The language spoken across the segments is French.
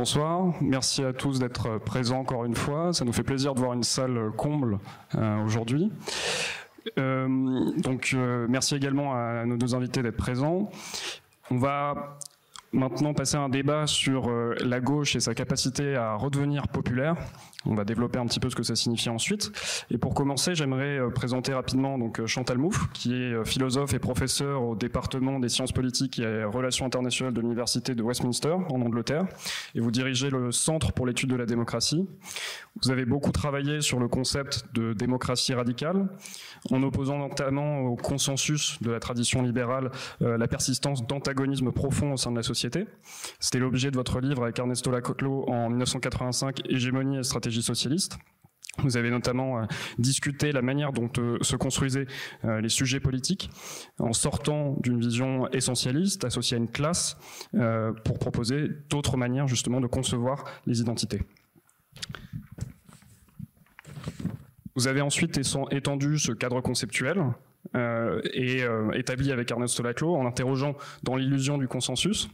Bonsoir, merci à tous d'être présents encore une fois. Ça nous fait plaisir de voir une salle comble euh, aujourd'hui. Euh, donc euh, merci également à nos deux invités d'être présents. On va maintenant passer à un débat sur la gauche et sa capacité à redevenir populaire. On va développer un petit peu ce que ça signifie ensuite. Et pour commencer, j'aimerais euh, présenter rapidement donc euh, Chantal Mouffe, qui est euh, philosophe et professeur au département des sciences politiques et relations internationales de l'université de Westminster en Angleterre. Et vous dirigez le Centre pour l'étude de la démocratie. Vous avez beaucoup travaillé sur le concept de démocratie radicale, en opposant notamment au consensus de la tradition libérale la persistance d'antagonisme profond au sein de la société. C'était l'objet de votre livre avec Ernesto Lacotlo en 1985, Hégémonie et stratégie socialiste. Vous avez notamment euh, discuté la manière dont euh, se construisaient euh, les sujets politiques en sortant d'une vision essentialiste associée à une classe pour proposer d'autres manières justement de concevoir les identités. Vous avez ensuite étendu ce cadre conceptuel et établi avec Ernesto Laclos en interrogeant dans l'illusion du consensus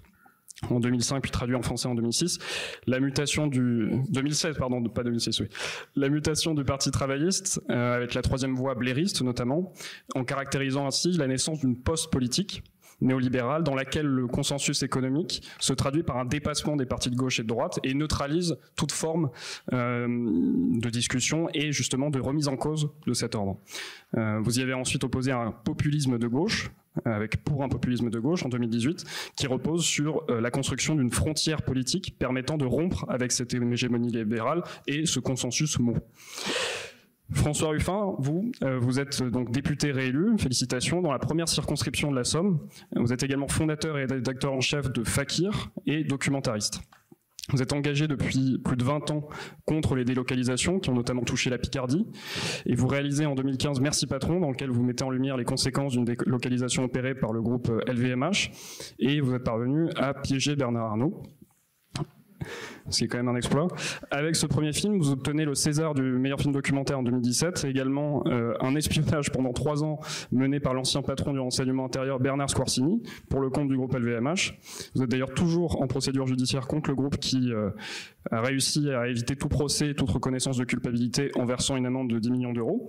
en 2005 puis traduit en français en 2006 la mutation du 2016 pardon pas 2016 oui la mutation du parti travailliste euh, avec la troisième voie blairiste notamment en caractérisant ainsi la naissance d'une post politique néolibérale dans laquelle le consensus économique se traduit par un dépassement des partis de gauche et de droite et neutralise toute forme euh, de discussion et justement de remise en cause de cet ordre. Euh, vous y avez ensuite opposé un populisme de gauche avec pour un populisme de gauche en 2018, qui repose sur euh, la construction d'une frontière politique permettant de rompre avec cette hégémonie libérale et ce consensus mou. François Ruffin, vous, euh, vous êtes donc député réélu, félicitations, dans la première circonscription de la Somme. Vous êtes également fondateur et rédacteur en chef de Fakir et documentariste. Vous êtes engagé depuis plus de 20 ans contre les délocalisations qui ont notamment touché la Picardie. Et vous réalisez en 2015 Merci Patron dans lequel vous mettez en lumière les conséquences d'une délocalisation opérée par le groupe LVMH et vous êtes parvenu à piéger Bernard Arnault ce qui est quand même un exploit. Avec ce premier film, vous obtenez le César du meilleur film documentaire en 2017, et également euh, un espionnage pendant trois ans mené par l'ancien patron du renseignement intérieur Bernard Squarcini pour le compte du groupe LVMH. Vous êtes d'ailleurs toujours en procédure judiciaire contre le groupe qui euh, a réussi à éviter tout procès, toute reconnaissance de culpabilité en versant une amende de 10 millions d'euros.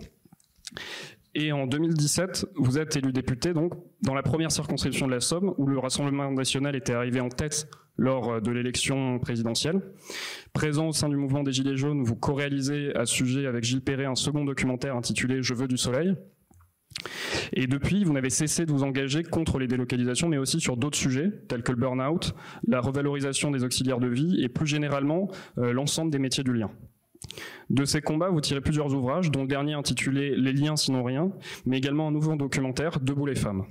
Et en 2017, vous êtes élu député donc dans la première circonscription de la Somme où le Rassemblement national était arrivé en tête lors euh, de l'élection présidentielle. Présent au sein du mouvement des Gilets jaunes, vous co-réalisez à ce sujet avec Gilles Perret un second documentaire intitulé Je veux du soleil. Et depuis, vous n'avez cessé de vous engager contre les délocalisations, mais aussi sur d'autres sujets, tels que le burn-out, la revalorisation des auxiliaires de vie et plus généralement euh, l'ensemble des métiers du lien. De ces combats, vous tirez plusieurs ouvrages, dont le dernier intitulé Les liens sinon rien, mais également un nouveau documentaire, Debout les femmes.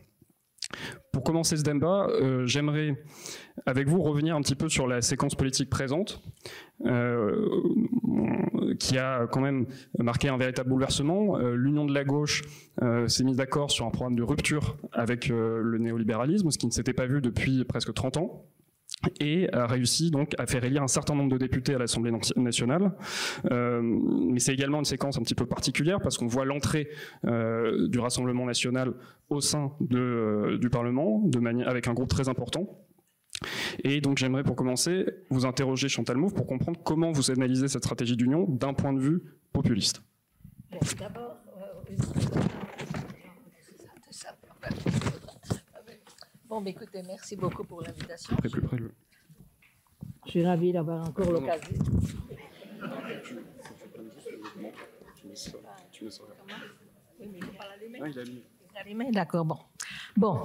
Pour commencer ce débat, euh, j'aimerais avec vous revenir un petit peu sur la séquence politique présente, euh, qui a quand même marqué un véritable bouleversement. Euh, L'Union de la gauche s'est mise d'accord sur un programme de rupture avec le néolibéralisme, ce qui ne s'était pas vu depuis presque 30 ans et a réussi donc à faire élire un certain nombre de députés à l'Assemblée nationale. Euh, mais c'est également une séquence un petit peu particulière parce qu'on voit l'entrée euh, du Rassemblement national au sein euh, du Parlement avec un groupe très important. Et donc j'aimerais pour commencer vous interroger Chantal Mouffe pour comprendre comment vous analysez cette stratégie d'union d'un point de vue populiste. D'abord, Bon, mais écoutez, merci beaucoup pour l'invitation. Je suis ravie d'avoir encore l'occasion. Oui, mais il ne faut pas l'allumer. Ah, il a allumé. D'accord, bon. Bon,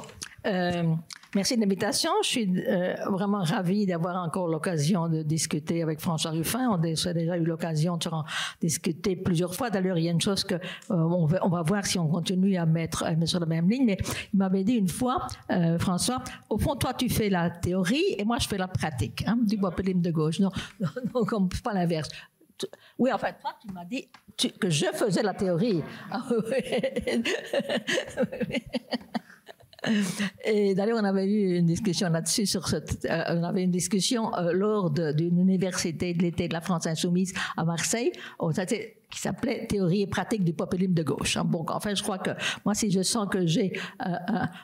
euh, Merci de l'invitation. Je suis euh, vraiment ravie d'avoir encore l'occasion de discuter avec François Ruffin. On a déjà eu l'occasion de discuter plusieurs fois. D'ailleurs, il y a une chose que euh, on, va, voir si on continue à mettre, sur la même ligne. Mais il m'avait dit une fois, euh, François, au fond, toi, tu fais la théorie et moi, je fais la pratique. Hein, du populisme de gauche. Non, non, non pas l'inverse. Oui, en fait, toi, tu m'as dit que je faisais la théorie. Ah, et d'ailleurs, on avait eu une discussion là-dessus euh, on avait une discussion euh, lors d'une université de l'été de la France insoumise à Marseille, qui s'appelait Théorie et pratique du populisme de gauche. Hein. Bon, enfin, je crois que moi, si je sens que j'ai euh,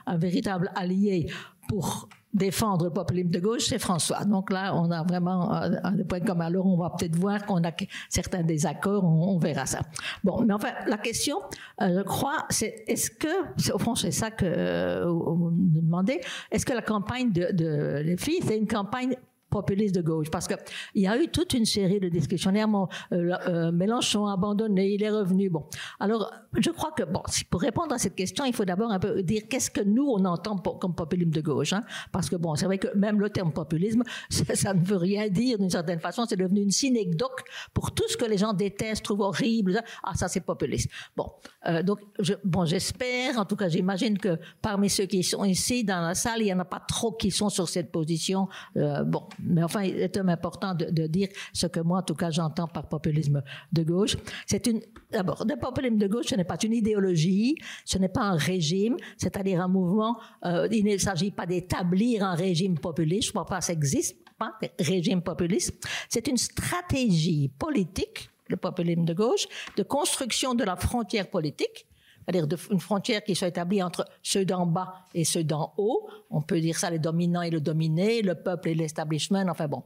un, véritable allié pour défendre le populisme de gauche, c'est François. Donc là, on a vraiment un, point commun. Alors, on va peut-être voir qu'on a certains désaccords, on, verra ça. Bon, mais enfin, la question, euh, je crois, c'est est-ce que, au fond, c'est ça que euh, vous nous demandez, est-ce que la campagne de, de les filles, c'est une campagne populiste de gauche. Parce qu'il y a eu toute une série de discussions. Euh, euh, Mélenchon a abandonné, il est revenu. Bon. Alors, je crois que, bon, pour répondre à cette question, il faut d'abord un peu dire qu'est-ce que nous, on entend comme populisme de gauche. Hein? Parce que, bon, c'est vrai que même le terme populisme, ça, ne veut rien dire d'une certaine façon. C'est devenu une synecdoque pour tout ce que les gens détestent, trouvent horrible. Ah, ça, c'est populiste. Bon. Euh, donc, je, bon, j'espère, en tout cas, j'imagine que parmi ceux qui sont ici dans la salle, il n'y en a pas trop qui sont sur cette position. Euh, bon, mais enfin, il est important de, dire ce que moi, en tout cas, j'entends par populisme de gauche. C'est une, d'abord, le populisme de gauche, ce n'est pas une idéologie, ce n'est pas un régime, c'est-à-dire un mouvement. Euh, il ne s'agit pas d'établir un régime populiste. Je ne crois pas que ça existe pas, régime populiste. C'est une stratégie politique, le populisme de gauche, de construction de la frontière politique c'est-à-dire une frontière qui soit établie entre ceux d'en bas et ceux d'en haut. On peut dire ça les dominants et le dominé, le peuple et l'establishment. Enfin bon.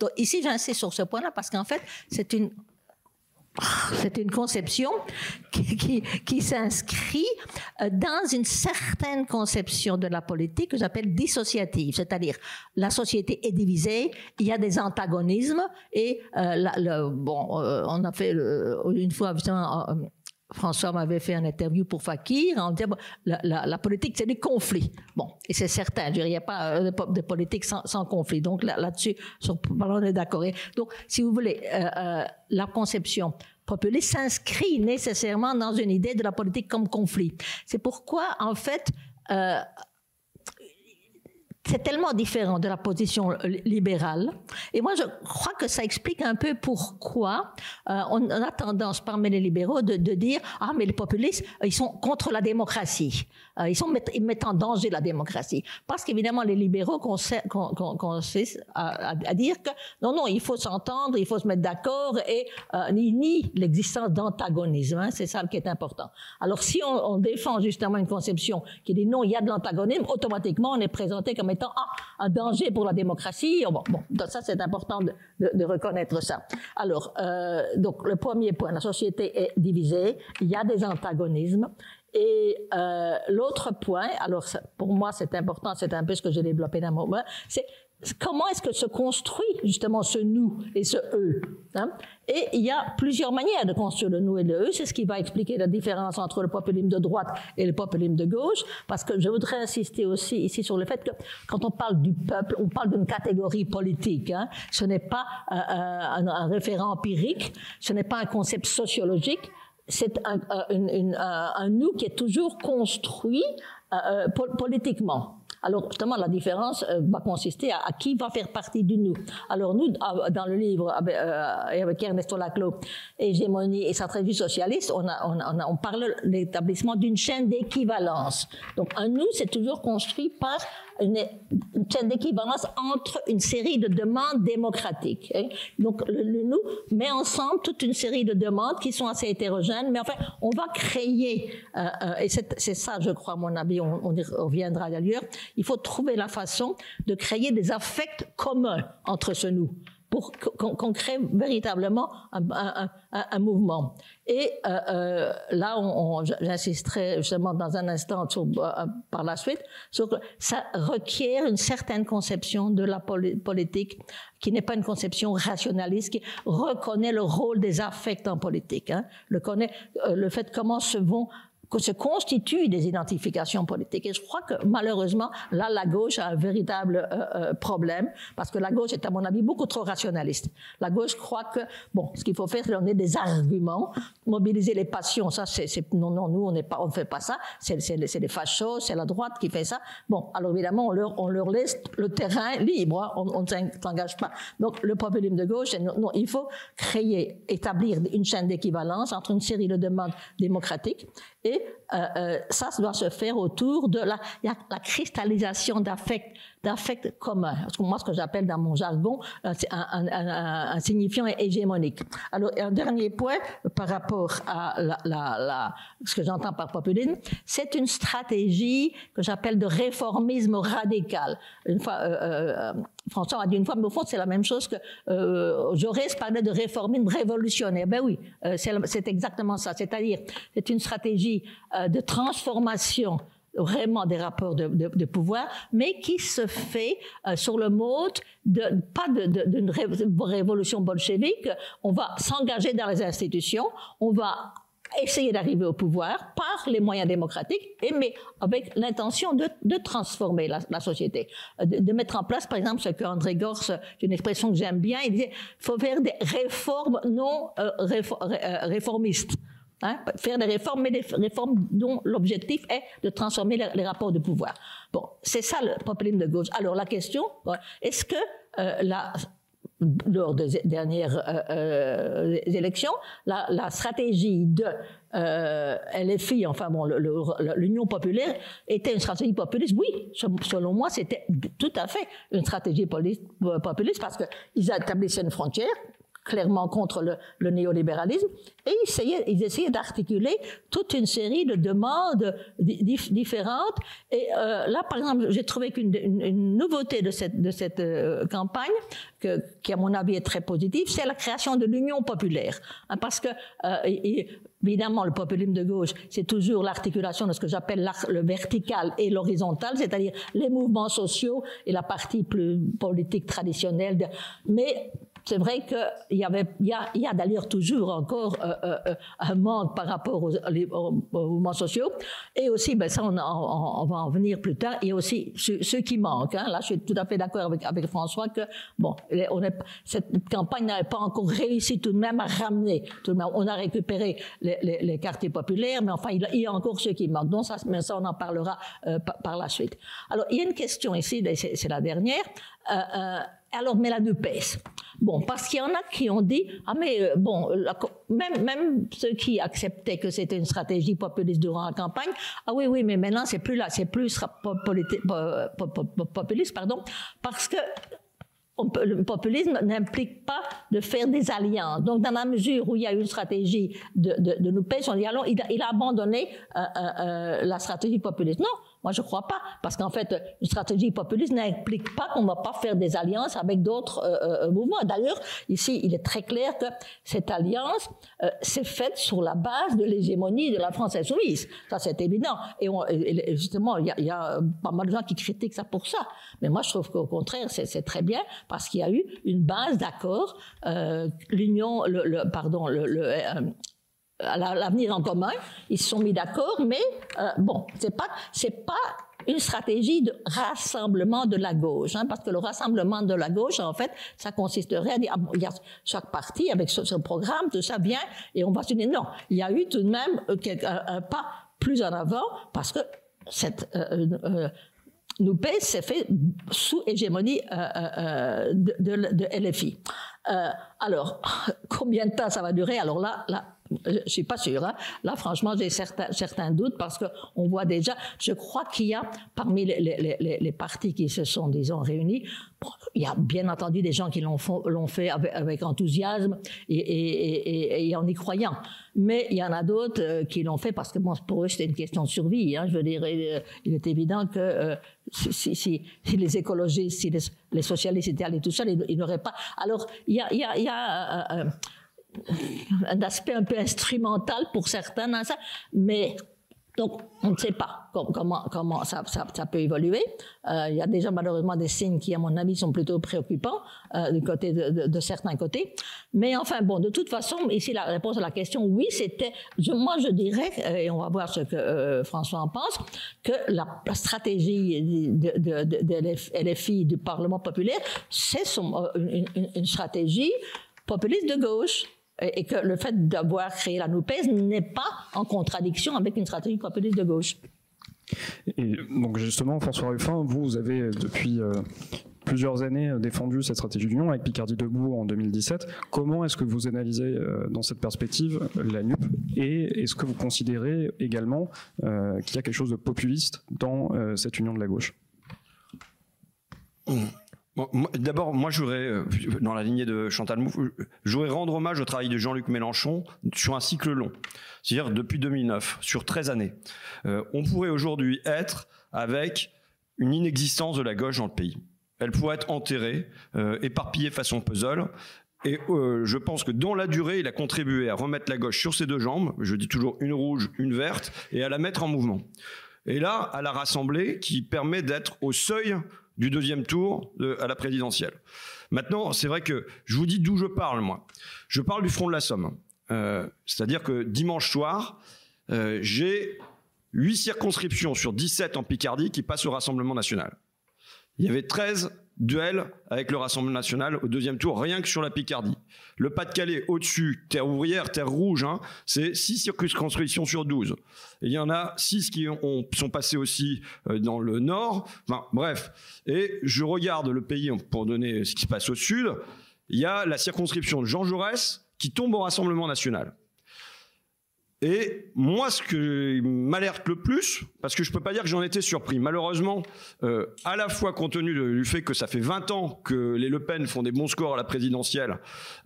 Donc ici, j'insiste sur ce point-là parce qu'en fait, c'est une c'est une conception qui, qui, s'inscrit euh, dans une certaine conception de la politique que j'appelle dissociative, c'est-à-dire la société est divisée, il y a des antagonismes et euh, bon, euh, on a fait une fois justement François m'avait fait une interview pour Fakir en disant la, la, politique c'est des conflits. Bon, et c'est certain, il n'y a pas euh, de, politique sans, sans, conflit. Donc là-dessus, on est d'accord. Donc, si vous voulez, euh, euh, la conception populiste s'inscrit nécessairement dans une idée de la politique comme conflit. C'est pourquoi, en fait, c'est tellement différent de la position libérale. Et moi, je crois que ça explique un peu pourquoi euh, on a tendance parmi les libéraux de, dire ah mais les populistes ils sont contre la démocratie, euh, ils sont ils mettent en danger la démocratie. Parce qu'évidemment les libéraux consistent à, à, dire que non non il faut s'entendre, il faut se mettre d'accord et euh, ni, ni l'existence d'antagonisme. Hein, c'est ça qui est important. Alors si on, on défend justement une conception qui dit non il y a de l'antagonisme, automatiquement on est présenté comme étant ah, un danger pour la démocratie. Bon, bon ça c'est important de, reconnaître ça. Alors, euh, donc le premier point, la société est divisée, il y a des antagonismes. Et euh, l'autre point, alors pour moi c'est important, c'est un peu ce que j'ai développé dans mon c'est comment est-ce que se construit justement ce nous et ce eux hein? Et il y a plusieurs manières de construire le nous et le eux. C'est ce qui va expliquer la différence entre le populisme de droite et le populisme de gauche. Parce que je voudrais insister aussi ici sur le fait que quand on parle du peuple, on parle d'une catégorie politique. Hein. Ce n'est pas euh, euh, un, référent empirique, ce n'est pas un concept sociologique. C'est un, un, un, nous qui est toujours construit euh, politiquement. Alors justement, la différence euh, va consister à, qui va faire partie du nous. Alors nous, dans le livre avec, euh, avec Ernesto Laclos, Hégémonie et stratégie socialiste, on, a, on, on parle l'établissement d'une chaîne d'équivalence. Donc un nous, c'est toujours construit par une, chaîne d'équivalence entre une série de demandes démocratiques. Hein. Donc, le, nous met ensemble toute une série de demandes qui sont assez hétérogènes, mais enfin, on va créer, euh, euh, et c'est ça, je crois, mon avis, on, on y reviendra d'ailleurs, il faut trouver la façon de créer des affects communs entre ce nous pour qu'on crée véritablement un, mouvement. Et euh, euh là, j'insisterai justement dans un instant euh, par la suite sur que ça requiert une certaine conception de la politique qui n'est pas une conception rationaliste, qui reconnaît le rôle des affects en politique, hein, le euh, le fait comment se vont que se constituent des identifications politiques. Et je crois que malheureusement, là, la gauche a un véritable euh, euh, problème, parce que la gauche est, à mon avis, beaucoup trop rationaliste. La gauche croit que, bon, ce qu'il faut faire, c'est donner des arguments, mobiliser les passions. Ça, c'est, non, non, nous, on n'est pas, on fait pas ça. C'est, c'est, les fachos, c'est la droite qui fait ça. Bon, alors évidemment, on leur, on leur laisse le terrain libre. Hein. On, ne s'engage pas. Donc, le problème de gauche, c'est non, il faut créer, établir une chaîne d'équivalence entre une série de demandes démocratiques et euh, euh, ça, doit se faire autour de la, cristallisation d'affects d'affect commun. Moi, ce que j'appelle dans mon jargon un, un, signifiant hégémonique. Alors, un dernier point par rapport à ce que j'entends par populisme, c'est une stratégie que j'appelle de réformisme radical. Une fois, euh, euh, François a dit une fois, mais au fond, c'est la même chose que euh, Jaurès parlait de réformisme révolutionnaire. Ben oui, euh, c'est exactement ça. C'est-à-dire, c'est une stratégie euh, de transformation vraiment des rapports de, pouvoir, mais qui se fait euh, sur le mode de pas d'une révolution bolchevique. On va s'engager dans les institutions, on va essayer d'arriver au pouvoir par les moyens démocratiques, et, mais avec l'intention de, de, transformer la, société, de, de, mettre en place, par exemple, ce que André Gors, c'est une expression que j'aime bien, il disait, faut faire des réformes non euh, euh, réformistes. Hein, faire des réformes, mais des réformes dont l'objectif est de transformer les, rapports de pouvoir. Bon, c'est ça le populisme de gauche. Alors la question, est-ce que euh, lors des dernières euh, euh, élections, la, stratégie de LFI, enfin bon, l'Union populaire, était une stratégie populiste? Oui, selon moi, c'était tout à fait une stratégie populiste parce qu'ils établissaient une frontière clairement contre le, néolibéralisme, et ils essayaient, ils essayaient d'articuler toute une série de demandes différentes. Et euh, là, par exemple, j'ai trouvé qu'une une, nouveauté de cette, de cette euh, campagne, que, qui à mon avis est très positive, c'est la création de l'Union populaire. Hein, parce que, euh, évidemment, le populisme de gauche, c'est toujours l'articulation de ce que j'appelle le vertical et l'horizontal, c'est-à-dire les mouvements sociaux et la partie plus politique traditionnelle. Mais c'est vrai qu'il y avait, il y a, d'ailleurs toujours encore euh, euh, euh un manque par rapport aux, mouvements sociaux. Et aussi, ben ça, on, va en venir plus tard. Il y a aussi ceux, qui manquent. Hein. Là, je suis tout à fait d'accord avec, François que bon, cette campagne n'avait pas encore réussi tout de même à ramener. Tout de même, on a récupéré les, quartiers populaires, mais enfin, il, y a encore ceux qui manquent. Donc ça, mais ça, on en parlera par, par, la suite. Alors, il y a une question ici, c'est la dernière. Alors, mais la NUPES. Bon, parce qu'il y en a qui ont dit, ah mais euh, bon, même, même ceux qui acceptaient que c'était une stratégie populiste durant la campagne, ah oui, oui, mais maintenant c'est plus là, c'est plus populiste, pardon, parce que le populisme n'implique pas de faire des alliances. Donc, dans la mesure où il y a une stratégie de, de, de nous on dit, alors, il a, il a abandonné euh, euh, la stratégie populiste. Non, moi, je crois pas, parce qu'en fait, une stratégie populiste n'implique pas qu'on va pas faire des alliances avec d'autres euh, euh mouvements. D'ailleurs, ici, il est très clair que cette alliance euh, s'est faite sur la base de l'hégémonie de la France insoumise. Ça, c'est évident. Et, justement, il y, a, pas mal de gens qui critiquent ça pour ça. Mais moi, je trouve qu'au contraire, c'est très bien, parce qu'il y a eu une base d'accord. Euh, L'Union, le, pardon, le, euh, l'avenir en commun. Ils se sont mis d'accord, mais euh, bon, c'est pas c'est pas une stratégie de rassemblement de la gauche, hein, parce que le rassemblement de la gauche, en fait, ça consisterait à dire, ah, il y a chaque parti avec son, programme, tout ça vient, et on va se dire non. Il y a eu tout de même euh, un, pas plus en avant, parce que cette euh, euh, s'est fait sous hégémonie euh, euh, de, de, LFI. Euh, alors, combien de temps ça va durer? Alors là, là je suis pas sûre. Hein. Là, franchement, j'ai certains, certains doutes parce que on voit déjà. Je crois qu'il y a parmi les, les, les, partis qui se sont, disons, réunis, il y a bien entendu des gens qui l'ont fait avec, enthousiasme et, en y croyant. Mais il y en a d'autres euh, qui l'ont fait parce que bon, pour eux c'était une question de survie. Hein. Je veux dire, il est évident que euh, si, les écologistes, si les, socialistes étaient allés tout seuls, ils, n'auraient pas. Alors, il y a, y a, euh, un aspect un peu instrumental pour certains mais donc, on ne sait pas comment, comment ça, ça, ça peut évoluer. Euh, il y a déjà malheureusement des signes qui, à mon avis, sont plutôt préoccupants euh, du côté de, certains côtés. Mais enfin, bon, de toute façon, ici, la réponse à la question, oui, c'était, je, moi, je dirais, euh, et on va voir ce que François en pense, que la, stratégie de, de, LFI du Parlement populaire, c'est une stratégie populiste de gauche et que le fait d'avoir créé la NUPES n'est pas en contradiction avec une stratégie populiste de gauche. Et donc justement, François Ruffin, vous, vous avez depuis euh, plusieurs années défendu cette stratégie d'union avec Picardie debout en 2017. Comment est-ce que vous analysez euh, dans cette perspective la NUP et est-ce que vous considérez également euh, qu'il y a quelque chose de populiste dans cette union de la gauche? D'abord, moi, je voudrais, euh, dans la lignée de Chantal Mouffe, je voudrais rendre hommage au travail de Jean-Luc Mélenchon sur un cycle long, c'est-à-dire depuis 2009, sur 13 années. Euh, on pourrait aujourd'hui être avec une inexistence de la gauche dans le pays. Elle pourrait être enterrée, euh, éparpillée façon puzzle, et je pense que dans la durée, il a contribué à remettre la gauche sur ses deux jambes, je dis toujours une rouge, une verte, et à la mettre en mouvement. Et là, à la rassembler, qui permet d'être au seuil du deuxième tour à la présidentielle. Maintenant, c'est vrai que je vous dis d'où je parle, moi. Je parle du Front de la Somme. Euh, c'est-à-dire que dimanche soir, euh, j'ai huit circonscriptions sur 17 en Picardie qui passent au Rassemblement national. Il y avait 13 duel avec le Rassemblement national au deuxième tour, rien que sur la Picardie. Le Pas-de-Calais au-dessus, terre ouvrière, terre rouge, hein, c'est 6 circonscriptions sur 12. il y en a 6 qui ont, sont passés aussi euh, dans le nord. Enfin, bref. Et je regarde le pays pour donner ce qui se passe au sud. Il y a la circonscription de Jean Jaurès qui tombe au Rassemblement national. Et moi, ce que m'alerte le plus, parce que je peux pas dire que j'en étais surpris, malheureusement, euh, à la fois compte tenu du fait que ça fait 20 ans que les Le Pen font des bons scores à la présidentielle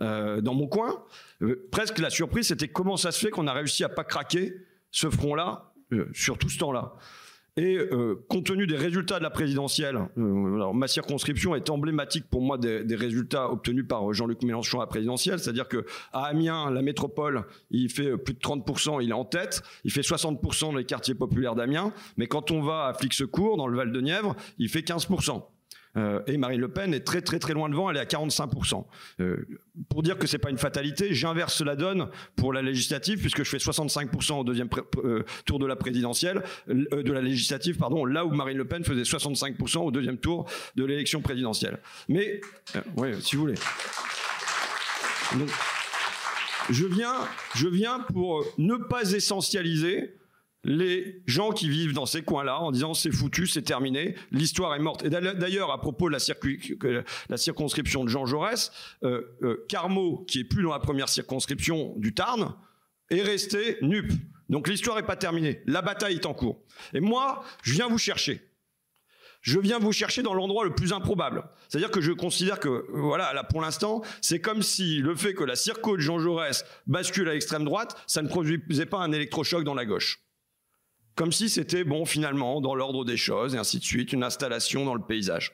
euh, dans mon coin, euh, presque la surprise, c'était comment ça se fait qu'on a réussi à pas craquer ce front-là sur tout ce temps-là. Et euh, compte tenu des résultats de la présidentielle, euh, alors ma circonscription est emblématique pour moi des, des résultats obtenus par Jean-Luc Mélenchon à la présidentielle, c'est-à-dire que à Amiens, la métropole, il fait plus de 30%, il est en tête, il fait 60% dans les quartiers populaires d'Amiens, mais quand on va à Flixecourt, dans le Val-de-Nièvre, il fait 15%. Euh, et Marine Le Pen est très très très loin devant, elle est à 45%. Euh, pour dire que c'est pas une fatalité, j'inverse la donne pour la législative puisque je fais 65% au deuxième euh, tour de la présidentielle, de la législative, pardon, là où Marine Le Pen faisait 65% au deuxième tour de l'élection présidentielle. Mais, oui, si vous voulez. je viens, je viens pour ne pas essentialiser les gens qui vivent dans ces coins-là en disant c'est foutu, c'est terminé, l'histoire est morte. Et d'ailleurs, à propos de la, circonscription de Jean Jaurès, euh, euh, Carmot, qui est plus dans la première circonscription du Tarn, est resté nup. Donc l'histoire n'est pas terminée. La bataille est en cours. Et moi, je viens vous chercher. Je viens vous chercher dans l'endroit le plus improbable. C'est-à-dire que je considère que, voilà, là, pour l'instant, c'est comme si le fait que la circo de Jean Jaurès bascule à l'extrême droite, ça ne produisait pas un électrochoc dans la gauche comme si c'était, bon, finalement, dans l'ordre des choses, et ainsi de suite, une installation dans le paysage.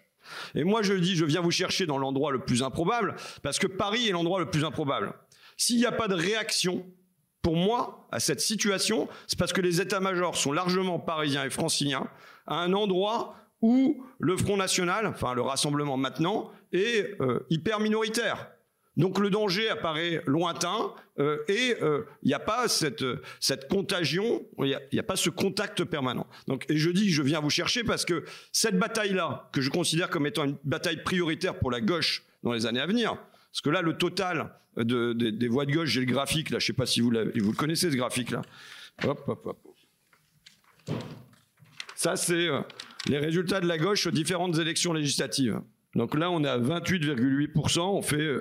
Et moi, je dis, je viens vous chercher dans l'endroit le plus improbable, parce que Paris est l'endroit le plus improbable. S'il n'y a pas de réaction, pour moi, à cette situation, c'est parce que les états-majors sont largement parisiens et franciliens, à un endroit où le Front National, enfin le Rassemblement maintenant, est euh, hyper minoritaire. Donc le danger apparaît lointain euh, et il euh, n'y a pas cette, contagion, il n'y a, pas ce contact permanent. Donc, et je dis, je viens vous chercher parce que cette bataille-là, que je considère comme étant une bataille prioritaire pour la gauche dans les années à venir, parce que là, le total de, des voix de gauche, j'ai le graphique, là, je ne sais pas si vous, le connaissez, ce graphique-là. Ça, c'est euh, les résultats de la gauche aux différentes élections législatives. Donc là, on est à 28,8%, on fait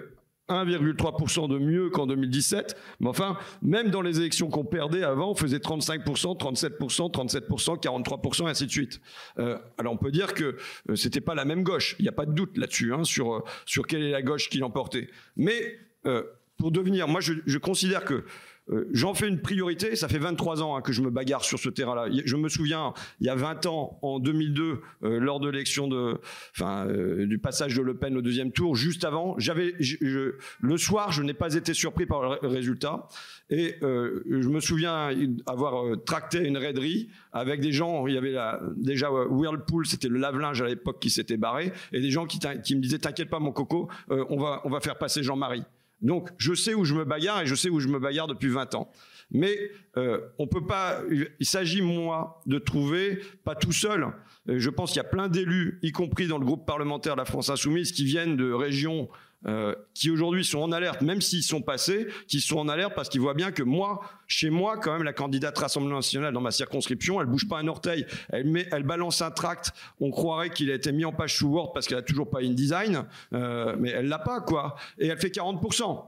1,3% de mieux qu'en 2017. Mais enfin, même dans les élections qu'on perdait avant, on faisait 35%, 37%, 37%, 43%, et ainsi de suite. Euh, alors on peut dire que euh, c'était pas la même gauche. Il n'y a pas de doute là-dessus, hein, sur, euh, sur quelle est la gauche qui l'emportait. Mais euh, pour devenir, moi je, je considère que euh, j'en fais une priorité. Ça fait 23 ans hein, que je me bagarre sur ce terrain-là. Je me souviens, il y a 20 ans, en 2002, euh, lors de l'élection de, enfin, euh, du passage de Le Pen au deuxième tour, juste avant, j'avais, le soir, je n'ai pas été surpris par le résultat. Et je me souviens avoir tracté une raiderie avec des gens. Il y avait la, déjà Whirlpool, c'était le lave-linge à l'époque qui s'était barré, et des gens qui, qui me disaient "T'inquiète pas, mon coco, on va, on va faire passer Jean-Marie." Donc, je sais où je me bagarre et je sais où je me bagarre depuis 20 ans. Mais euh, on peut pas. Il s'agit moi de trouver, pas tout seul. Euh, je pense qu'il y a plein d'élus, y compris dans le groupe parlementaire de la France insoumise, qui viennent de régions euh, qui aujourd'hui sont en alerte, même s'ils sont passés, qui sont en alerte parce qu'ils voient bien que moi, chez moi, quand même, la candidate Rassemblement national dans ma circonscription, elle bouge pas un orteil, elle met, elle balance un tract. On croirait qu'il a été mis en page sous Word parce qu'elle a toujours pas InDesign, euh, mais elle l'a pas quoi. Et elle fait 40%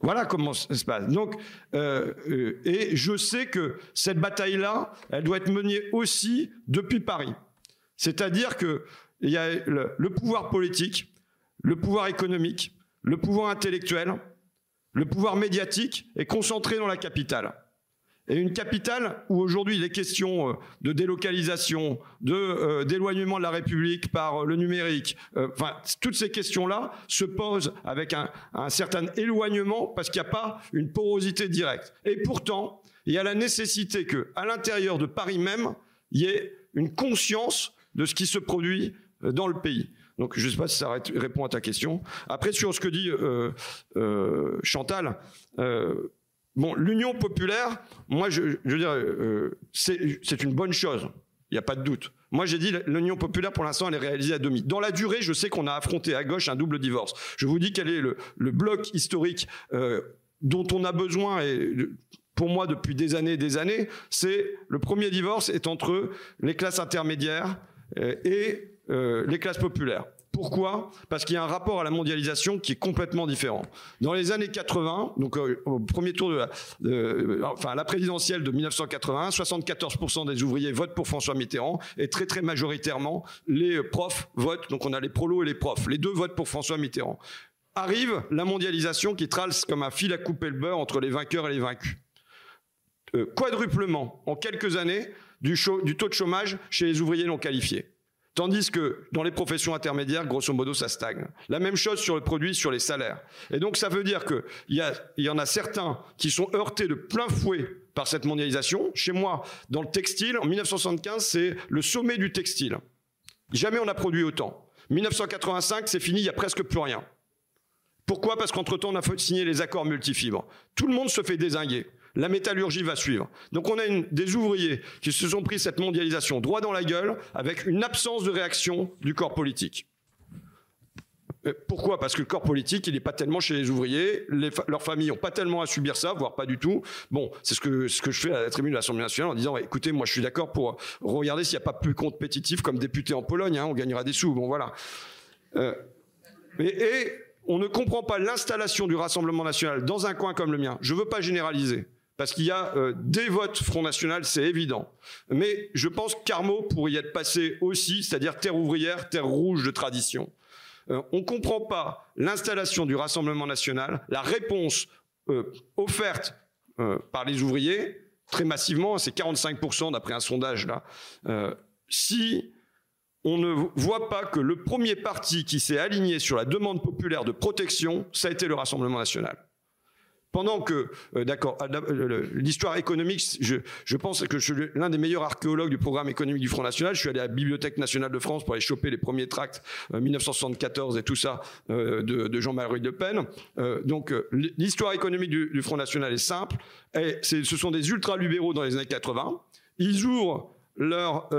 voilà comment ça se passe. Donc, euh, euh, et je sais que cette bataille-là, elle doit être menée aussi depuis Paris. C'est-à-dire que il y a le pouvoir politique, le pouvoir économique, le pouvoir intellectuel, le pouvoir médiatique est concentré dans la capitale. Et une capitale où aujourd'hui les questions euh, de délocalisation, euh, d'éloignement de la République par euh, le numérique, toutes ces questions-là se posent avec un, un certain éloignement parce qu'il n'y a pas une porosité directe. Et pourtant, il y a la nécessité que, à l'intérieur de Paris même, il y ait une conscience de ce qui se produit dans le pays. Donc je ne sais pas si ça répond à ta question. Après sur ce que dit euh, euh, Chantal, euh, bon l'union populaire, moi je, je veux dire c'est une bonne chose. Il n'y a pas de doute. Moi, j'ai dit l'union populaire, pour l'instant, elle est réalisée à demi. Dans la durée, je sais qu'on a affronté à gauche un double divorce. Je vous dis quel est le, bloc historique dont on a besoin et pour moi depuis des années et des années. C'est le premier divorce est entre les classes intermédiaires et euh, les classes populaires. Pourquoi? Parce qu'il y a un rapport à la mondialisation qui est complètement différent. Dans les années 80, donc euh, au premier tour de la, de, enfin la présidentielle de 1981, 74% des ouvriers votent pour François Mitterrand et très très majoritairement les profs votent. Donc on a les prolos et les profs. Les deux votent pour François Mitterrand. Arrive la mondialisation qui tralse comme un fil à couper le beurre entre les vainqueurs et les vaincus. Euh, quadruplement en quelques années du taux de chômage chez les ouvriers non qualifiés. Tandis que dans les professions intermédiaires, grosso modo, ça stagne. La même chose sur le produit, sur les salaires. Et donc ça veut dire qu'il y, y en a certains qui sont heurtés de plein fouet par cette mondialisation. Chez moi, dans le textile, en 1975, c'est le sommet du textile. Jamais on n'a produit autant. 1985, c'est fini, il n'y a presque plus rien. Pourquoi? Parce qu'entre-temps, on a signer les accords multifibres. Tout le monde se fait désinguer la métallurgie va suivre. Donc on a des ouvriers qui se sont pris cette mondialisation droit dans la gueule avec une absence de réaction du corps politique. Euh, pourquoi? Parce que le corps politique, il n'est pas tellement chez les ouvriers, leurs familles n'ont pas tellement à subir ça, voire pas du tout. Bon, c'est ce que, je fais à la tribune de l'Assemblée nationale en disant, écoutez, moi je suis d'accord pour regarder s'il n'y a pas plus compétitif comme député en Pologne, hein, on gagnera des sous, bon voilà. Euh, et on ne comprend pas l'installation du Rassemblement national dans un coin comme le mien. Je ne veux pas généraliser parce qu'il y a euh, des votes Front National, c'est évident. Mais je pense qu'Armo pourrait y être passé aussi, c'est-à-dire terre ouvrière, terre rouge de tradition. Euh, on ne comprend pas l'installation du Rassemblement National, la réponse euh, offerte par les ouvriers, très massivement, c'est 45% d'après un sondage là, si on ne voit pas que le premier parti qui s'est aligné sur la demande populaire de protection, ça a été le Rassemblement National. Pendant que, euh, d'accord, ah, euh, l'histoire économique, je, pense que je suis l'un des meilleurs archéologues du programme économique du Front National. Je suis allé à la Bibliothèque nationale de France pour aller choper les premiers tracts 1974 euh, et tout ça de, Jean-Marie Le Pen. donc l'histoire économique du, Front National est simple. Et ce sont des ultra-libéraux dans les années 80. Ils ouvrent leur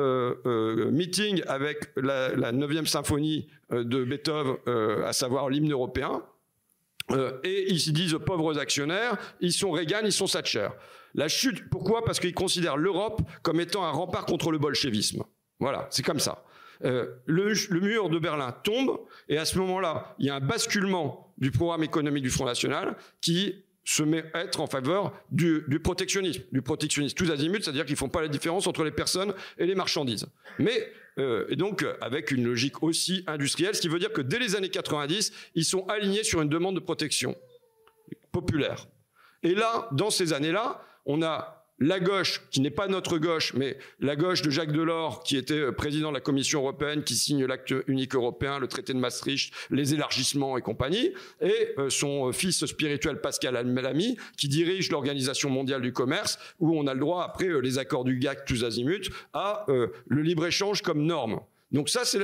meeting avec la, la 9e symphonie de Beethoven, à savoir l'hymne européen. Euh, et ils se disent pauvres actionnaires, ils sont Reagan, ils sont Thatcher. La chute, pourquoi? Parce qu'ils considèrent l'Europe comme étant un rempart contre le bolchevisme. Voilà, c'est comme ça. Euh, le, mur de Berlin tombe, et à ce moment-là, il y a un basculement du programme économique du Front National qui se met à être en faveur du, protectionnisme, du protectionnisme tous azimuts, c'est-à-dire qu'ils font pas la différence entre les personnes et les marchandises. Mais euh, et donc avec une logique aussi industrielle, ce qui veut dire que dès les années 90, ils sont alignés sur une demande de protection populaire. Et là, dans ces années-là, on a la gauche, qui n'est pas notre gauche, mais la gauche de Jacques Delors, qui était euh, président de la Commission européenne, qui signe l'acte unique européen, le traité de Maastricht, les élargissements et compagnie, et euh, son fils spirituel Pascal Almelami, qui dirige l'Organisation mondiale du commerce, où on a le droit, après euh, les accords du GAC tous azimuts, à le libre-échange comme norme. Donc ça, c'est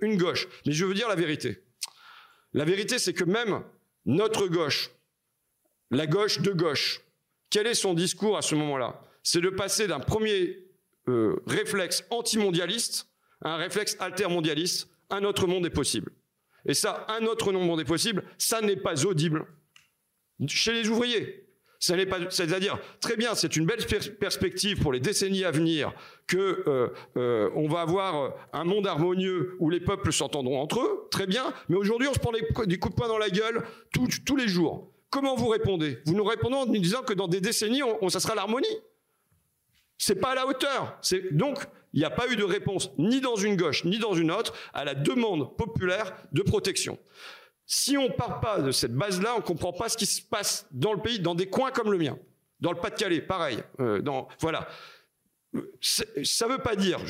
une gauche. Mais je veux dire la vérité. La vérité, c'est que même notre gauche, la gauche de gauche, quel est son discours à ce moment-là? C'est de passer d'un premier euh, réflexe antimondialiste à un réflexe altermondialiste. Un autre monde est possible. Et ça, un autre monde est possible, ça n'est pas audible chez les ouvriers. Ça n'est pas, c'est-à-dire très bien, c'est une belle perspective pour les décennies à venir que euh, euh, va avoir un monde harmonieux où les peuples s'entendront entre eux, très bien. Mais aujourd'hui, on se prend des, coups de poing dans la gueule tous les jours. Comment vous répondez? Vous nous répondez en nous disant que dans des décennies, ça sera l'harmonie. C'est pas à la hauteur. Donc il n'y a pas eu de réponse ni dans une gauche ni dans une autre à la demande populaire de protection. Si on ne part pas de cette base-là, on ne comprend pas ce qui se passe dans le pays, dans des coins comme le mien. Dans le Pas-de-Calais, pareil. Euh, voilà. Ça ne veut pas dire,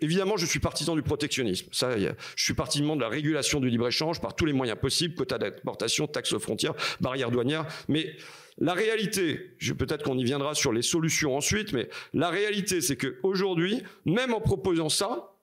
évidemment, je suis partisan du protectionnisme. Je suis partisan de la régulation du libre-échange par tous les moyens possibles, quotas d'exportation, taxes aux frontières, barrières douanières. Mais la réalité, peut-être qu'on y viendra sur les solutions ensuite, mais la réalité, c'est qu'aujourd'hui, même en proposant ça,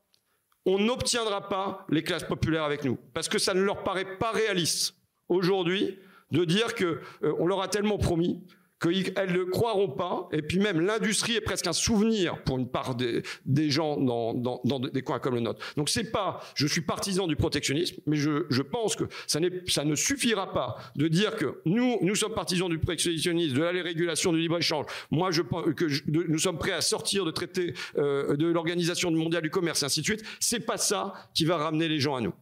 on n'obtiendra pas les classes populaires avec nous, parce que ça ne leur paraît pas réaliste aujourd'hui de dire que euh, on leur a tellement promis qu'elles ne croiront pas, et puis même l'industrie est presque un souvenir pour une part des, gens dans, des coins comme le nôtre. Donc c'est pas, je suis partisan du protectionnisme, mais je, pense que ça, ne suffira pas de dire que nous, nous sommes partisans du protectionnisme, de la régulation du libre-échange. Moi, je pense que nous sommes prêts à sortir de traité euh, de l'Organisation mondiale du commerce, et ainsi de suite. C'est pas ça qui va ramener les gens à nous.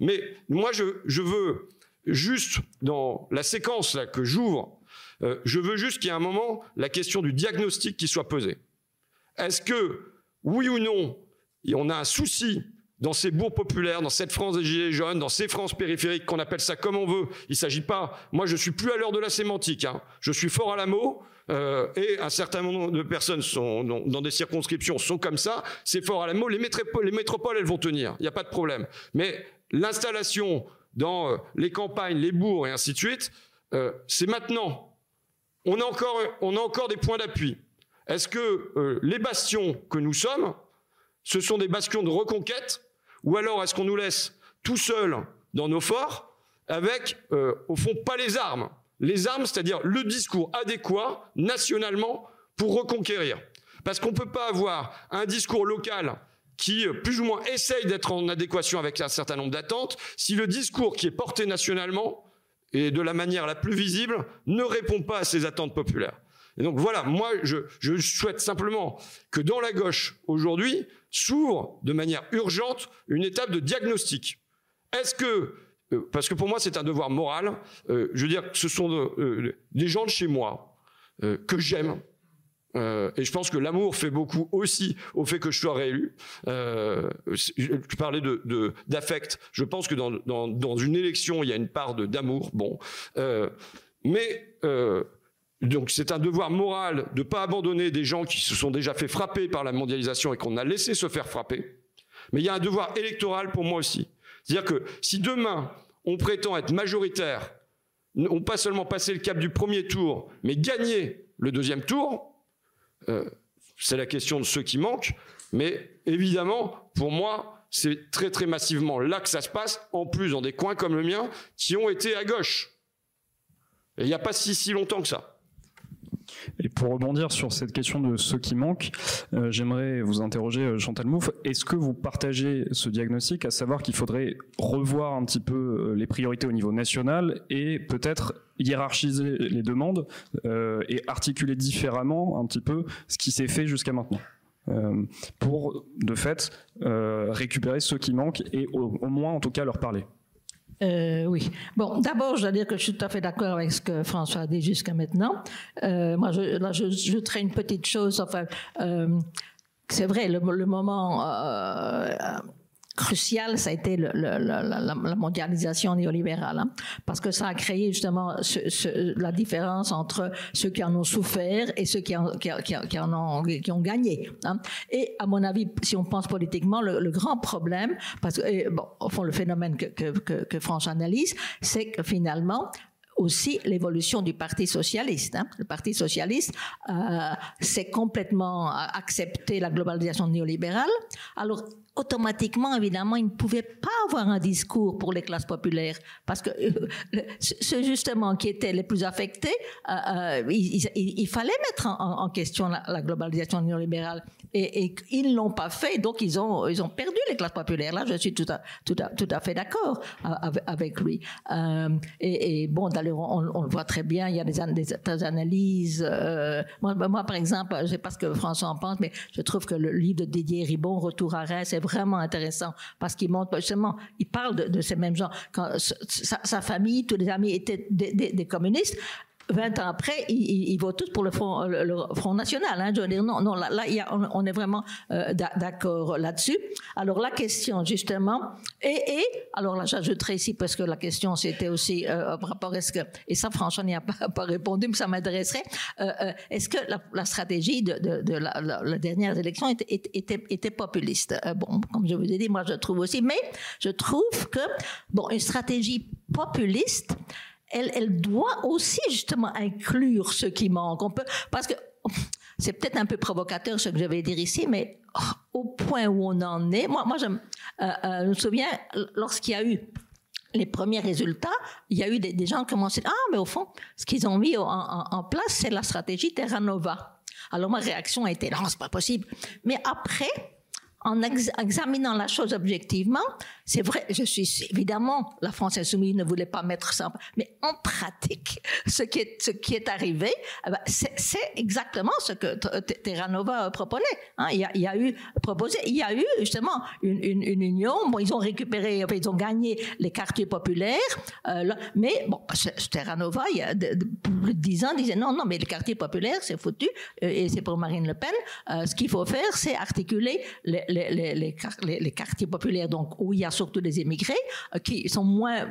Mais moi, je, je veux juste dans la séquence là que j'ouvre euh, je veux juste qu'il y ait un moment la question du diagnostic qui soit posée. Est-ce que, oui ou non, on a un souci dans ces bourgs populaires, dans cette France des Gilets jaunes, dans ces France périphériques, qu'on appelle ça comme on veut. Il ne s'agit pas, moi je suis plus à l'heure de la sémantique, hein. je suis fort à la mot, euh, et un certain nombre de personnes sont dans, des circonscriptions sont comme ça, c'est fort à la mot, les métropoles, les métropoles elles vont tenir, il n'y a pas de problème. Mais l'installation dans euh, les campagnes, les bourgs et ainsi de suite, c'est maintenant on a encore, des points d'appui. Est-ce que euh, les bastions que nous sommes, ce sont des bastions de reconquête, ou alors est-ce qu'on nous laisse tout seuls dans nos forts, avec, euh, au fond, pas les armes? Les armes, c'est-à-dire le discours adéquat nationalement pour reconquérir. Parce qu'on ne peut pas avoir un discours local qui, euh, plus ou moins, essaye d'être en adéquation avec un certain nombre d'attentes, si le discours qui est porté nationalement et de la manière la plus visible, ne répond pas à ces attentes populaires. Et donc voilà, moi je, souhaite simplement que dans la gauche aujourd'hui s'ouvre de manière urgente une étape de diagnostic. Est-ce que, euh, parce que pour moi c'est un devoir moral, euh, je veux dire, ce sont euh, des gens de chez moi que j'aime, euh, et je pense que l'amour fait beaucoup aussi au fait que je sois réélu. Euh, tu parlais de d'affect. je pense que dans, dans, dans, une élection, il y a une part d'amour. Bon, euh, mais euh, donc c'est un devoir moral de pas abandonner des gens qui se sont déjà fait frapper par la mondialisation et qu'on a laissé se faire frapper. Mais il y a un devoir électoral pour moi aussi. C'est-à-dire que si demain on prétend être majoritaire, non pas seulement passer le cap du premier tour, mais gagner le deuxième tour, c'est la question de ceux qui manquent, mais évidemment, pour moi, c'est très très massivement là que ça se passe, en plus dans des coins comme le mien, qui ont été à gauche. Il n'y a pas si, si longtemps que ça. Et pour rebondir sur cette question de ceux qui manquent, euh, j'aimerais vous interroger, euh, Chantal Mouffe, est-ce que vous partagez ce diagnostic, à savoir qu'il faudrait revoir un petit peu les priorités au niveau national et peut-être hiérarchiser les demandes euh, et articuler différemment un petit peu ce qui s'est fait jusqu'à maintenant. Euh, pour de fait euh, récupérer ceux qui manquent et au, moins en tout cas leur parler? Oui. Bon, d'abord, je dois dire que je suis tout à fait d'accord avec ce que François a dit jusqu'à maintenant. moi, je, là, je, je une petite chose. Enfin, c'est vrai, le, le moment crucial, ça a été la, mondialisation néolibérale, hein, parce que ça a créé justement la différence entre ceux qui en ont souffert et ceux qui en, ont, gagné. Hein. Et à mon avis, si on pense politiquement, le, grand problème, parce que bon, au fond, le phénomène que, que, analyse, c'est que finalement, aussi l'évolution du Parti socialiste. Hein. Le Parti socialiste euh, s'est complètement accepté la globalisation néolibérale. Alors automatiquement, évidemment, il ne pouvait pas avoir un discours pour les classes populaires parce que euh, ceux justement qui étaient les plus affectés, euh, euh il, fallait mettre en, question la, globalisation néolibérale et, et ils l'ont pas fait, donc ils ont ils ont perdu les classes populaires. Là, je suis tout à tout à, tout à fait d'accord avec, avec, lui. Euh, et, bon, d'ailleurs, on, le voit très bien. Il y a des, analyses. Euh, moi, par exemple, je sais pas ce que François en pense, mais je trouve que le livre de Didier Ribon, Retour à Reims, est vraiment intéressant parce qu'il montre justement, il parle de, ces mêmes gens. Quand sa, famille, tous les amis étaient des, communistes, 20 ans après, ils, ils, votent tous pour le Front, Front National. Hein. Je veux dire, non, non, là, on, est vraiment euh, d'accord là-dessus. Alors la question, justement, et, alors là, j'ajouterai ici, parce que la question, c'était aussi euh, par rapport à ce que, et ça, François n'y a pas, répondu, mais ça m'intéresserait, euh, euh est-ce que la, stratégie de, la, dernière élection était, populiste? Euh, Bon, comme je vous ai dit, moi, je trouve aussi, mais je trouve que, bon, une stratégie populiste, elle, elle doit aussi justement inclure ce qui manque. On peut, parce que c'est peut-être un peu provocateur ce que je vais dire ici, mais au point où on en est, moi, moi je, euh, euh, me souviens lorsqu'il y a eu les premiers résultats, il y a eu des, gens qui commencé ah mais au fond, ce qu'ils ont mis en, en place, c'est la stratégie Terra Nova. Alors ma réaction a été non, c'est pas possible. Mais après, en examinant la chose objectivement, c'est vrai, je suis évidemment, la France insoumise ne voulait pas mettre ça, mais en pratique, ce qui est, ce qui est arrivé, eh ben, c'est exactement ce que Terranova proposait. Hein. Il, y a, eu proposé, il y a eu justement une, union. Bon, ils ont récupéré, ils ont gagné les quartiers populaires, euh, mais bon, Terranova, il y a dix ans, disait non, non, mais les quartiers populaires, c'est foutu, euh, et c'est pour Marine Le Pen. Euh, ce qu'il faut faire, c'est articuler les, les, quartiers populaires, donc où il y a surtout des émigrés, euh, qui sont moins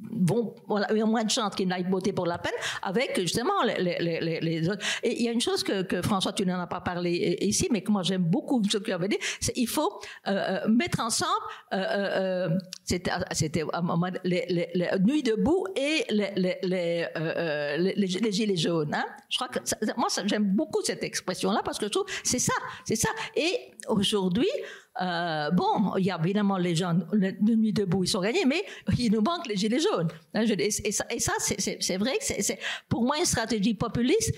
bon, il y a moins de chances qu'ils n'aillent voter pour la peine avec justement les, autres. Et il y a une chose que, que François, tu n'en as pas parlé ici, mais que moi j'aime beaucoup ce que tu avais dit, c'est il faut euh, euh mettre ensemble, euh, euh, euh c'était, c'était les, les, Nuits debout et les, Gilets jaunes. Hein? Je crois que moi j'aime beaucoup cette expression-là parce que je trouve c'est ça, c'est ça. Et aujourd'hui, euh, bon, il y a évidemment les gens de nuit debout, ils sont gagnés, mais il nous manque les gilets jaunes. Hein, et, ça, c'est vrai que c'est pour moi une stratégie populiste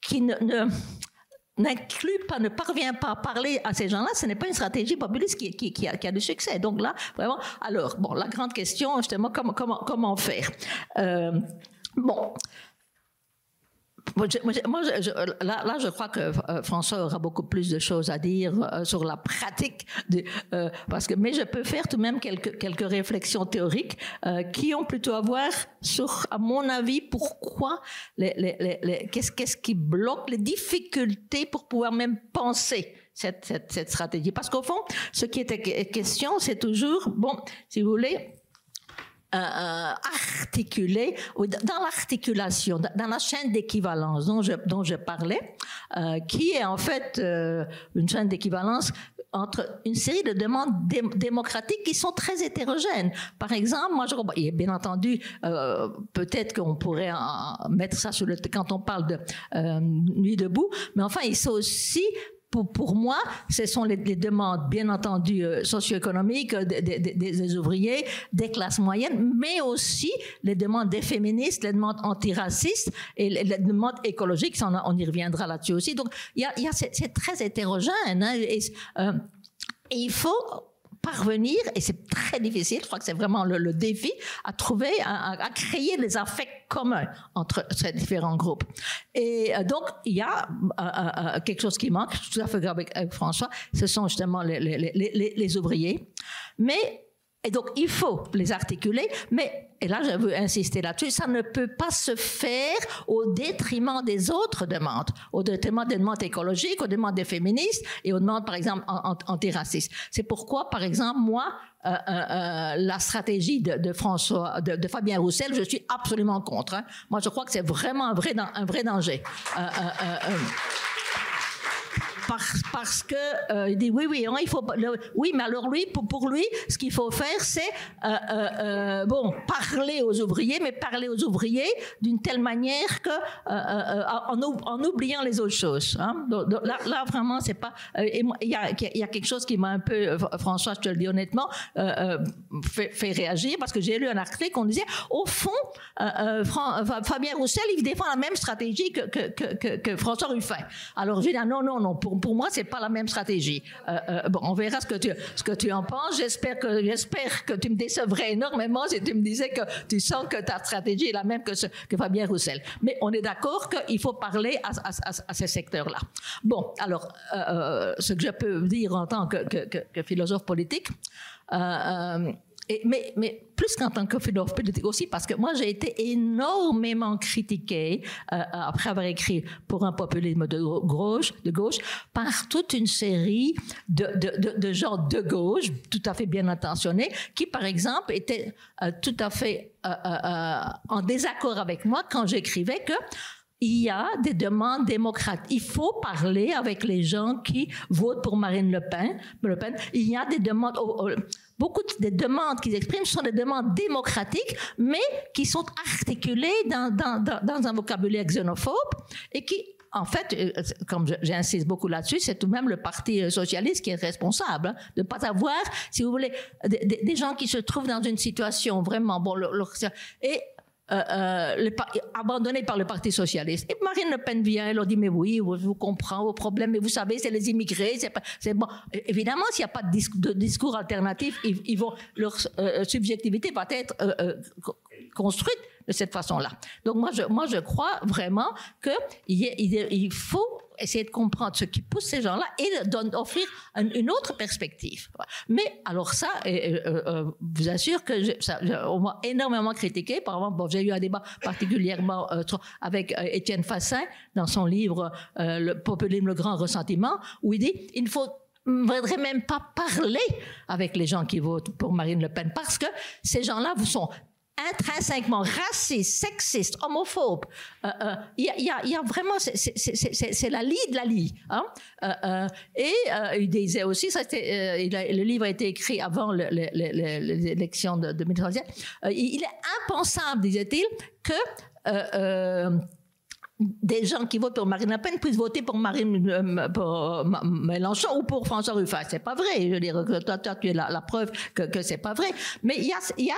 qui n'inclut pas, ne parvient pas à parler à ces gens-là, ce n'est pas une stratégie populiste qui, a, du succès. Donc là, vraiment, alors, bon, la grande question, justement, comment, comment, comment faire? Euh, Bon, moi, là, je crois que euh, François aura beaucoup plus de choses à dire euh, sur la pratique, euh, parce que, mais je peux faire tout de même quelques, réflexions théoriques qui ont plutôt à voir sur, à mon avis, pourquoi, qu'est-ce, qui bloque les difficultés pour pouvoir même penser cette, cette, cette stratégie. Parce qu'au fond, ce qui était question, c'est toujours, bon, si vous voulez, euh, articulé, dans l'articulation, dans la chaîne d'équivalence dont je, dont je parlais, euh, qui est en fait euh, une chaîne d'équivalence entre une série de demandes démocratiques qui sont très hétérogènes. Par exemple, moi, je bien entendu, euh, peut-être qu'on pourrait mettre ça sur le quand on parle de euh, nuit debout, mais enfin, il faut aussi pour, pour, moi, ce sont les, les demandes, bien entendu, euh, socio-économiques euh, des, des, des, ouvriers, des classes moyennes, mais aussi les demandes des féministes, les demandes antiracistes et les, les demandes écologiques. On, on y reviendra là-dessus aussi. Donc, il y a, y a c'est très hétérogène. Hein, et, euh, il faut parvenir, et c'est très difficile, je crois que c'est vraiment le, le, défi, à trouver, à, à, créer des affects communs entre ces différents groupes. Et euh, donc, il y a euh, euh, quelque chose qui manque, tout à fait avec, avec François, ce sont justement les, les, les, les ouvriers. Mais et donc, il faut les articuler, mais, et là, je veux insister là-dessus, ça ne peut pas se faire au détriment des autres demandes, au détriment des demandes écologiques, aux demandes des féministes et aux demandes, par exemple, antiracistes. C'est pourquoi, par exemple, moi, euh, euh, euh, la stratégie de, François, de, Fabien Roussel, je suis absolument contre. Hein. Moi, je crois que c'est vraiment un vrai, un vrai danger. Parce, parce que euh, il dit oui, oui, hein, il faut, oui, mais alors lui, pour, lui, ce qu'il faut faire, c'est euh, euh, bon parler aux ouvriers, mais parler aux ouvriers d'une telle manière que en, oubliant les autres choses. Hein. Là, vraiment, c'est pas. Il y a, quelque chose qui m'a un peu, François, je te le dis honnêtement, fait, réagir parce que j'ai lu un article on disait, au fond, Fabien Roussel, il défend la même stratégie que, que François Ruffin. Alors j'ai dit ah, non, non, non. Pour, pour moi, c'est pas la même stratégie. Euh, euh, bon, on verra ce que tu, ce que tu en penses. J'espère que, j'espère que tu me décevrais énormément si tu me disais que tu sens que ta stratégie est la même que, ce, que Fabien Roussel. Mais on est d'accord qu'il faut parler à, à, à, à ces secteurs-là. Bon, alors, euh, ce que je peux dire en tant que, que, que philosophe politique, mais, plus qu'en tant que philosophe politique aussi, parce que moi j'ai été énormément critiquée euh, après avoir écrit pour un populisme de gauche, de gauche par toute une série de, de, de, gens de gauche, tout à fait bien intentionnés, qui par exemple étaient euh, tout à fait euh, en désaccord avec moi quand j'écrivais que il y a des demandes démocratiques. Il faut parler avec les gens qui votent pour Marine Le Pen. Il y a des demandes, beaucoup des demandes qu'ils expriment sont des demandes démocratiques, mais qui sont articulées dans, un vocabulaire xénophobe et qui en fait, euh, comme j'insiste beaucoup là-dessus, c'est tout de même le Parti socialiste qui est responsable hein, de ne pas avoir, si vous voulez, des, gens qui se trouvent dans une situation vraiment bon, euh, euh abandonné par le Parti socialiste. Et Marine Le Pen vient, elle leur dit mais oui, je vous comprends vos problèmes, mais vous savez, c'est les immigrés, c'est bon. Évidemment, s'il n'y a pas de, discours alternatif, ils, vont leur euh, subjectivité va être euh, construite de cette façon-là. Donc moi je, moi, je crois vraiment qu'il il faut essayer de comprendre ce qui pousse ces gens-là et d'offrir une autre perspective. Mais alors ça, et, euh, euh, vous assure que ça, on m'a énormément critiqué. Par exemple, j'ai eu un débat particulièrement euh, avec Étienne Fassin dans son livre Le populisme, le grand ressentiment, où il dit il ne faut même pas parler avec les gens qui votent pour Marine Le Pen parce que ces gens-là vous sont intrinsèquement raciste, sexiste, homophobe. Il euh, euh, y, a, y, a, vraiment, c'est la lie de la lie. Hein? Euh, et il disait aussi, le livre a été écrit avant l'élection de, de 1917, il est impensable, disait-il, que des gens qui votent pour Marine Le Pen puissent voter pour Marine pour Mélenchon ou pour François Ruffin. C'est pas vrai. Je veux dire, toi, tu es la, preuve que, que c'est pas vrai. Mais il y a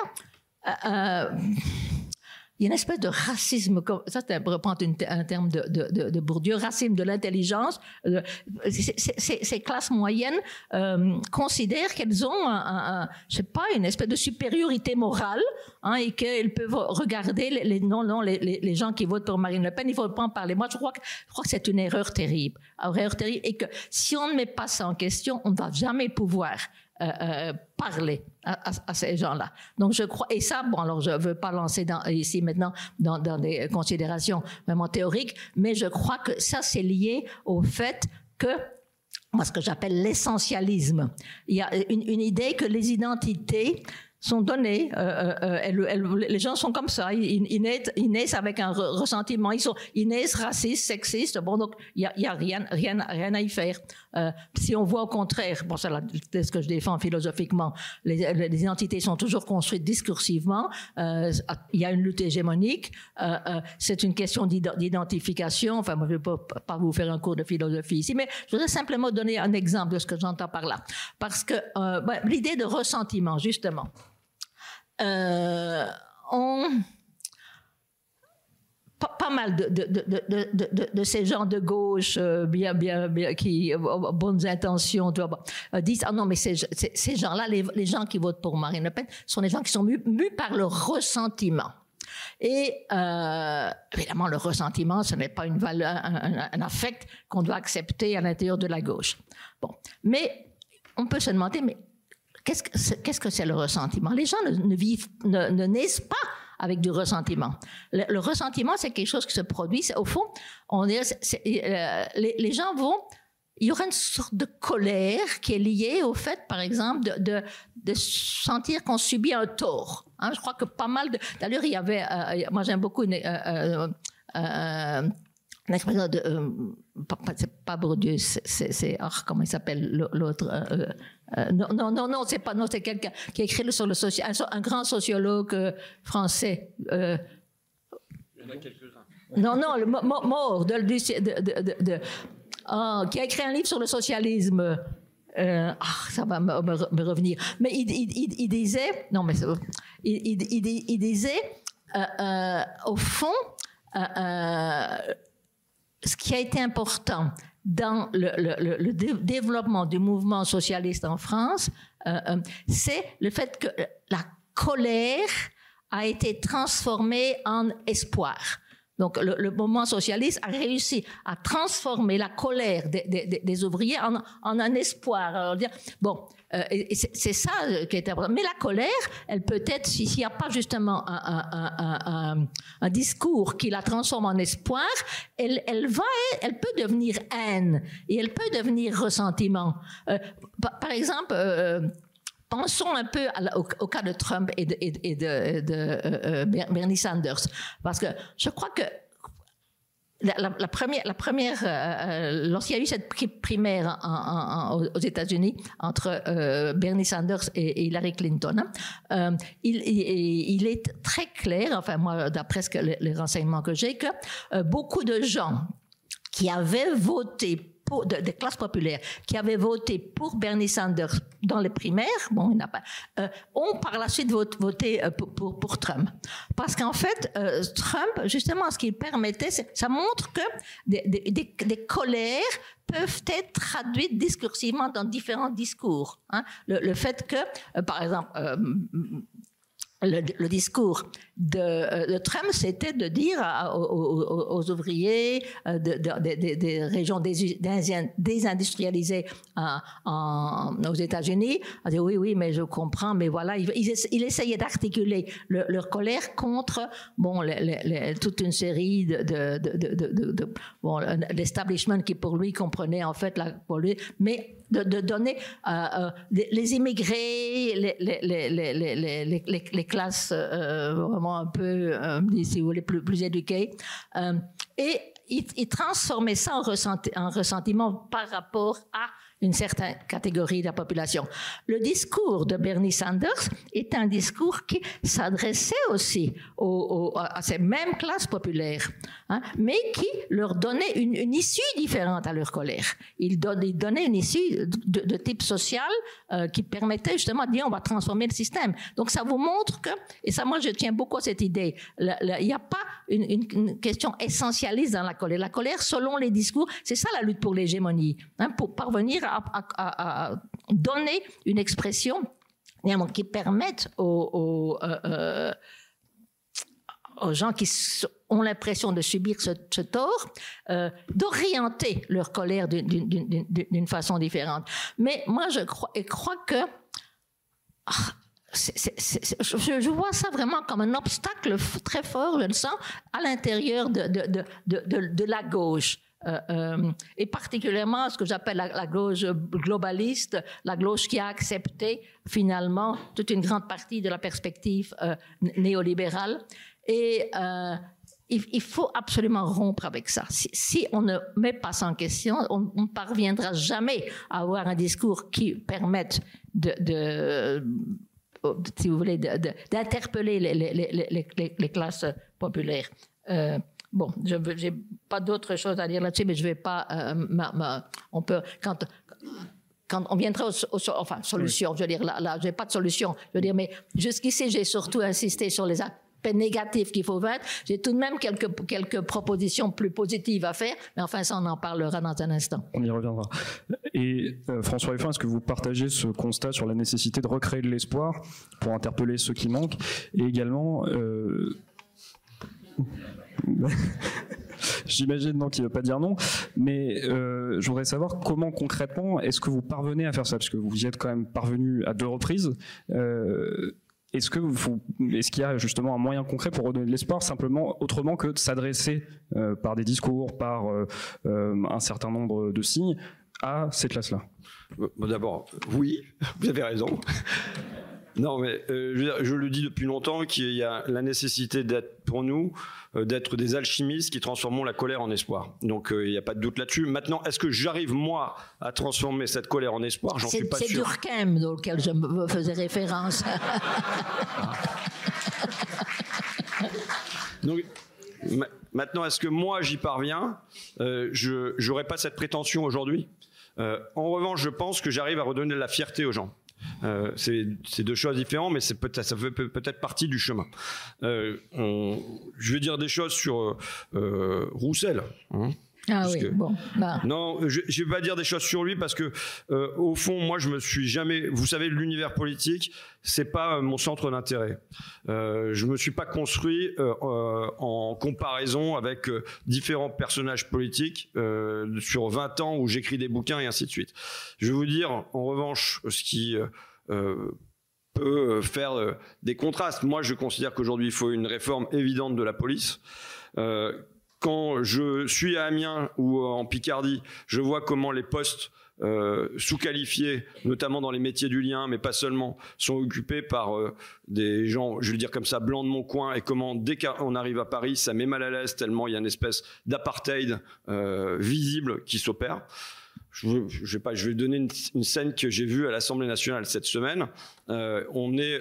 euh, euh, il y a une espèce de racisme, ça c'est reprendre un terme de, de, de, Bourdieu, racisme de l'intelligence. Euh, ces, classes moyennes considèrent qu'elles ont, un, je sais pas, une espèce de supériorité morale hein, et qu'elles peuvent regarder les, non, non, les, les, gens qui votent pour Marine Le Pen, il faut pas en parler. Moi, je crois que, je crois que c'est une erreur terrible, une erreur terrible, et que si on ne met pas ça en question, on ne va jamais pouvoir euh, euh, parler à, ces gens-là. Donc je crois, et ça, bon, alors je ne veux pas lancer ici maintenant dans, des considérations vraiment théoriques, mais je crois que ça, c'est lié au fait que moi, ce que j'appelle l'essentialisme. Il y a une idée que les identités sont données. Euh, euh, les gens sont comme ça. Ils, naissent, avec un ressentiment. Ils, sont, ils naissent racistes, sexistes. Bon, donc il n'y a, y a rien, rien, rien à y faire. Euh, si on voit au contraire, bon, c'est ce que je défends philosophiquement, les, les, identités sont toujours construites discursivement. il y a une lutte hégémonique. c'est une question d'identification. Enfin, moi, je ne vais pas, vous faire un cours de philosophie ici, mais je voudrais simplement donner un exemple de ce que j'entends par là. Parce que ben, l'idée de ressentiment, justement euh, pas, mal de, de, de, ces gens de gauche euh, bien, bien, bien, qui ont bonnes intentions euh, disent ah non mais ces, ces gens-là, les, gens qui votent pour Marine Le Pen, sont des gens qui sont mus, par le ressentiment. Et évidemment, le ressentiment, ce n'est pas une valeur, un, affect qu'on doit accepter à l'intérieur de la gauche. Bon, mais on peut se demander, mais Qu'est-ce que c'est le ressentiment? Les gens ne, vivent, ne, naissent pas avec du ressentiment. Le, ressentiment, c'est quelque chose qui se produit. Au fond, on est, euh, les, gens vont il y aura une sorte de colère qui est liée au fait, par exemple, de, de, sentir qu'on subit un tort. Hein. je crois que pas mal de... D'ailleurs, il y avait... Euh, moi, j'aime beaucoup une, euh, de euh, c'est pas Bourdieu c'est oh, comment il s'appelle l'autre euh, euh, non non non non c'est pas non c'est quelqu'un qui a écrit sur le social un, grand sociologue français il y en a quelques-uns. non non le mort de, de, de, oh, qui a écrit un livre sur le socialisme ah, ça va me, revenir. Mais il, il, il, disait non mais il, il, disait au fond ce qui a été important dans le, développement du mouvement socialiste en France, euh, euh, c'est le fait que la colère a été transformée en espoir. Donc le, mouvement socialiste a réussi à transformer la colère des ouvriers en, en, un espoir. Alors, dire, bon, euh, c'est ça euh, qui est important. Mais la colère, elle peut être, s'il n'y a pas justement un, discours qui la transforme en espoir, elle, va, elle peut devenir haine et elle peut devenir ressentiment. Euh, par, exemple, pensons un peu au, cas de Trump et de, et Bernie Sanders, parce que je crois que la, première, première euh, lorsqu'il y a eu cette primaire aux États-Unis entre euh, Bernie Sanders et, Hillary Clinton, euh, il, est très clair, enfin moi d'après les, les renseignements que j'ai, que euh, beaucoup de gens qui avaient voté pour, de, des classes populaires qui avaient voté pour Bernie Sanders dans les primaires, bon, il n'a pas, euh, ont par la suite voté, euh, pour, Trump. Parce qu'en fait, euh, Trump, justement, ce qu'il permettait, ça montre que des, colères peuvent être traduites discursivement dans différents discours. Hein. Le, fait que, par exemple, le, discours de, euh, de Trump, c'était de dire aux, ouvriers euh, de, de, des régions désindustrialisées en, aux États-Unis, oui, oui, mais je comprends, mais voilà, il, il, il essayait d'articuler le, leur colère contre bon, toute une série de, bon, l'establishment qui pour lui comprenait en fait la, pour lui, mais de, de donner euh, euh, les immigrés, les, les, les, les classes euh, vraiment un peu, euh, si vous voulez, plus, plus éduquées. Euh, et il, il, transformait ça en, ressenti, en ressentiment par rapport à une certaine catégorie de la population. Le discours de Bernie Sanders est un discours qui s'adressait aussi à ces mêmes classes populaires, hein, mais qui leur donnait une, issue différente à leur colère. Il, donne, il donnait une issue de, type social euh, qui permettait justement de dire on va transformer le système. Donc ça vous montre que, et ça moi je tiens beaucoup à cette idée, il n'y a pas une, question essentialiste dans la colère. La colère, selon les discours, c'est ça la lutte pour l'hégémonie, hein, pour parvenir à à, donner une expression qui permette aux, euh, euh, gens qui ont l'impression de subir ce, tort, euh, d'orienter leur colère d'une façon différente. Mais moi, je crois, et crois que ah, je, vois ça vraiment comme un obstacle très fort, je le sens, à l'intérieur de, la gauche. Euh, euh, et particulièrement ce que j'appelle la, la, gauche globaliste, la gauche qui a accepté finalement toute une grande partie de la perspective euh, néolibérale. Et il, faut absolument rompre avec ça. Si, on ne met pas ça en question, on ne parviendra jamais à avoir un discours qui permette de, si vous voulez, d'interpeller les, classes populaires. Bon, je n'ai pas d'autre chose à dire là-dessus, mais je ne vais pas. Euh, ma, ma, on peut quand quand on viendra aux, aux enfin solution, oui. je veux dire là, là j'ai pas de solution. Je veux dire, mais jusqu'ici j'ai surtout insisté sur les aspects négatifs qu'il faut faire. J'ai tout de même quelques quelques propositions plus positives à faire, mais enfin ça on en parlera dans un instant. On y reviendra. Et euh, François Effin, est-ce que vous partagez ce constat sur la nécessité de recréer de l'espoir pour interpeller ceux qui manquent? Et également euh, J'imagine donc qu'il ne veut pas dire non, mais euh, je voudrais savoir comment concrètement est-ce que vous parvenez à faire ça, parce que vous y êtes quand même parvenu à deux reprises. Euh, est-ce que est-ce qu'il y a justement un moyen concret pour redonner de l'espoir simplement autrement que de s'adresser euh, par des discours, par un certain nombre de signes à ces classes-là D'abord, oui, vous avez raison. Non, mais euh, je, dire, je, le dis depuis longtemps qu'il y a la nécessité d'être pour nous euh, d'être des alchimistes qui transformons la colère en espoir. Donc euh, il n'y a pas de doute là-dessus. Maintenant, est-ce que j'arrive moi à transformer cette colère en espoir? J'en suis pas sûr. C'est Durkheim dans lequel je me faisais référence. Donc maintenant, est-ce que moi j'y parviens? Je n'aurais pas cette prétention aujourd'hui. En revanche, je pense que j'arrive à redonner de la fierté aux gens. Euh, c'est deux choses différentes, mais peut ça fait peut-être partie du chemin. Euh, je vais dire des choses sur euh, Roussel. Hein. Ah oui, bon. Bah. Non, je ne vais pas dire des choses sur lui parce que, euh, au fond, moi, je me suis jamais. Vous savez, l'univers politique, c'est pas euh, mon centre d'intérêt. Euh, je me suis pas construit euh, en comparaison avec différents personnages politiques sur 20 ans où j'écris des bouquins et ainsi de suite. Je vais vous dire, en revanche, ce qui peut faire des contrastes. Moi, je considère qu'aujourd'hui, il faut une réforme évidente de la police quand je suis à Amiens ou en Picardie, je vois comment les postes euh, sous-qualifiés, notamment dans les métiers du lien, mais pas seulement, sont occupés par euh, des gens, je vais le dire comme ça, blancs de mon coin, et comment dès qu'on arrive à Paris, ça met mal à l'aise tellement il y a une espèce d'apartheid euh, visible qui s'opère je, vais pas, je vais donner une, scène que j'ai vue à l'Assemblée nationale cette semaine. Euh, on est,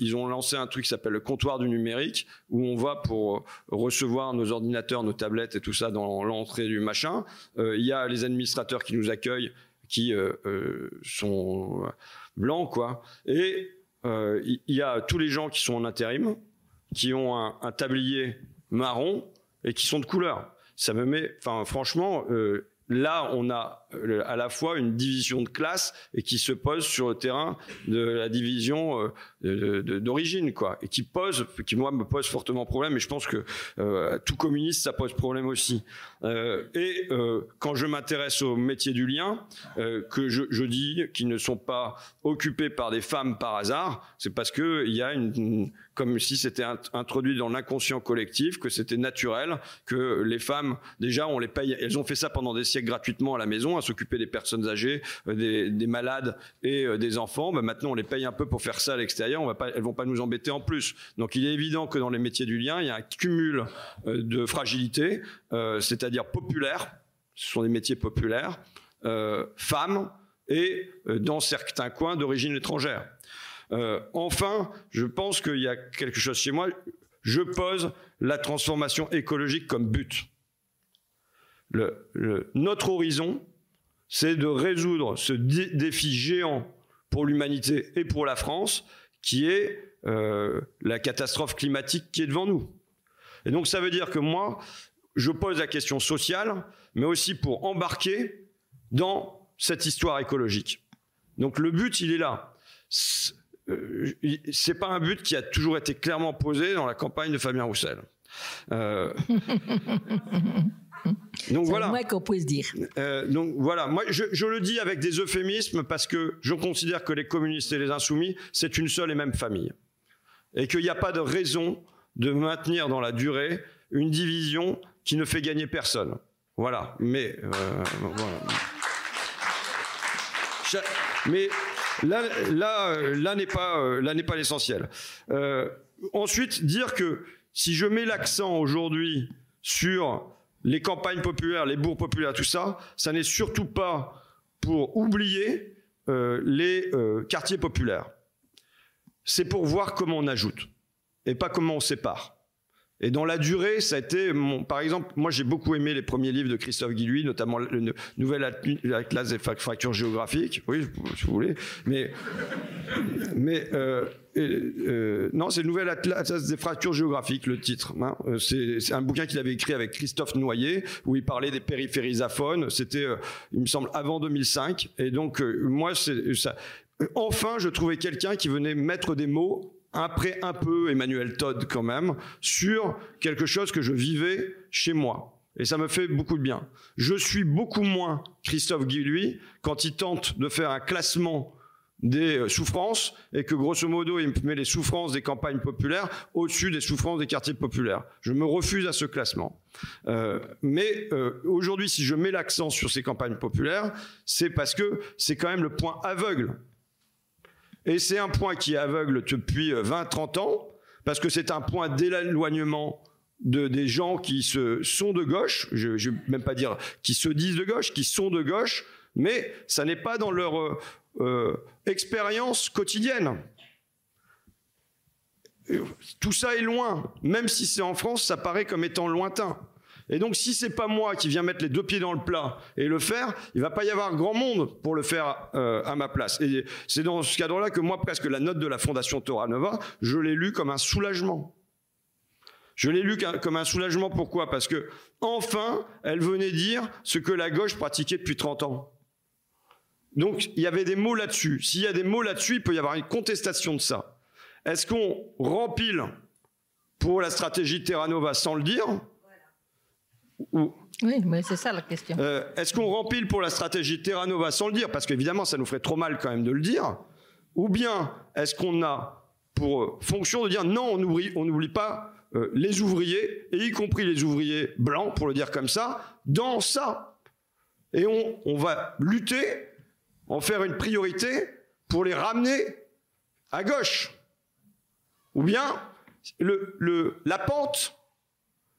ils ont lancé un truc qui s'appelle le comptoir du numérique, où on va pour recevoir nos ordinateurs, nos tablettes et tout ça dans l'entrée du machin. Euh, il y a les administrateurs qui nous accueillent, qui euh, sont blancs, quoi. Et il y a tous les gens qui sont en intérim, qui ont un, tablier marron et qui sont de couleur. Ça me met, enfin, franchement. Là, on a euh, à la fois une division de classe et qui se pose sur le terrain de la division euh, d'origine, quoi, et qui pose, qui moi me pose fortement problème. Et je pense que euh, tout communiste, ça pose problème aussi. et quand je m'intéresse aux métiers du lien, que je, dis qu'ils ne sont pas occupés par des femmes par hasard, c'est parce que il y a une comme si c'était introduit dans l'inconscient collectif, que c'était naturel, que les femmes, déjà, on les paye, elles ont fait ça pendant des siècles gratuitement à la maison, à s'occuper des personnes âgées, euh, des, malades et euh, des enfants. Ben maintenant, on les paye un peu pour faire ça à l'extérieur, on va pas, elles vont pas nous embêter en plus. Donc, il est évident que dans les métiers du lien, il y a un cumul euh, de fragilité, c'est-à-dire populaire, ce sont des métiers populaires, femmes, et dans certains coins d'origine étrangère. Euh, enfin, je pense qu'il y a quelque chose chez moi. Je pose la transformation écologique comme but. notre horizon, c'est de résoudre ce défi géant pour l'humanité et pour la France, qui est euh, la catastrophe climatique qui est devant nous. Et donc ça veut dire que moi, je pose la question sociale, mais aussi pour embarquer dans cette histoire écologique. Donc le but, il est là. Euh, c'est pas un but qui a toujours été clairement posé dans la campagne de Fabien Roussel. Euh, donc voilà. moins qu'on puisse dire. Euh, donc voilà, moi je, je, le dis avec des euphémismes parce que je considère que les communistes et les insoumis c'est une seule et même famille et qu'il n'y a pas de raison de maintenir dans la durée une division qui ne fait gagner personne. Voilà, mais euh, voilà. Mais Là, là, euh, là n'est pas, euh, là n'est pas l'essentiel. Euh, ensuite, dire que si je mets l'accent aujourd'hui sur les campagnes populaires, les bourgs populaires, tout ça, ça n'est surtout pas pour oublier les quartiers populaires. C'est pour voir comment on ajoute et pas comment on sépare. Et dans la durée, ça a été, par exemple, moi j'ai beaucoup aimé les premiers livres de Christophe Guilluy, notamment le, Nouvel Atlas des fractures géographiques, oui, si vous voulez, mais, euh, euh, non, c'est le Nouvel Atlas des fractures géographiques, le titre. Hein. Euh, c'est un bouquin qu'il avait écrit avec Christophe Noyer, où il parlait des périphériesaphones. C'était, euh, il me semble, avant 2005. Et donc, moi, c'est ça. Enfin, je trouvais quelqu'un qui venait mettre des mots après un peu Emmanuel Todd quand même, sur quelque chose que je vivais chez moi. Et ça me fait beaucoup de bien. Je suis beaucoup moins Christophe Guy, quand il tente de faire un classement des euh, souffrances et que grosso modo il met les souffrances des campagnes populaires au-dessus des souffrances des quartiers populaires. Je me refuse à ce classement. Euh, mais euh, aujourd'hui, si je mets l'accent sur ces campagnes populaires, c'est parce que c'est quand même le point aveugle et c'est un point qui aveugle depuis 20-30 euh, ans, parce que c'est un point d'éloignement de, des gens qui se, sont de gauche, je ne vais même pas dire qui se disent de gauche, qui sont de gauche, mais ça n'est pas dans leur euh, euh, expérience quotidienne. Tout ça est loin, même si c'est en France, ça paraît comme étant lointain. Et donc, si c'est pas moi qui viens mettre les deux pieds dans le plat et le faire, il va pas y avoir grand monde pour le faire euh, à ma place. Et c'est dans ce cadre-là que moi, presque la note de la Fondation Torah Nova, je l'ai lu comme un soulagement. Je l'ai lu comme un soulagement. Pourquoi? Parce que enfin, elle venait dire ce que la gauche pratiquait depuis 30 ans. Donc, il y avait des mots là-dessus. S'il y a des mots là-dessus, il peut y avoir une contestation de ça. Est-ce qu'on rempile pour la stratégie Terra Nova sans le dire? Oui, mais c'est ça la question. Euh, est-ce qu'on rempile pour la stratégie Terra Nova sans le dire? Parce qu'évidemment, ça nous ferait trop mal quand même de le dire. Ou bien est-ce qu'on a pour fonction de dire non, on n'oublie pas euh, les ouvriers, et y compris les ouvriers blancs, pour le dire comme ça, dans ça? Et on, on va lutter, en faire une priorité pour les ramener à gauche. Ou bien le, la pente,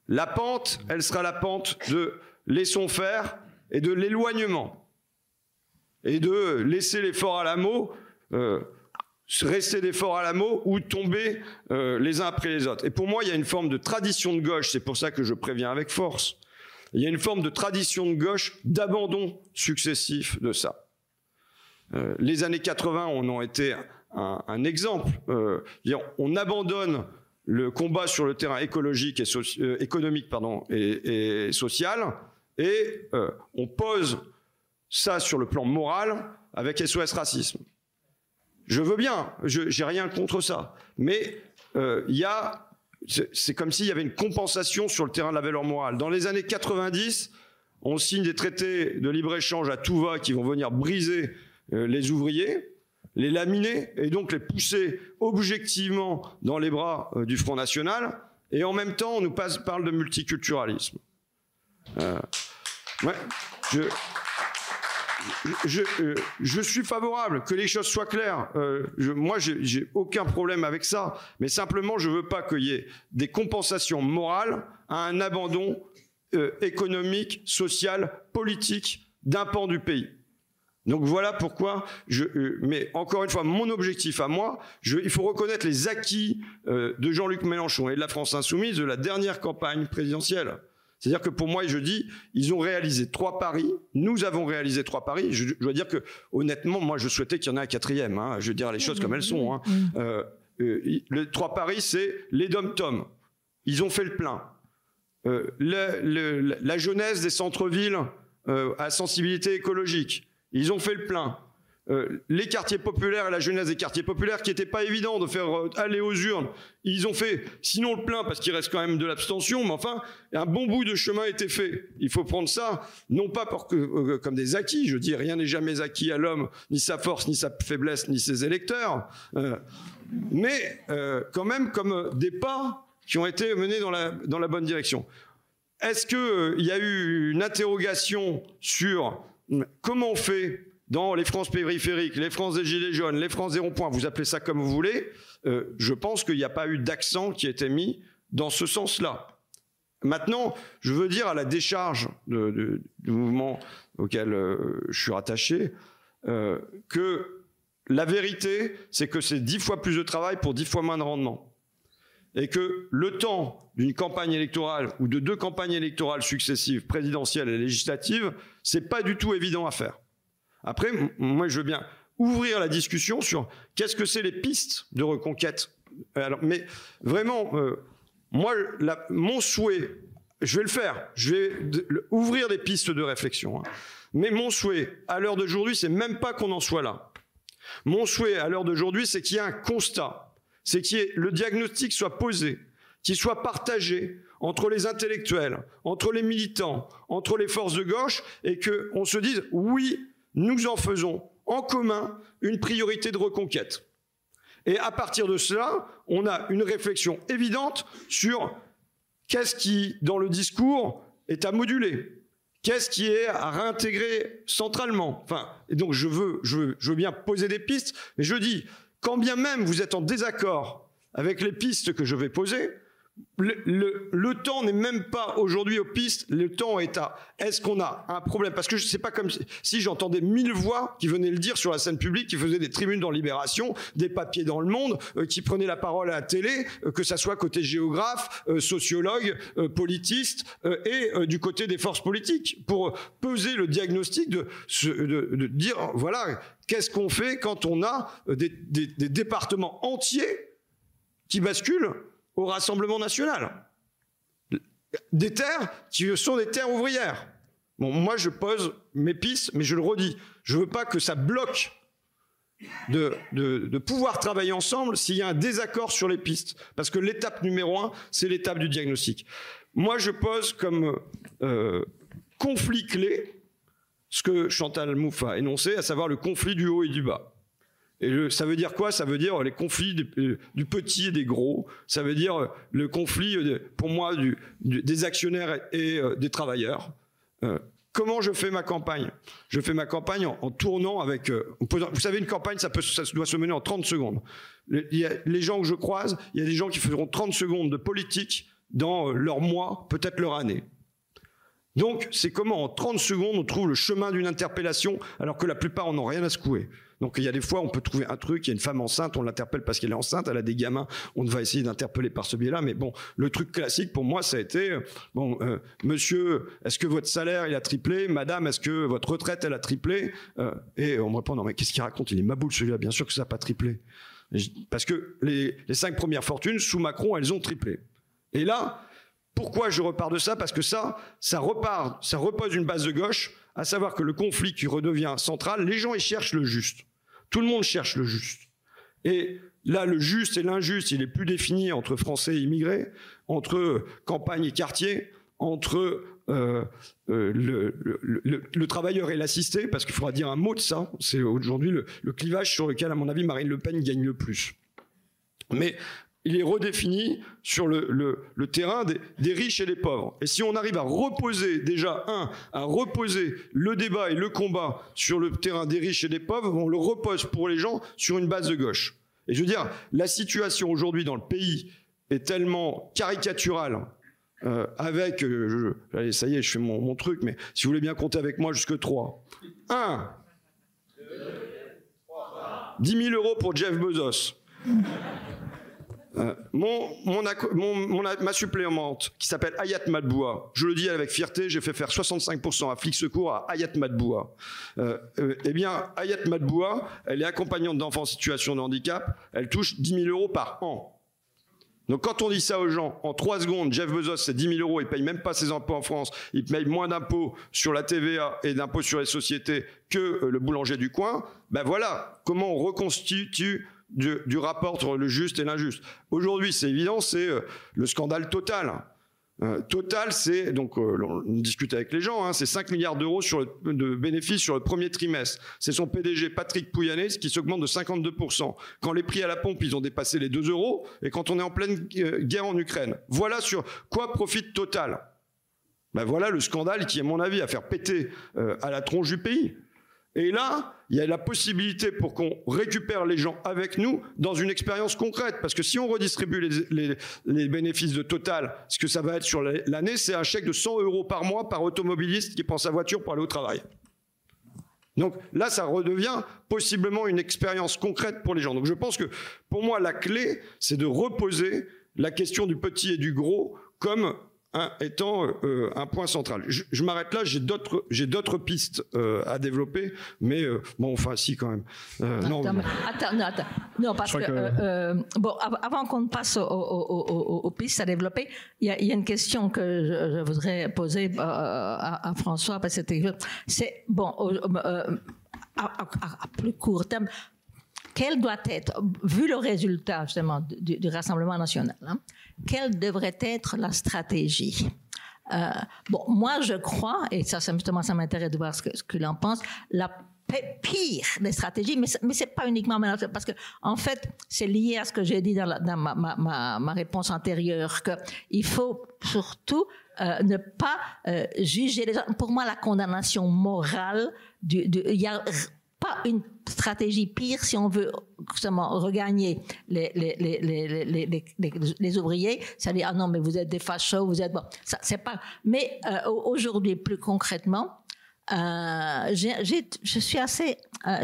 la pente, elle sera la pente de laissons faire et de l'éloignement. Et de laisser les forts à la euh, rester des forts à la ou tomber euh, les uns après les autres. Et pour moi, il y a une forme de tradition de gauche, c'est pour ça que je préviens avec force. Il y a une forme de tradition de gauche d'abandon successif de ça. Euh, les années 80 on ont été un, exemple. Euh, on abandonne le combat sur le terrain écologique et euh, économique pardon, et, social, et euh, on pose ça sur le plan moral avec SOS Racisme. Je veux bien, j'ai rien contre ça, mais il y a, c'est comme s'il y avait une compensation sur le terrain de la valeur morale. Dans les années 90, on signe des traités de libre-échange à tout va qui vont venir briser les ouvriers les laminer et donc les pousser objectivement dans les bras euh, du Front National. Et en même temps, on nous parle de multiculturalisme. Euh, je, euh, je, suis favorable que les choses soient claires. je, moi, j'ai aucun problème avec ça, mais simplement, je veux pas qu'il y ait des compensations morales à un abandon économique, social, politique d'un pan du pays. Donc voilà pourquoi, je, euh, mais encore une fois, mon objectif à moi, je, il faut reconnaître les acquis euh, de Jean-Luc Mélenchon et de la France insoumise de la dernière campagne présidentielle. C'est-à-dire que pour moi, je dis, ils ont réalisé trois paris. Nous avons réalisé trois paris. Je, dois dire que, honnêtement, moi, je souhaitais qu'il y en ait un quatrième. Hein. Je veux dire les choses comme elles sont. Hein. Euh, euh, les trois paris, c'est les dom-tom. Ils ont fait le plein. Euh, le, le, la jeunesse des centres-villes à sensibilité écologique. Ils ont fait le plein. Euh, les quartiers populaires et la jeunesse des quartiers populaires qui n'était pas évident de faire euh, aller aux urnes. Ils ont fait, sinon le plein parce qu'il reste quand même de l'abstention, mais enfin, un bon bout de chemin a été fait. Il faut prendre ça, non pas euh, comme des acquis, je dis rien n'est jamais acquis à l'homme, ni sa force, ni sa faiblesse, ni ses électeurs, mais quand même comme des pas qui ont été menés dans la, dans la bonne direction. Est-ce qu'il y a eu une interrogation sur comment on fait dans les France périphériques, les France des Gilets jaunes, les France des ronds-points, vous appelez ça comme vous voulez, euh, je pense qu'il n'y a pas eu d'accent qui a été mis dans ce sens-là. Maintenant, je veux dire à la décharge du mouvement auquel euh, je suis rattaché, euh, que la vérité, c'est que c'est dix fois plus de travail pour dix fois moins de rendement et que le temps d'une campagne électorale ou de deux campagnes électorales successives, présidentielles et législatives, c'est pas du tout évident à faire. Après, moi, je veux bien ouvrir la discussion sur qu'est-ce que c'est les pistes de reconquête. Alors, mais vraiment, euh, moi, mon souhait, je vais le faire, je vais ouvrir des pistes de réflexion. Hein. Mais mon souhait, à l'heure d'aujourd'hui, c'est même pas qu'on en soit là. Mon souhait, à l'heure d'aujourd'hui, c'est qu'il y ait un constat c'est que le diagnostic soit posé, qu'il soit partagé entre les intellectuels, entre les militants, entre les forces de gauche, et qu'on se dise oui, nous en faisons en commun une priorité de reconquête. Et à partir de cela, on a une réflexion évidente sur qu'est-ce qui, dans le discours, est à moduler, qu'est-ce qui est à réintégrer centralement. Enfin, et donc je veux, je veux, je veux bien poser des pistes, mais je dis, quand bien même vous êtes en désaccord avec les pistes que je vais poser, le, temps n'est même pas aujourd'hui aux pistes, le temps est à est-ce qu'on a un problème? Parce que je sais pas comme si, j'entendais mille voix qui venaient le dire sur la scène publique, qui faisaient des tribunes dans Libération, des papiers dans le monde, euh, qui prenaient la parole à la télé, euh, que ça soit côté géographe, euh, sociologue, politiste et du côté des forces politiques, pour peser le diagnostic de, dire voilà qu'est-ce qu'on fait quand on a des départements entiers qui basculent au Rassemblement national. des terres qui sont des terres ouvrières. Bon, moi, je pose mes pistes, mais je le redis, je veux pas que ça bloque de, de, pouvoir travailler ensemble s'il y a un désaccord sur les pistes. Parce que l'étape numéro un, c'est l'étape du diagnostic. Moi, je pose comme euh, conflit clé ce que Chantal Mouffe a énoncé, à savoir le conflit du haut et du bas. Et ça veut dire quoi? Ça veut dire les conflits du, petit et des gros. Ça veut dire le conflit, euh, pour moi, des actionnaires et euh, des travailleurs. Euh, comment je fais ma campagne? Je fais ma campagne en, tournant avec... vous savez, une campagne, ça, doit se mener en 30 secondes. Les, les gens que je croise, il y a des gens qui feront 30 secondes de politique dans leur mois, peut-être leur année. Donc, c'est comment en 30 secondes on trouve le chemin d'une interpellation alors que la plupart en ont rien à secouer. Donc il y a des fois, on peut trouver un truc, il y a une femme enceinte, on l'interpelle parce qu'elle est enceinte, elle a des gamins, on va essayer d'interpeller par ce biais-là. Mais bon, le truc classique pour moi, ça a été, euh, bon, euh, monsieur, est-ce que votre salaire, il a triplé? Madame, est-ce que votre retraite, elle a triplé? Euh, Et on me répond, non mais qu'est-ce qu'il raconte? Il est maboule celui-là, bien sûr que ça n'a pas triplé. Parce que les, les cinq premières fortunes, sous Macron, elles ont triplé. Et là, pourquoi je repars de ça? Parce que ça, ça repart, ça repose une base de gauche, à savoir que le conflit qui redevient central, les gens ils cherchent le juste. Tout le monde cherche le juste. Et là, le juste et l'injuste, il est plus défini entre Français et immigrés, entre campagne et quartier, entre euh, euh, le, travailleur et l'assisté, parce qu'il faudra dire un mot de ça. C'est aujourd'hui le, le, clivage sur lequel, à mon avis, Marine Le Pen gagne le plus. Mais il est redéfini sur le, terrain des, riches et des pauvres. Et si on arrive à reposer, déjà, un, à reposer le débat et le combat sur le terrain des riches et des pauvres, on le repose pour les gens sur une base de gauche. Et je veux dire, la situation aujourd'hui dans le pays est tellement caricaturale, euh, avec, euh, allez, ça y est, je fais mon, mon, truc, mais si vous voulez bien compter avec moi jusque 3. 1. 10 000 euros pour Jeff Bezos. Euh, mon, ma supplémente, qui s'appelle Ayat Madboua, je le dis avec fierté, j'ai fait faire 65% à Flic Secours à Ayat Madboua. Euh, euh, eh bien, Ayat Madboua, elle est accompagnante d'enfants en situation de handicap, elle touche 10 000 euros par an. Donc quand on dit ça aux gens, en trois secondes, Jeff Bezos, c'est 10 000 euros, il paye même pas ses impôts en France, il paye moins d'impôts sur la TVA et d'impôts sur les sociétés que le boulanger du coin. Ben voilà comment on reconstitue du, rapport entre le juste et l'injuste. Aujourd'hui, c'est évident, c'est euh, le scandale total. Euh, total, c'est donc euh, on discute avec les gens, hein, c'est 5 milliards d'euros de bénéfices sur le premier trimestre. C'est son PDG Patrick Pouyanné qui s'augmente de 52%. Quand les prix à la pompe ils ont dépassé les 2 euros et quand on est en pleine guerre en Ukraine. Voilà sur quoi profite Total. Ben voilà le scandale qui, à mon avis, a faire péter à la tronche du pays. Et là, il y a la possibilité pour qu'on récupère les gens avec nous dans une expérience concrète. Parce que si on redistribue les, bénéfices de Total, ce que ça va être sur l'année, c'est un chèque de 100 euros par mois par automobiliste qui prend sa voiture pour aller au travail. Donc là, ça redevient possiblement une expérience concrète pour les gens. Donc je pense que pour moi, la clé, c'est de reposer la question du petit et du gros comme étant euh, un point central. Je, m'arrête là, j'ai d'autres, j'ai d'autres pistes euh, à développer, mais euh, bon, enfin, si quand même. non, attends, non, attends, non, parce que, bon, avant qu'on passe aux, pistes à développer, il y, a, une question que je, voudrais poser à, François, parce que c'est bon, à, plus court terme quel doit être, vu le résultat justement du, Rassemblement national, hein, quelle devrait être la stratégie euh, Bon, moi je crois, et ça, justement, ça m'intéresse de voir ce que, ce qu'il en pense, la pire des stratégies, mais, mais c'est pas uniquement parce que en fait c'est lié à ce que j'ai dit dans, ma, réponse antérieure que il faut surtout euh, ne pas euh, juger les gens. Pour moi, la condamnation morale, du, y a pas une stratégie pire si on veut justement regagner les, les, les, les, ouvriers. Ça dit, ah non, mais vous êtes des fachos, vous êtes... Bon, ça, c'est pas... Mais euh, aujourd'hui, plus concrètement, euh, euh,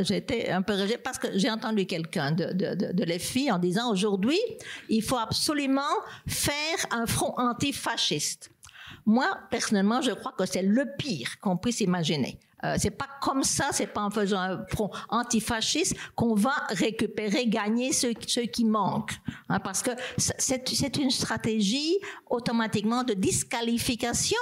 j'ai été un peu parce que j'ai entendu quelqu'un de, filles en disant aujourd'hui, il faut absolument faire un front antifasciste. Moi, personnellement, je crois que c'est le pire qu'on puisse imaginer. Euh, c'est pas comme ça, c'est pas en faisant un front antifasciste qu'on va récupérer, gagner ce, ce qui manque. Hein, parce que c'est une stratégie automatiquement de disqualification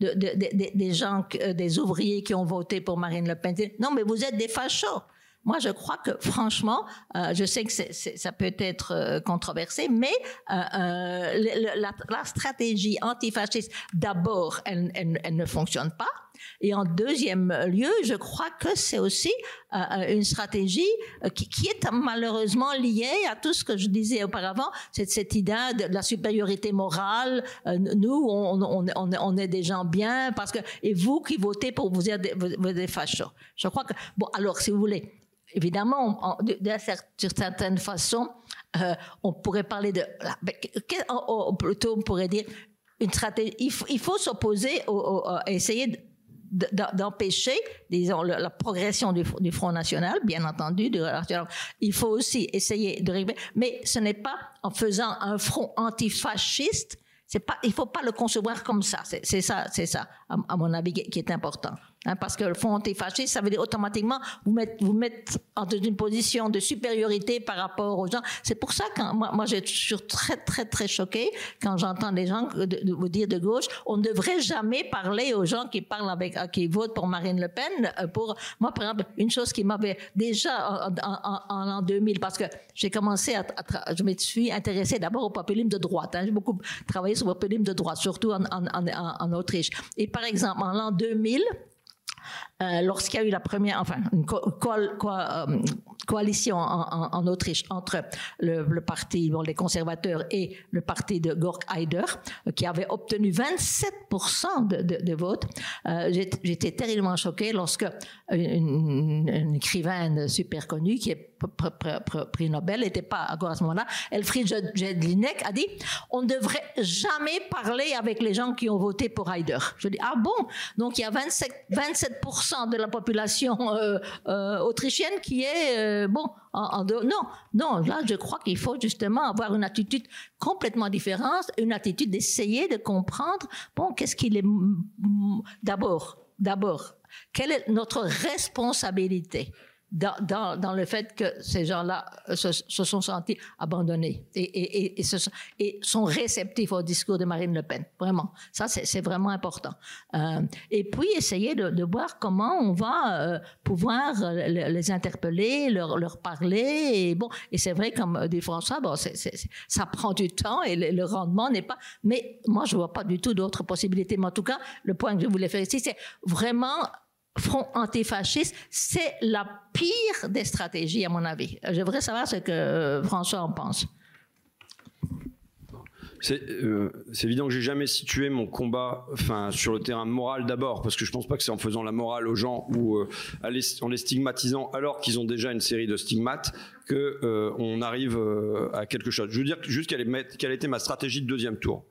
de, de, de, des gens, euh, des ouvriers qui ont voté pour Marine Le Pen. Non, mais vous êtes des fachos. Moi, je crois que franchement, euh, je sais que ça peut être euh, controversé, mais euh, euh la, la, stratégie antifasciste, d'abord, elle, elle, elle, ne fonctionne pas. Et en deuxième lieu, je crois que c'est aussi euh, une stratégie qui, qui, est malheureusement liée à tout ce que je disais auparavant, c'est cette idée de la supériorité morale. nous, on, est des gens bien parce que et vous qui votez pour vous êtes des, vous êtes fachos. Je crois que bon, alors si vous voulez évidemment, d'une certaine façon, euh, on pourrait parler de, plutôt on pourrait dire une stratégie. Il faut, s'opposer, essayer d'empêcher, disons, la, progression du, Front National, bien entendu. il faut aussi essayer de régler, mais ce n'est pas en faisant un front antifasciste. C'est pas, il faut pas le concevoir comme ça. C'est ça, c'est ça, à, mon avis, qui est important. Hein, parce que le front antifasciste, ça veut dire automatiquement vous mettre, vous mettre en une position de supériorité par rapport aux gens. C'est pour ça que moi, moi, je suis très, très, très choquée quand j'entends des gens vous dire de gauche, on ne devrait jamais parler aux gens qui parlent avec, euh, qui votent pour Marine Le Pen. Euh, pour moi, par exemple, une chose qui m'avait déjà en, l'an 2000, parce que j'ai commencé à, je me suis intéressée d'abord au populisme de droite. Hein, j'ai beaucoup travaillé sur le populisme de droite, surtout en, en, en Autriche. Et par exemple, en l'an 2000, euh, lorsqu'il y a eu la première, enfin, une euh, coalition en, Autriche entre le, parti, les conservateurs et le parti de Gork Haider, euh, qui avait obtenu 27% de, de, votes, j'étais terriblement choquée lorsque une, une, écrivaine super connue, qui est prix Nobel, n'était pas encore à ce moment-là, Elfriede Jelinek a dit on ne devrait jamais parler avec les gens qui ont voté pour Haider. Je dis ah bon? Donc il y a 27, 27% de la population euh, euh, autrichienne qui est euh, bon en, non non là je crois qu'il faut justement avoir une attitude complètement différente, une attitude d'essayer de comprendre bon qu'est-ce qu'il est d'abord d'abord quelle est notre responsabilité? Dans, dans, dans, le fait que ces gens-là se, se, sont sentis abandonnés et, et, et, se, et, sont réceptifs au discours de Marine Le Pen. Vraiment, ça c'est vraiment important. Euh, et puis essayer de, de, voir comment on va euh, pouvoir les interpeller, leur, leur parler. Et bon, et c'est vrai comme dit François, bon, c ça prend du temps et le, rendement n'est pas. Mais moi je vois pas du tout d'autres possibilités. Mais en tout cas, le point que je voulais faire ici, c'est vraiment front antifasciste, c'est la pire des stratégies, à mon avis. Je voudrais savoir ce que François en pense. Euh, c'est évident que j'ai jamais situé mon combat enfin, sur le terrain moral d'abord, parce que je pense pas que c'est en faisant la morale aux gens ou euh, en les stigmatisant alors qu'ils ont déjà une série de stigmates que euh, on arrive à quelque chose. Je veux dire juste quelle, quelle était ma stratégie de deuxième tour?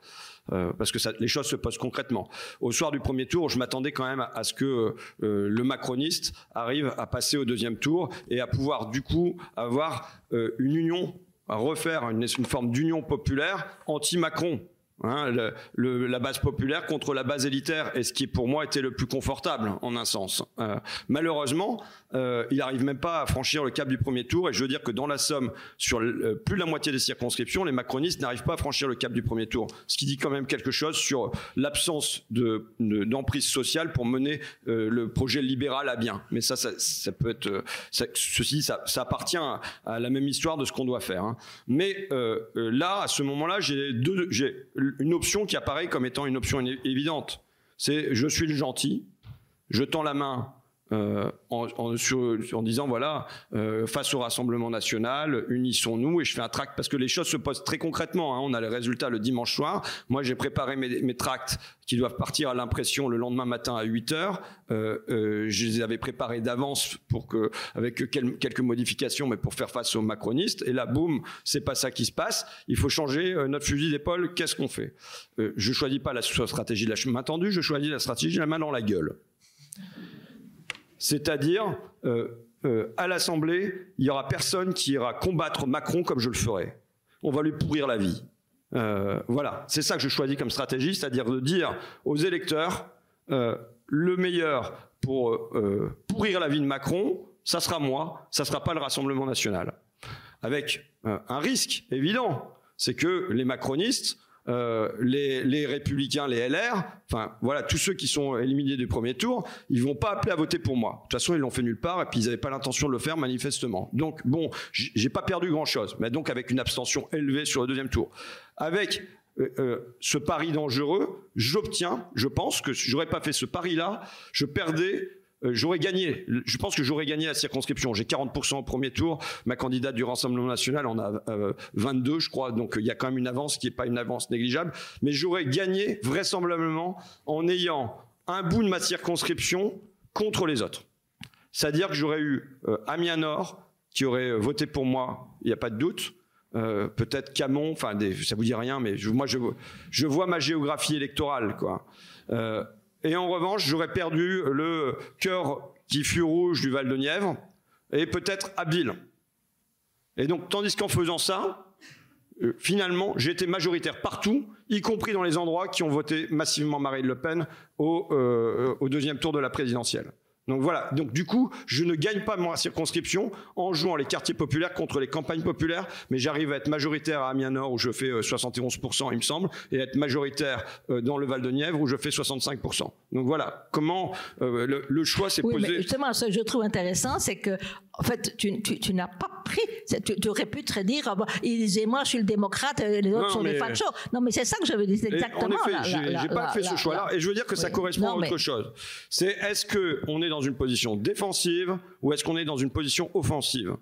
Euh, parce que les choses se posent concrètement. Au soir du premier tour, je m'attendais quand même à, ce que euh, le macroniste arrive à passer au deuxième tour et à pouvoir du coup avoir euh, une union, à refaire une, une forme d'union populaire anti-Macron. Hein, la base populaire contre la base élitaire, et ce qui pour moi était le plus confortable en un sens. Euh, malheureusement, euh, il n'arrive même pas à franchir le cap du premier tour, et je veux dire que dans la somme, sur plus de la moitié des circonscriptions, les macronistes n'arrivent pas à franchir le cap du premier tour, ce qui dit quand même quelque chose sur l'absence de, d'emprise sociale pour mener euh, le projet libéral à bien. Mais ça, ça, peut être, ceci, ça, ça, appartient à, la même histoire de ce qu'on doit faire. Hein. Mais là, à ce moment-là, j'ai deux, j'ai une option qui apparaît comme étant une option évidente. C'est je suis le gentil, je tends la main euh, en, disant voilà euh, face au Rassemblement national unissons-nous et je fais un tract. Parce que les choses se posent très concrètement hein, on a les résultats le dimanche soir. Moi j'ai préparé mes, tracts qui doivent partir à l'impression le lendemain matin à 8 heures. Euh, je les avais préparés d'avance pour que avec quelques modifications mais pour faire face aux macronistes. Et là boum c'est pas ça qui se passe. Il faut changer notre fusil d'épaule. Qu'est-ce qu'on fait? Je choisis pas la stratégie de la main tendue je choisis la stratégie de la main dans la gueule c'est-à-dire, euh, euh, à l'Assemblée, il y aura personne qui ira combattre Macron comme je le ferai. On va lui pourrir la vie. voilà, c'est ça que je choisis comme stratégie, c'est-à-dire de dire aux électeurs, le meilleur pour pourrir la vie de Macron, ça sera moi, ça sera pas le Rassemblement national. Avec un risque évident, c'est que les macronistes euh, les, républicains, les LR, enfin voilà, tous ceux qui sont éliminés du premier tour, ils vont pas appeler à voter pour moi. De toute façon, ils l'ont fait nulle part et puis ils n'avaient pas l'intention de le faire manifestement. Donc bon, j'ai pas perdu grand chose, mais donc avec une abstention élevée sur le deuxième tour, avec euh, euh, ce pari dangereux, j'obtiens, je pense que si j'aurais pas fait ce pari-là, je perdais j'aurais gagné. Je pense que j'aurais gagné la circonscription. J'ai 40% au premier tour. Ma candidate du Rassemblement national en a 22, euh, je crois. Donc il y a quand même une avance qui n'est pas une avance négligeable. Mais j'aurais gagné vraisemblablement en ayant un bout de ma circonscription contre les autres. C'est-à-dire que j'aurais eu euh, Amiens Nord qui aurait voté pour moi, il n'y a pas de doute. peut-être Camon, enfin ça vous dit rien, mais moi je, je, vois ma géographie électorale, quoi. Et en revanche, j'aurais perdu le cœur qui fut rouge du Val de Nièvre et peut-être Abbeville. Et donc, tandis qu'en faisant ça, euh, finalement, j'ai été majoritaire partout, y compris dans les endroits qui ont voté massivement Marine Le Pen au, euh, au deuxième tour de la présidentielle. Donc voilà, donc du coup, je ne gagne pas ma circonscription en jouant les quartiers populaires contre les campagnes populaires, mais j'arrive à être majoritaire à Amiens Nord où je fais 71%, euh, il me semble, et à être majoritaire euh, dans le Val de Nièvre où je fais 65%. Donc voilà, comment euh, le, choix s'est oui, posé. Mais justement, ce que je trouve intéressant, c'est que en fait, tu, tu, n'as pas pris. Tu, aurais pu te dire, ah ils disaient, moi, je suis le démocrate, les autres sont des fachos. Non, mais c'est ça que je veux dire, exactement. En effet, j'ai pas fait ce choix-là, et je veux dire que ça correspond à autre chose. C'est est-ce que on est dans une position défensive ou est-ce qu'on est dans une position offensive?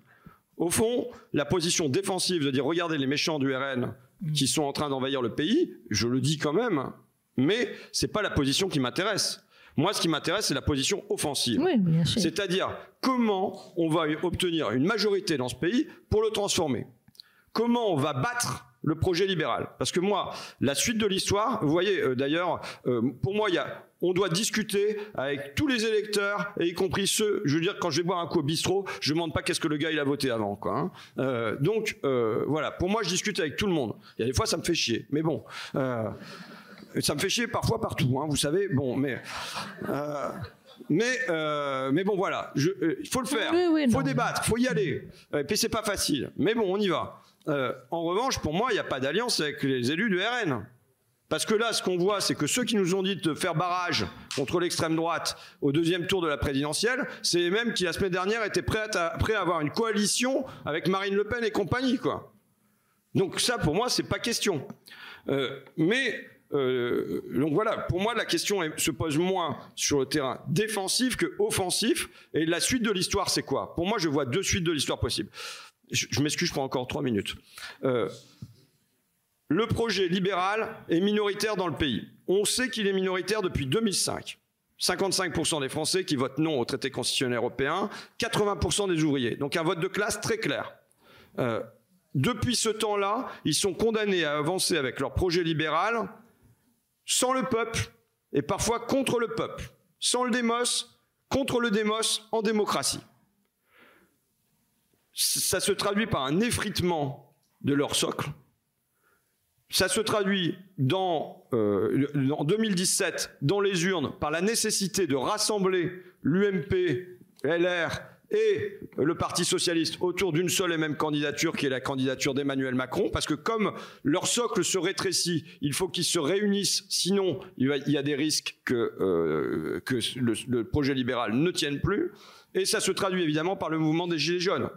Au fond, la position défensive de dire, regardez les méchants du RN qui sont en train d'envahir le pays, je le dis quand même, mais c'est pas la position qui m'intéresse. Moi, ce qui m'intéresse, c'est la position offensive. C'est-à-dire comment on va obtenir une majorité dans ce pays pour le transformer? Comment on va battre le projet libéral? Parce que moi, la suite de l'histoire, vous voyez, euh, d'ailleurs, euh, pour moi, il y a, on doit discuter avec tous les électeurs, et y compris ceux, je veux dire, quand je vais boire un coup au bistrot, je ne demande pas qu'est-ce que le gars il a voté avant. Quoi, hein. euh, donc, voilà, pour moi, je discute avec tout le monde. Il y a des fois, ça me fait chier. Mais bon, ça me fait chier parfois partout, hein, vous savez. Bon, mais. Euh, mais, euh, mais bon, voilà. Euh, il faut le faire. Il faut débattre. Il faut y aller. et puis, c'est pas facile. Mais bon, on y va. en revanche, pour moi, il n'y a pas d'alliance avec les élus du RN. Parce que là, ce qu'on voit, c'est que ceux qui nous ont dit de faire barrage contre l'extrême droite au deuxième tour de la présidentielle, c'est les mêmes qui, la semaine dernière, étaient prêts à, prêts à avoir une coalition avec Marine Le Pen et compagnie, quoi. Donc ça, pour moi, c'est pas question. mais euh, donc voilà, pour moi, la question se pose moins sur le terrain défensif que offensif. Et la suite de l'histoire, c'est quoi? Pour moi, je vois deux suites de l'histoire possibles. Je, m'excuse, je prends encore trois minutes. Euh, le projet libéral est minoritaire dans le pays. On sait qu'il est minoritaire depuis 2005. 55% des Français qui votent non au traité constitutionnel européen, 80% des ouvriers. Donc un vote de classe très clair. Euh, depuis ce temps-là, ils sont condamnés à avancer avec leur projet libéral sans le peuple et parfois contre le peuple, sans le démos, contre le démos en démocratie. Ça se traduit par un effritement de leur socle. Ça se traduit euh, en 2017 dans les urnes par la nécessité de rassembler l'UMP, LR et le Parti socialiste autour d'une seule et même candidature qui est la candidature d'Emmanuel Macron, parce que comme leur socle se rétrécit, il faut qu'ils se réunissent, sinon il, y a des risques que, euh, que le projet libéral ne tienne plus. Et ça se traduit évidemment par le mouvement des Gilets jaunes.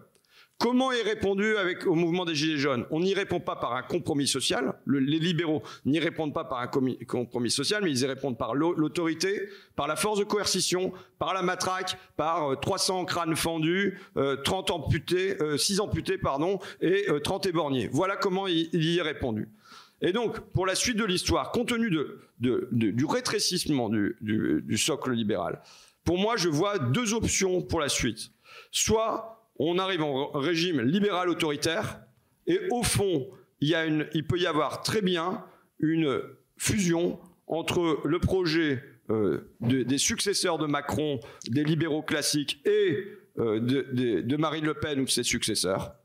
Comment est répondu avec, au mouvement des Gilets jaunes? On n'y répond pas par un compromis social. les libéraux n'y répondent pas par un compromis social, mais ils y répondent par l'autorité, par la force de coercition, par la matraque, par 300 euh, crânes fendus, 30 euh, amputés, 6 euh, amputés, pardon, et 30 éborgnés. Voilà comment il, y est répondu. Et donc, pour la suite de l'histoire, compte tenu du rétrécissement du socle libéral, pour moi, je vois deux options pour la suite. Soit on arrive en régime libéral autoritaire, et au fond, il, peut y avoir très bien une fusion entre le projet euh, des successeurs de Macron, des libéraux classiques, et euh, de, Marine Le Pen ou de ses successeurs.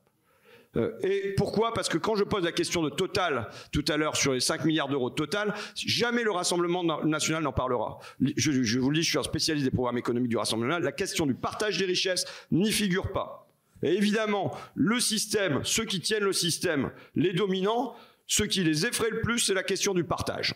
Euh, et pourquoi? Parce que quand je pose la question de Total tout à l'heure sur les 5 milliards d'euros de Total, jamais le Rassemblement national n'en parlera. Je, vous le dis, je suis un spécialiste des programmes économiques du Rassemblement. La question du partage des richesses n'y figure pas. Et évidemment, le système, ceux qui tiennent le système, les dominants, ce qui les effraie le plus, c'est la question du partage.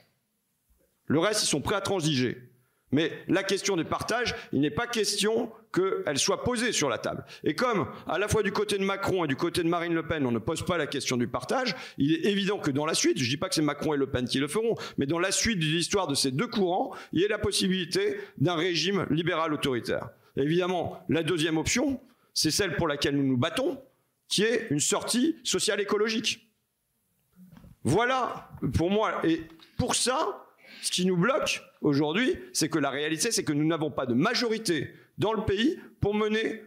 Le reste, ils sont prêts à transiger. Mais la question des partages, il n'est pas question qu'elle soit posée sur la table. Et comme, à la fois du côté de Macron et du côté de Marine Le Pen, on ne pose pas la question du partage, il est évident que dans la suite, je ne dis pas que c'est Macron et Le Pen qui le feront, mais dans la suite de l'histoire de ces deux courants, il y a la possibilité d'un régime libéral autoritaire. évidemment, la deuxième option, c'est celle pour laquelle nous nous battons, qui est une sortie sociale écologique. Voilà, pour moi, et pour ça, ce qui nous bloque aujourd'hui, c'est que la réalité, c'est que nous n'avons pas de majorité dans le pays pour mener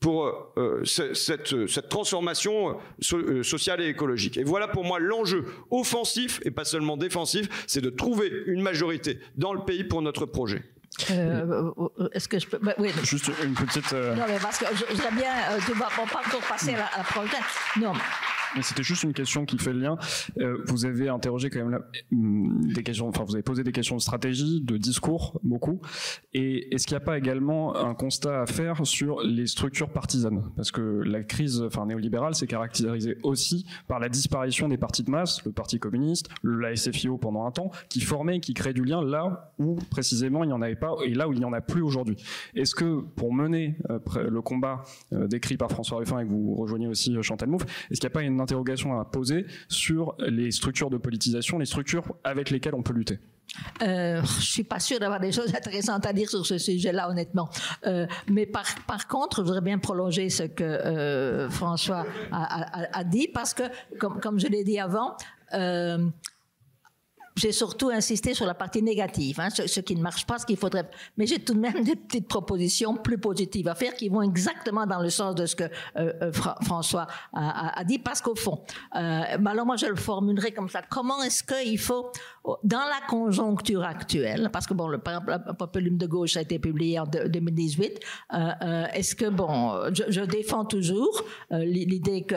pour euh, cette, transformation euh, sociale et écologique. Et voilà pour moi l'enjeu offensif et pas seulement défensif, c'est de trouver une majorité dans le pays pour notre projet. Euh, est-ce que je peux. Bah, oui. Juste une petite. Non, mais parce que voudrais bien. tu vas pas encore passer à la, à la prochaine. Non, c'était juste une question qui fait le lien. Euh, vous avez interrogé quand même hum, des questions, enfin vous avez posé des questions de stratégie, de discours, beaucoup. Et est-ce qu'il n'y a pas également un constat à faire sur les structures partisanes? Parce que la crise, enfin néolibérale, s'est caractérisée aussi par la disparition des partis de masse, le Parti communiste, la SFIO pendant un temps, qui formaient, qui créaient du lien là où précisément il n'y en avait pas et là où il n'y en a plus aujourd'hui. Est-ce que pour mener euh, le combat euh, décrit par François Ruffin et que vous rejoignez aussi Chantal Mouffe, est-ce qu'il n'y a pas une interrogation à poser sur les structures de politisation, les structures avec lesquelles on peut lutter euh, je suis pas sûre d'avoir des choses intéressantes à dire sur ce sujet-là, honnêtement. Euh, mais par, par contre, je voudrais bien prolonger ce que euh, François a, a, dit, parce que, comme, comme je l'ai dit avant, euh, j'ai surtout insisté sur la partie négative, hein, ce, qui ne marche pas, ce qu'il faudrait. Mais j'ai tout de même des petites propositions plus positives à faire qui vont exactement dans le sens de ce que euh, euh, François a, dit, parce qu'au fond, euh, alors moi je le formulerai comme ça. Comment est-ce qu'il faut, dans la conjoncture actuelle, parce que bon, le, populisme de gauche a été publié en 2018, est-ce que bon, je, défends toujours l'idée que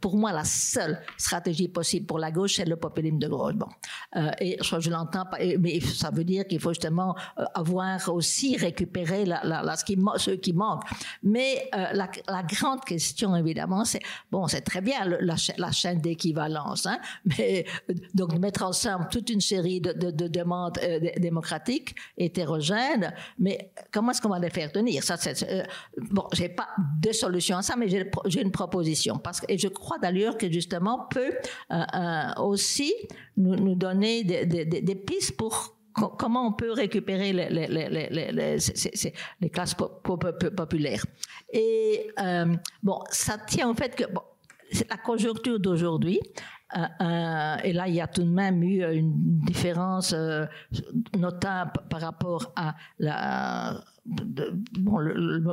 pour moi la seule stratégie possible pour la gauche c'est le populisme de gauche. Bon. Euh, et je l'entends mais ça veut dire qu'il faut justement euh, avoir aussi récupéré la, ce, qui, ce manque. Mais euh, la, grande question, évidemment, c'est, bon, c'est très bien la, chaîne d'équivalence, hein, mais donc mettre ensemble toute une série de, de, de demandes démocratiques, hétérogènes, mais comment est-ce qu'on va les faire tenir? Ça, c'est, Bon, j'ai pas de solution à ça, mais j'ai une proposition. Et je crois d'ailleurs que justement peut aussi nous donner des, pistes pour comment on peut récupérer les, classes populaires. Et euh, bon, ça tient au fait que bon, la conjoncture d'aujourd'hui, euh, euh, et là, il y a tout de même eu une différence notable par rapport à la bon,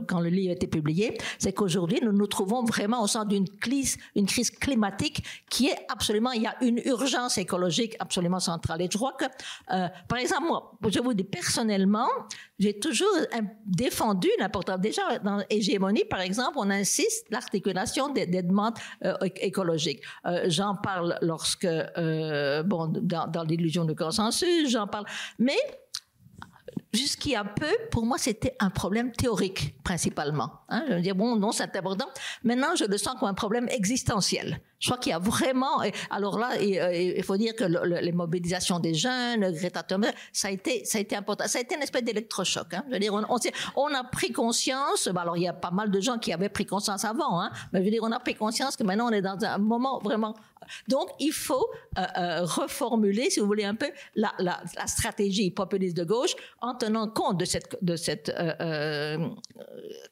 quand le livre a été publié, c'est qu'aujourd'hui, nous nous trouvons vraiment au centre d'une crise, une crise climatique qui est absolument, il y a une urgence écologique absolument centrale. Et je crois que, euh, par exemple, moi, je vous dis personnellement, j'ai toujours défendu l'importance. Déjà, dans l'hégémonie, par exemple, on insiste l'articulation des, demandes euh, écologiques. Euh, j'en parle lorsque, bon, dans, dans l'illusion du consensus, j'en parle. Mais jusqu'il y a peu, pour moi, c'était un problème théorique, principalement. Hein. Je veux dire, bon, non, c'est important. Maintenant, je le sens comme un problème existentiel. Je crois qu'il y a vraiment. Alors là, euh, il faut dire que les mobilisations des jeunes, Greta Thunberg, ça a été, ça a été important. Ça a été une espèce d'électrochoc. Hein. Je veux dire, on, on, a pris conscience. Bah, alors il y a pas mal de gens qui avaient pris conscience avant, hein, mais je veux dire, on a pris conscience que maintenant on est dans un moment vraiment. Donc il faut euh, euh, reformuler, si vous voulez, un peu la, stratégie populiste de gauche en tenant compte de cette cette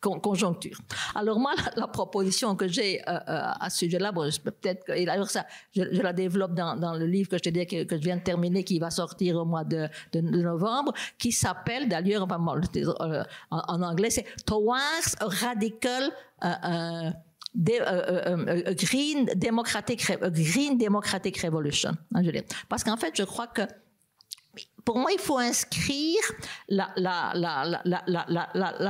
conjoncture. Alors moi, la, proposition que j'ai à ce sujet-là, peut-être d'ailleurs ça, je, la développe dans, le livre que je viens de terminer, qui va sortir au mois de, novembre, qui s'appelle d'ailleurs, euh, en, en, anglais, c'est Towards Radical uh, uh, de, green democratic green revolution hein, parce qu'en fait je crois que pour moi, il faut inscrire la,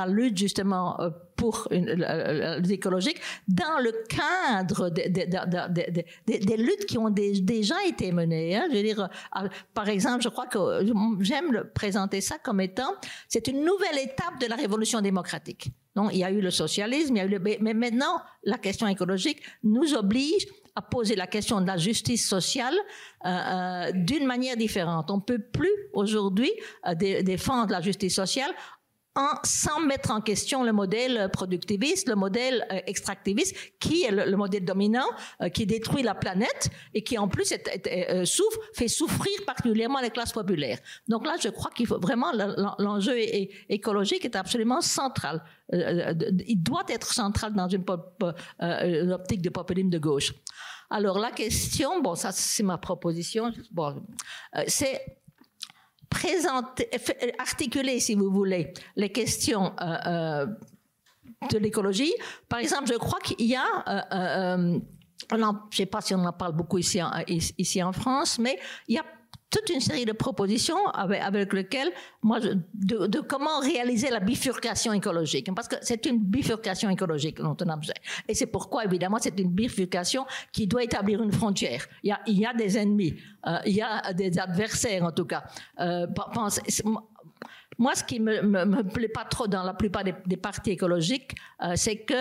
lutte justement euh, pour lutte écologique dans le cadre des, luttes qui ont déjà été menées. Hein. Je veux dire, euh, par exemple, je crois que j'aime présenter ça comme étant, c'est une nouvelle étape de la révolution démocratique. Donc, il y a eu le socialisme, mais maintenant, la question écologique nous oblige à poser la question de la justice sociale euh, euh, d'une manière différente. On ne peut plus aujourd'hui euh, défendre la justice sociale en, sans mettre en question le modèle productiviste, le modèle euh, extractiviste, qui est le, modèle dominant, euh, qui détruit la planète et qui en plus euh, souffre, fait souffrir particulièrement les classes populaires. Donc là, je crois qu'il faut vraiment l'enjeu écologique est absolument central. il doit être central dans une, une optique de populisme de gauche. Alors la question, bon, ça c'est ma proposition, bon, c'est présenter, articuler, si vous voulez, les questions euh, euh, de l'écologie. Par exemple, je crois qu'il y a, euh, je ne sais pas si on en parle beaucoup ici ici en France, mais il y a toute une série de propositions avec, avec lesquelles, moi, de, de, comment réaliser la bifurcation écologique. Parce que c'est une bifurcation écologique dont on a besoin. Et c'est pourquoi, évidemment, c'est une bifurcation qui doit établir une frontière. Il y a, il y a des ennemis, euh, il y a des adversaires, en tout cas. Euh, moi, ce qui me, me, me, plaît pas trop dans la plupart des, des partis écologiques, euh, c'est que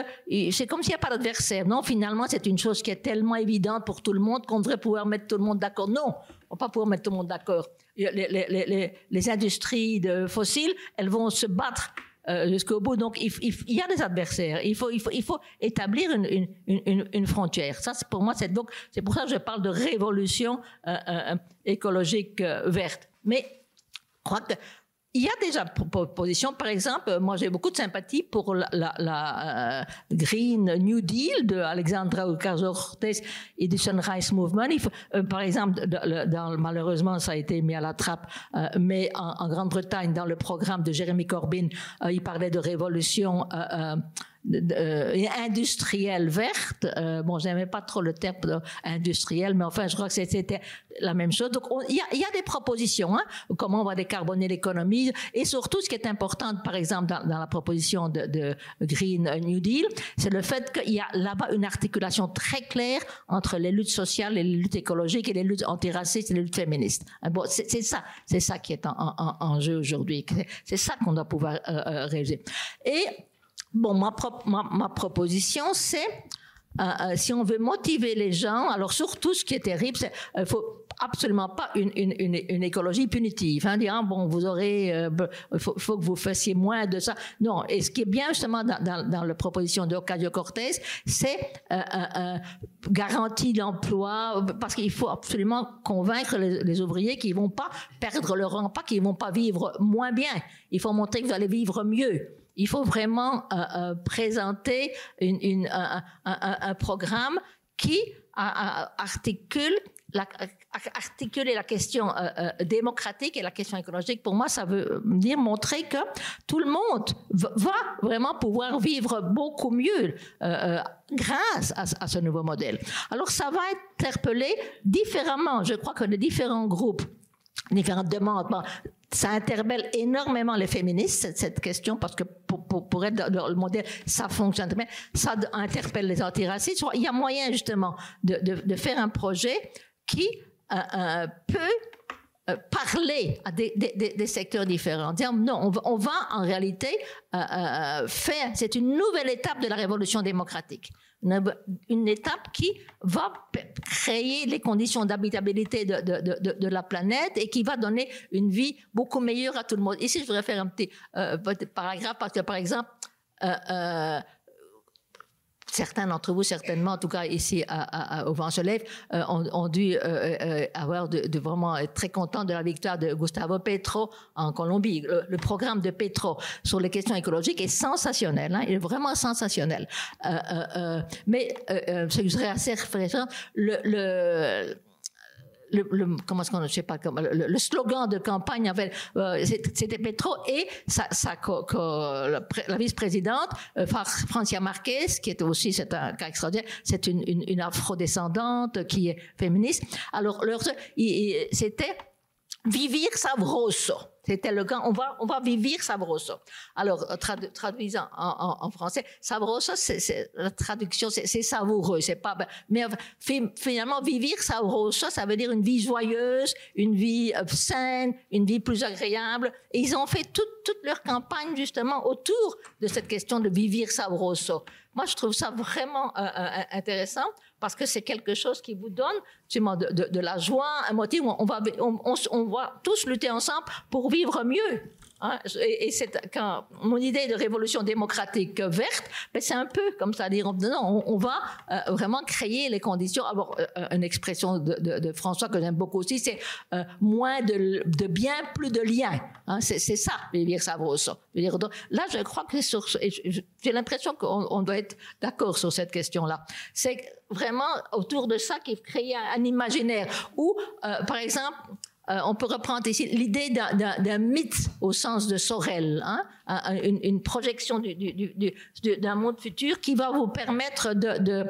c'est comme s'il n'y a pas d'adversaire. Non, finalement, c'est une chose qui est tellement évidente pour tout le monde qu'on devrait pouvoir mettre tout le monde d'accord. Non, on va pas pouvoir mettre tout le monde d'accord. Les, les, les, les, industries de fossiles, elles vont se battre euh, jusqu'au bout. Donc, il, il, y a des adversaires. Il faut, il faut, il faut établir une, une, une, une frontière. Ça, pour moi, c'est donc, c'est pour ça que je parle de révolution euh, euh, écologique verte. Mais je crois que il y a déjà propositions. Par exemple, moi j'ai beaucoup de sympathie pour la, la, euh, Green New Deal de Alexandra Ocasio-Cortez et du Sunrise Movement. Euh, par exemple, dans, malheureusement ça a été mis à la trappe, euh, mais en, en Grande-Bretagne, dans le programme de Jeremy Corbyn, il parlait de révolution euh, industrielle verte. Euh, bon, j'aimais pas trop le terme industriel, mais enfin, je crois que c'était la même chose. Donc, il y a, y a, des propositions, hein, comment on va décarboner l'économie, et surtout, ce qui est important, par exemple, dans, dans la proposition de, de, Green New Deal, c'est le fait qu'il y a là-bas une articulation très claire entre les luttes sociales, et les luttes écologiques, et les luttes antiracistes et les luttes féministes. Hein, bon, c'est ça, c'est ça qui est en, en, en jeu aujourd'hui. C'est ça qu'on doit pouvoir euh, euh réaliser. Et Bon, ma, ma, proposition, c'est euh, euh, si on veut motiver les gens, alors surtout ce qui est terrible, c'est euh, faut absolument pas une, une, une, écologie punitive. Hein, dire ah, bon, vous aurez, il faut, faut, que vous fassiez moins de ça. Non. Et ce qui est bien justement dans, dans, dans la proposition de Ocasio Cortez, c'est euh, garantie d'emploi, parce qu'il faut absolument convaincre les, les ouvriers qu'ils vont pas perdre leur emploi, qu'ils vont pas vivre moins bien. Il faut montrer que vous allez vivre mieux. Il faut vraiment euh, euh, présenter un, programme qui articule la, articuler la question euh, démocratique et la question écologique, pour moi, ça veut dire montrer que tout le monde va vraiment pouvoir vivre beaucoup mieux grâce à, ce nouveau modèle. Alors, ça va interpeller différemment. Je crois que les différents groupes différentes demandes. ça interpelle énormément les féministes, cette, question, parce que pour, pour, être le modèle, ça fonctionne très bien. Ça interpelle les antiracistes. Il y a moyen, justement, de, faire un projet qui euh, euh, peut euh, parler à des, secteurs différents. Non, on va, en réalité faire, c'est une nouvelle étape de la révolution démocratique. Une, étape qui va créer les conditions d'habitabilité de, la planète et qui va donner une vie beaucoup meilleure à tout le monde. Ici, je voudrais faire un petit euh, paragraphe parce que, par exemple, euh, certains d'entre vous, certainement, en tout cas ici à, au Vent se lève, euh, ont, dû euh, euh, avoir de, de, vraiment être très contents de la victoire de Gustavo Petro en Colombie. Le, programme de Petro sur les questions écologiques est sensationnel, hein, il est vraiment sensationnel. mais ce que je serais assez référent, le, le le, le, comment est-ce qu'on, je sais pas le, le slogan de campagne avait, euh, c'était Petro et sa, sa la, la vice-présidente euh, Francia Marquez, qui est aussi c'est un cas extraordinaire, c'est une, une, une afro-descendante qui est féministe. Alors leur, c'était vivir sabroso. C'était le cas. On va, on va vivre sabroso. Alors, euh, traduisant en, français, sabroso, la traduction, c'est, savoureux. C'est pas, mais finalement, vivre sabroso, ça veut dire une vie joyeuse, une vie euh, saine, une vie plus agréable. Et ils ont fait toute, toute leur campagne justement autour de cette question de vivre sabroso. Moi, je trouve ça vraiment euh, intéressant parce que c'est quelque chose qui vous donne de, de, de, la joie, un motif. On va, on, on, va tous lutter ensemble pour vivre mieux. Hein. Et, c'est quand mon idée de révolution démocratique verte, ben c'est un peu comme ça, non, on, va euh, vraiment créer les conditions. Alors, euh, euh, une expression de, François que j'aime beaucoup aussi, c'est moins de, de bien, plus de liens. Hein. c'est ça, Vivir Sabroso. Là, je crois que j'ai l'impression qu'on doit être d'accord sur cette question-là. C'est vraiment autour de ça qu'il crée un, imaginaire où, euh, par exemple, euh, on peut reprendre ici l'idée d'un mythe au sens de Sorel, hein, une, projection d'un monde futur qui va vous permettre de,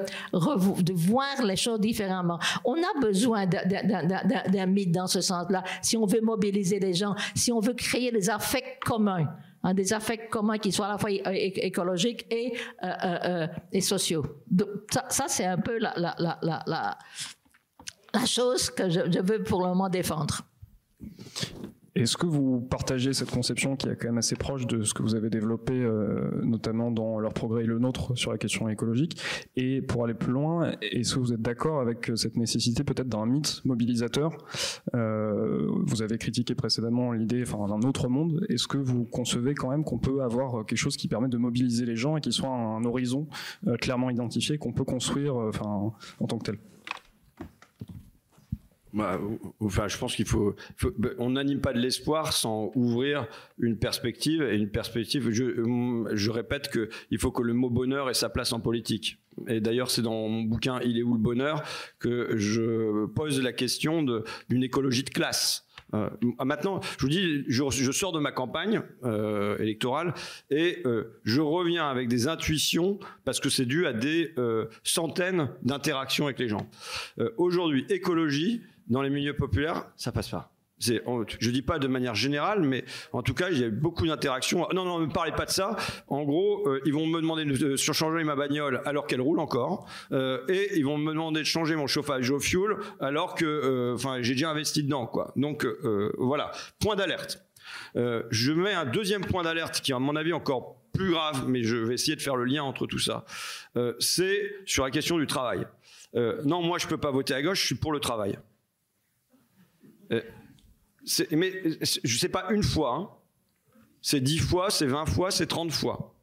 voir les choses différemment. On a besoin d'un mythe dans ce sens-là, si on veut mobiliser les gens, si on veut créer des affects communs. Hein, des affects communs qui soient à la fois écologiques et, euh, euh, sociaux. ça, c'est un peu la, chose que je, veux pour le moment défendre. Est-ce que vous partagez cette conception qui est quand même assez proche de ce que vous avez développé, euh, notamment dans leur progrès et le nôtre sur la question écologique? Et pour aller plus loin, est-ce que vous êtes d'accord avec cette nécessité peut-être d'un mythe mobilisateur? Euh, Vous avez critiqué précédemment l'idée enfin, d'un autre monde. Est-ce que vous concevez quand même qu'on peut avoir quelque chose qui permet de mobiliser les gens et qui soit un, horizon euh, clairement identifié qu'on peut construire enfin, en tant que tel? Bah, enfin, je pense qu'il faut, bah, On n'anime pas de l'espoir sans ouvrir une perspective et une perspective. Je, répète que il faut que le mot bonheur ait sa place en politique. Et d'ailleurs, c'est dans mon bouquin Il est où le bonheur que je pose la question d'une écologie de classe. Euh, maintenant, je vous dis, je, sors de ma campagne euh, électorale et euh, je reviens avec des intuitions parce que c'est dû à des centaines d'interactions avec les gens. Aujourd'hui, écologie, dans les milieux populaires, ça passe pas. Je dis pas de manière générale, mais en tout cas, il y a eu beaucoup d'interactions. Non, non, ne me parlez pas de ça. En gros, euh, ils vont me demander de changer ma bagnole alors qu'elle roule encore, euh, et ils vont me demander de changer mon chauffage au fuel alors que, euh, enfin, j'ai déjà investi dedans, quoi. Donc voilà, point d'alerte. je mets un deuxième point d'alerte qui, à mon avis, encore plus grave, mais je vais essayer de faire le lien entre tout ça. c'est sur la question du travail. non, moi, je peux pas voter à gauche. Je suis pour le travail. Euh, mais je sais pas une fois, hein. c'est dix fois, c'est vingt fois, c'est trente fois.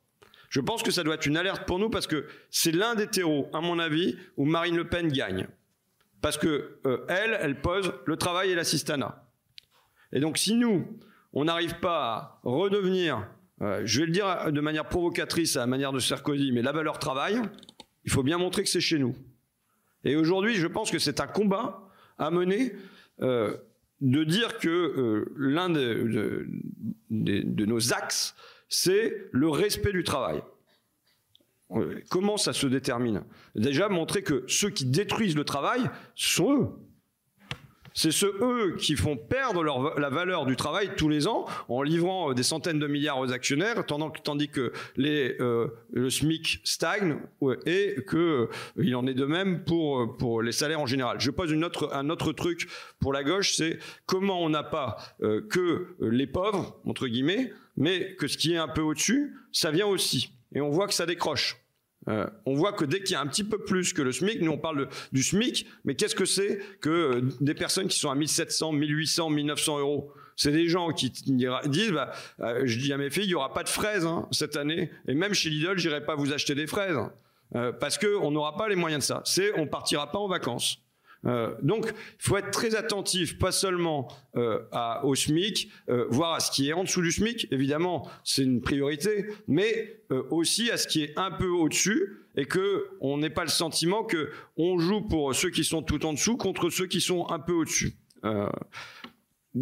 Je pense que ça doit être une alerte pour nous parce que c'est l'un des terreaux, à mon avis, où Marine Le Pen gagne. Parce que euh, elle, elle pose le travail et l'assistanat. Et donc si nous, on n'arrive pas à redevenir, euh, je vais le dire de manière provocatrice à la manière de Sarkozy, mais la valeur travail, il faut bien montrer que c'est chez nous. Et aujourd'hui, je pense que c'est un combat à mener de dire que euh, l'un de, nos axes, c'est le respect du travail. Euh, comment ça se détermine? Déjà montrer que ceux qui détruisent le travail sont eux. C'est ceux, eux, qui font perdre la valeur du travail tous les ans en livrant euh, des centaines de milliards aux actionnaires, tandis que les, euh, le SMIC stagne et qu'il euh, en est de même pour, pour les salaires en général. Je pose une autre, un autre truc pour la gauche, c'est comment on n'a pas que les pauvres, entre guillemets, mais que ce qui est un peu au-dessus, ça vient aussi. Et on voit que ça décroche. Euh, on voit que dès qu'il y a un petit peu plus que le SMIC, nous on parle du SMIC, mais qu'est-ce que c'est que euh, des personnes qui sont à 1700, 1800, 1900 euros? C'est des gens qui disent, bah, euh, je dis à mes filles, il n'y aura pas de fraises hein, cette année, et même chez Lidl, j'irai pas vous acheter des fraises, parce qu'on n'aura pas les moyens de ça. C'est, on partira pas en vacances. Euh, donc, il faut être très attentif, pas seulement euh, au SMIC, euh, voire à ce qui est en dessous du SMIC, évidemment, c'est une priorité, mais aussi à ce qui est un peu au-dessus et que on n'ait pas le sentiment que on joue pour ceux qui sont tout en dessous contre ceux qui sont un peu au-dessus.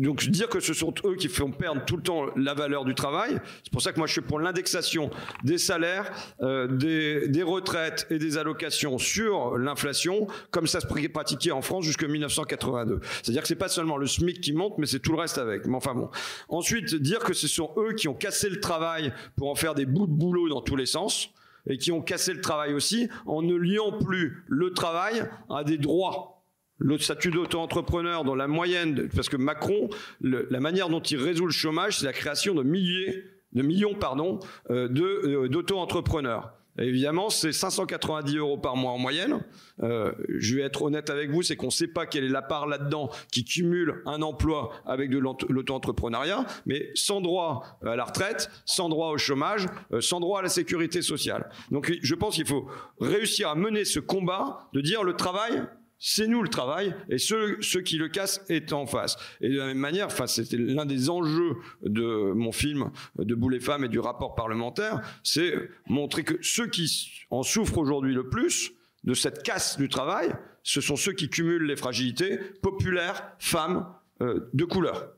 Donc dire que ce sont eux qui font perdre tout le temps la valeur du travail, c'est pour ça que moi je suis pour l'indexation des salaires, euh, des, des, retraites et des allocations sur l'inflation, comme ça se pratiquait en France jusqu'en 1982. C'est-à-dire que c'est pas seulement le SMIC qui monte, mais c'est tout le reste avec. Mais enfin bon. Ensuite, dire que ce sont eux qui ont cassé le travail pour en faire des bouts de boulot dans tous les sens et qui ont cassé le travail aussi en ne liant plus le travail à des droits le statut d'auto-entrepreneur dans la moyenne, parce que Macron, la manière dont il résout le chômage, c'est la création de milliers, de millions, pardon, euh, euh, d'auto-entrepreneurs. Évidemment, c'est 590 euros par mois en moyenne. Euh, je vais être honnête avec vous, c'est qu'on ne sait pas quelle est la part là-dedans qui cumule un emploi avec de l'auto-entrepreneuriat, mais sans droit à la retraite, sans droit au chômage, sans droit à la sécurité sociale. Donc je pense qu'il faut réussir à mener ce combat de dire le travail, c'est nous le travail, et ceux, qui le cassent est en face. Et de la même manière, enfin, c'était l'un des enjeux de mon film de Boulet Femmes et du rapport parlementaire, c'est montrer que ceux qui en souffrent aujourd'hui le plus de cette casse du travail, ce sont ceux qui cumulent les fragilités populaires, femmes, euh, de couleur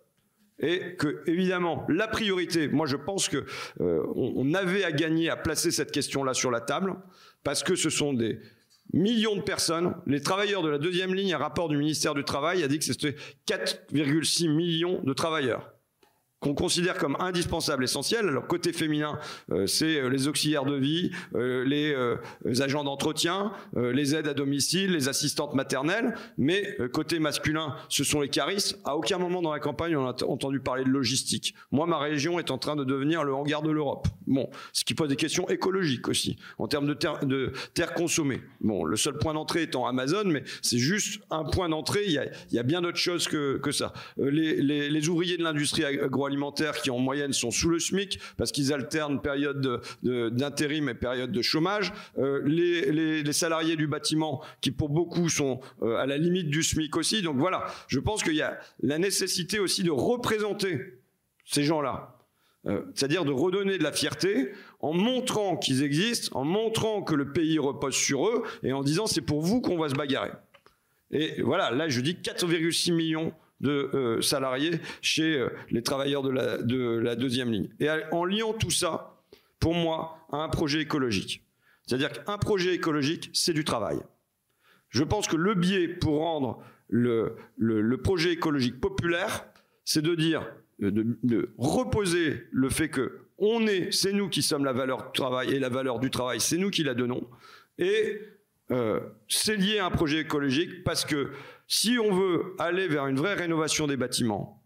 et que évidemment la priorité, moi je pense que euh, avait à gagner à placer cette question-là sur la table parce que ce sont des millions de personnes. Les travailleurs de la deuxième ligne, un rapport du ministère du Travail a dit que c'était 4,6 millions de travailleurs qu'on considère comme indispensable, essentiel. Alors côté féminin, euh, c'est euh, les auxiliaires de vie, euh, les, agents d'entretien, les aides à domicile, les assistantes maternelles. Mais côté masculin, ce sont les caristes. À aucun moment dans la campagne on a entendu parler de logistique. Moi, ma région est en train de devenir le hangar de l'Europe. Bon, ce qui pose des questions écologiques aussi, en termes de, terre, de terres consommées. Bon, le seul point d'entrée étant Amazon, mais c'est juste un point d'entrée. Il y a, bien d'autres choses que, que ça. Les, les, ouvriers de l'industrie agro alimentaires qui en moyenne sont sous le SMIC parce qu'ils alternent période d'intérim et période de chômage. Euh, les, salariés du bâtiment qui pour beaucoup sont euh, à la limite du SMIC aussi. Donc voilà, je pense qu'il y a la nécessité aussi de représenter ces gens-là. Euh, c'est-à-dire de redonner de la fierté en montrant qu'ils existent, en montrant que le pays repose sur eux et en disant c'est pour vous qu'on va se bagarrer. Et voilà, là je dis 4,6 millions de euh, salariés chez euh, les travailleurs de la, de la deuxième ligne. Et en liant tout ça, pour moi, à un projet écologique. C'est-à-dire qu'un projet écologique, c'est du travail. Je pense que le biais pour rendre le, le, projet écologique populaire, c'est de dire, de, de, reposer le fait que on est, c'est nous qui sommes la valeur du travail et la valeur du travail, c'est nous qui la donnons. Et euh, c'est lié à un projet écologique parce que si on veut aller vers une vraie rénovation des bâtiments,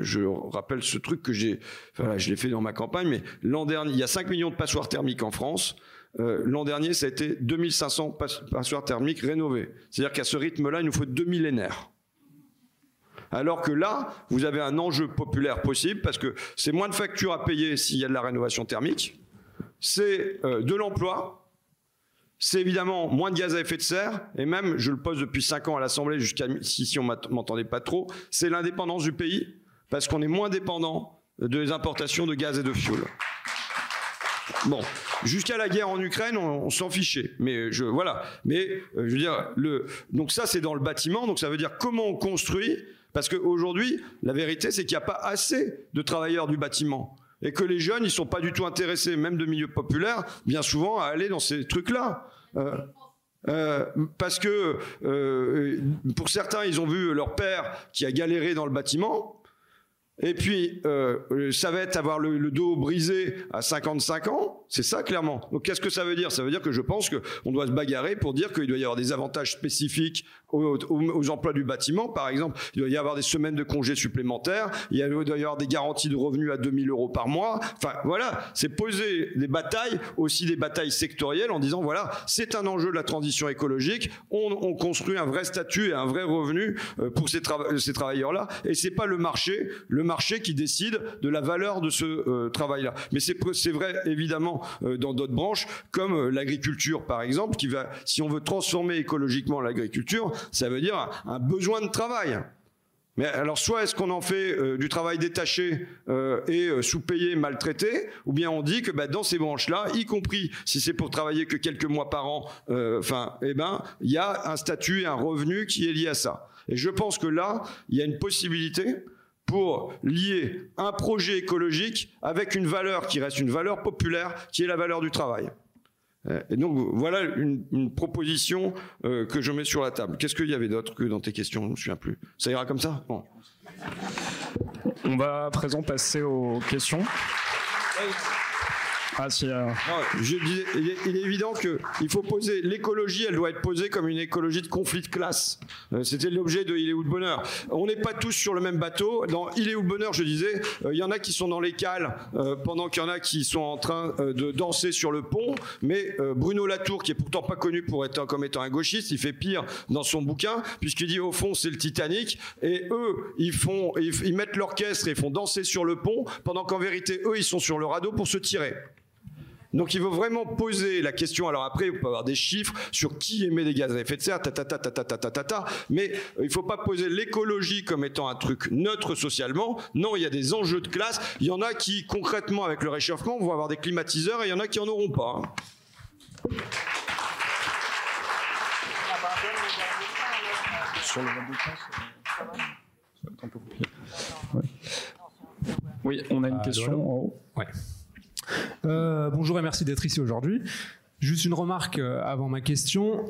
je rappelle ce truc que j'ai, enfin, je l'ai fait dans ma campagne, mais l'an dernier, il y a 5 millions de passoires thermiques en France. Euh, l'an dernier, ça a été 2500 passoires thermiques rénovées. C'est-à-dire qu'à ce rythme-là, il nous faut deux millénaires. Alors que là, vous avez un enjeu populaire possible parce que c'est moins de factures à payer s'il y a de la rénovation thermique, c'est euh, de l'emploi, c'est évidemment moins de gaz à effet de serre, et même, je le pose depuis 5 ans à l'Assemblée, jusqu'à si, si on m'entendait pas trop, c'est l'indépendance du pays, parce qu'on est moins dépendant des importations de gaz et de fioul. Bon, jusqu'à la guerre en Ukraine, on, s'en fichait. Mais voilà. Mais euh, je veux dire, donc ça c'est dans le bâtiment. Donc ça veut dire comment on construit. Parce qu'aujourd'hui, la vérité c'est qu'il n'y a pas assez de travailleurs du bâtiment et que les jeunes, ils sont pas du tout intéressés, même de milieux populaires, bien souvent, à aller dans ces trucs-là. Euh, euh, parce que euh, pour certains, ils ont vu leur père qui a galéré dans le bâtiment, et puis, ça va être avoir le, dos brisé à 55 ans, c'est ça clairement. Donc qu'est-ce que ça veut dire? Ça veut dire que je pense qu'on doit se bagarrer pour dire qu'il doit y avoir des avantages spécifiques aux, emplois du bâtiment. Par exemple, il doit y avoir des semaines de congés supplémentaires, il, doit y avoir des garanties de revenus à 2000 euros par mois. Enfin voilà, c'est poser des batailles, aussi des batailles sectorielles en disant voilà, c'est un enjeu de la transition écologique, on, on, construit un vrai statut et un vrai revenu euh, pour ces, travailleurs-là, et c'est pas le marché. Le marché qui décide de la valeur de ce euh, travail-là. Mais c'est vrai évidemment dans d'autres branches, comme euh, l'agriculture par exemple, qui va, si on veut transformer écologiquement l'agriculture, ça veut dire un, besoin de travail. Mais alors, soit est-ce qu'on en fait du travail détaché et sous-payé, maltraité, ou bien on dit que bah, dans ces branches-là, y compris si c'est pour travailler que quelques mois par an, enfin, eh ben, il y a un statut et un revenu qui est lié à ça. Et je pense que là, il y a une possibilité pour lier un projet écologique avec une valeur qui reste une valeur populaire, qui est la valeur du travail. Euh, et donc voilà une, proposition euh, que je mets sur la table. Qu'est-ce qu'il y avait d'autre que dans tes questions? Je ne me souviens plus. Ça ira comme ça? Bon. On va à présent passer aux questions. Ah, si, euh. il, est, évident qu'il faut poser l'écologie, elle doit être posée comme une écologie de conflit de classe. Euh, c'était l'objet de Il est où le bonheur. On n'est pas tous sur le même bateau. Dans Il est où le bonheur, je disais, euh, il y en a qui sont dans les cales pendant qu'il y en a qui sont en train de danser sur le pont. Mais Bruno Latour, qui est pourtant pas connu pour être comme étant un gauchiste, il fait pire dans son bouquin puisqu'il dit au fond c'est le Titanic et eux ils font ils mettent l'orchestre et font danser sur le pont pendant qu'en vérité eux ils sont sur le radeau pour se tirer. Donc il faut vraiment poser la question. Alors après, on peut avoir des chiffres sur qui émet des gaz à effet de serre, ta ta ta ta ta ta ta ta mais il ne faut pas poser l'écologie comme étant un truc neutre socialement. Non, il y a des enjeux de classe. Il y en a qui, concrètement, avec le réchauffement, vont avoir des climatiseurs et il y en a qui en auront pas. Oui, on a une question en haut. Ouais. Euh, bonjour et merci d'être ici aujourd'hui. Juste une remarque euh, avant ma question.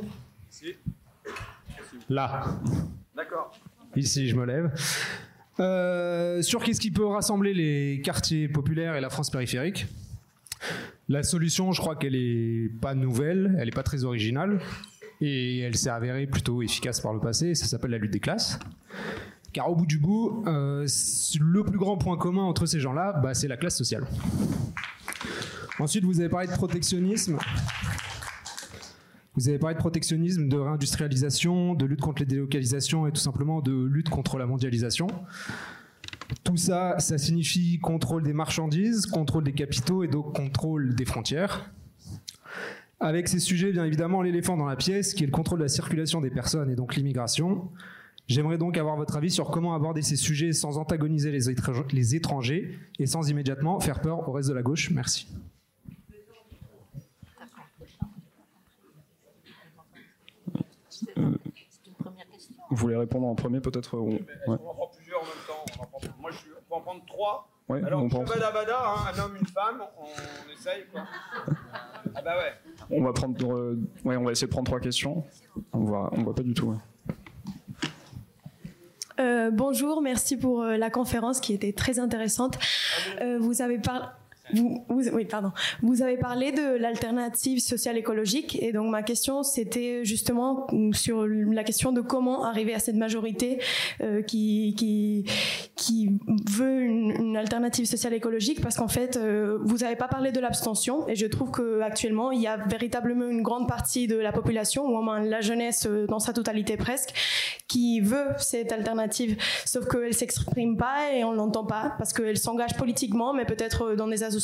Là. D'accord. Ici, je me lève. Euh, sur qu'est-ce qui peut rassembler les quartiers populaires et la France périphérique? La solution, je crois qu'elle est pas nouvelle, elle n'est pas très originale, et elle s'est avérée plutôt efficace par le passé, ça s'appelle la lutte des classes. Car au bout du bout, le plus grand point commun entre ces gens-là, bah, c'est la classe sociale. Ensuite, vous avez parlé de protectionnisme. Vous avez parlé de protectionnisme, de réindustrialisation, de lutte contre les délocalisations et tout simplement de lutte contre la mondialisation. Tout ça, ça signifie contrôle des marchandises, contrôle des capitaux et donc contrôle des frontières. Avec ces sujets, bien évidemment, l'éléphant dans la pièce, qui est le contrôle de la circulation des personnes et donc l'immigration. J'aimerais donc avoir votre avis sur comment aborder ces sujets sans antagoniser les étrangers et sans immédiatement faire peur au reste de la gauche. Merci. Vous voulez répondre en premier peut-être On va prendre plusieurs en même temps. Moi, je on va en prendre trois. Ouais, Alors, on prend... bada bada, hein, un homme, une femme, on, essaye quoi. Ah bah ouais. On va prendre, euh, ouais, on va essayer de prendre trois questions. On voit, on voit pas du tout. Euh, bonjour, merci pour euh, la conférence qui était très intéressante. Euh, vous avez parlé. Vous, avez parlé de l'alternative sociale écologique et donc ma question c'était justement sur la question de comment arriver à cette majorité euh, qui veut une, alternative sociale écologique parce qu'en fait euh, vous n'avez pas parlé de l'abstention et je trouve qu'actuellement il y a véritablement une grande partie de la population ou au moins la jeunesse euh, dans sa totalité presque qui veut cette alternative. Sauf qu'elle s'exprime pas et on l'entend pas parce qu'elle s'engage politiquement mais peut-être dans des associations,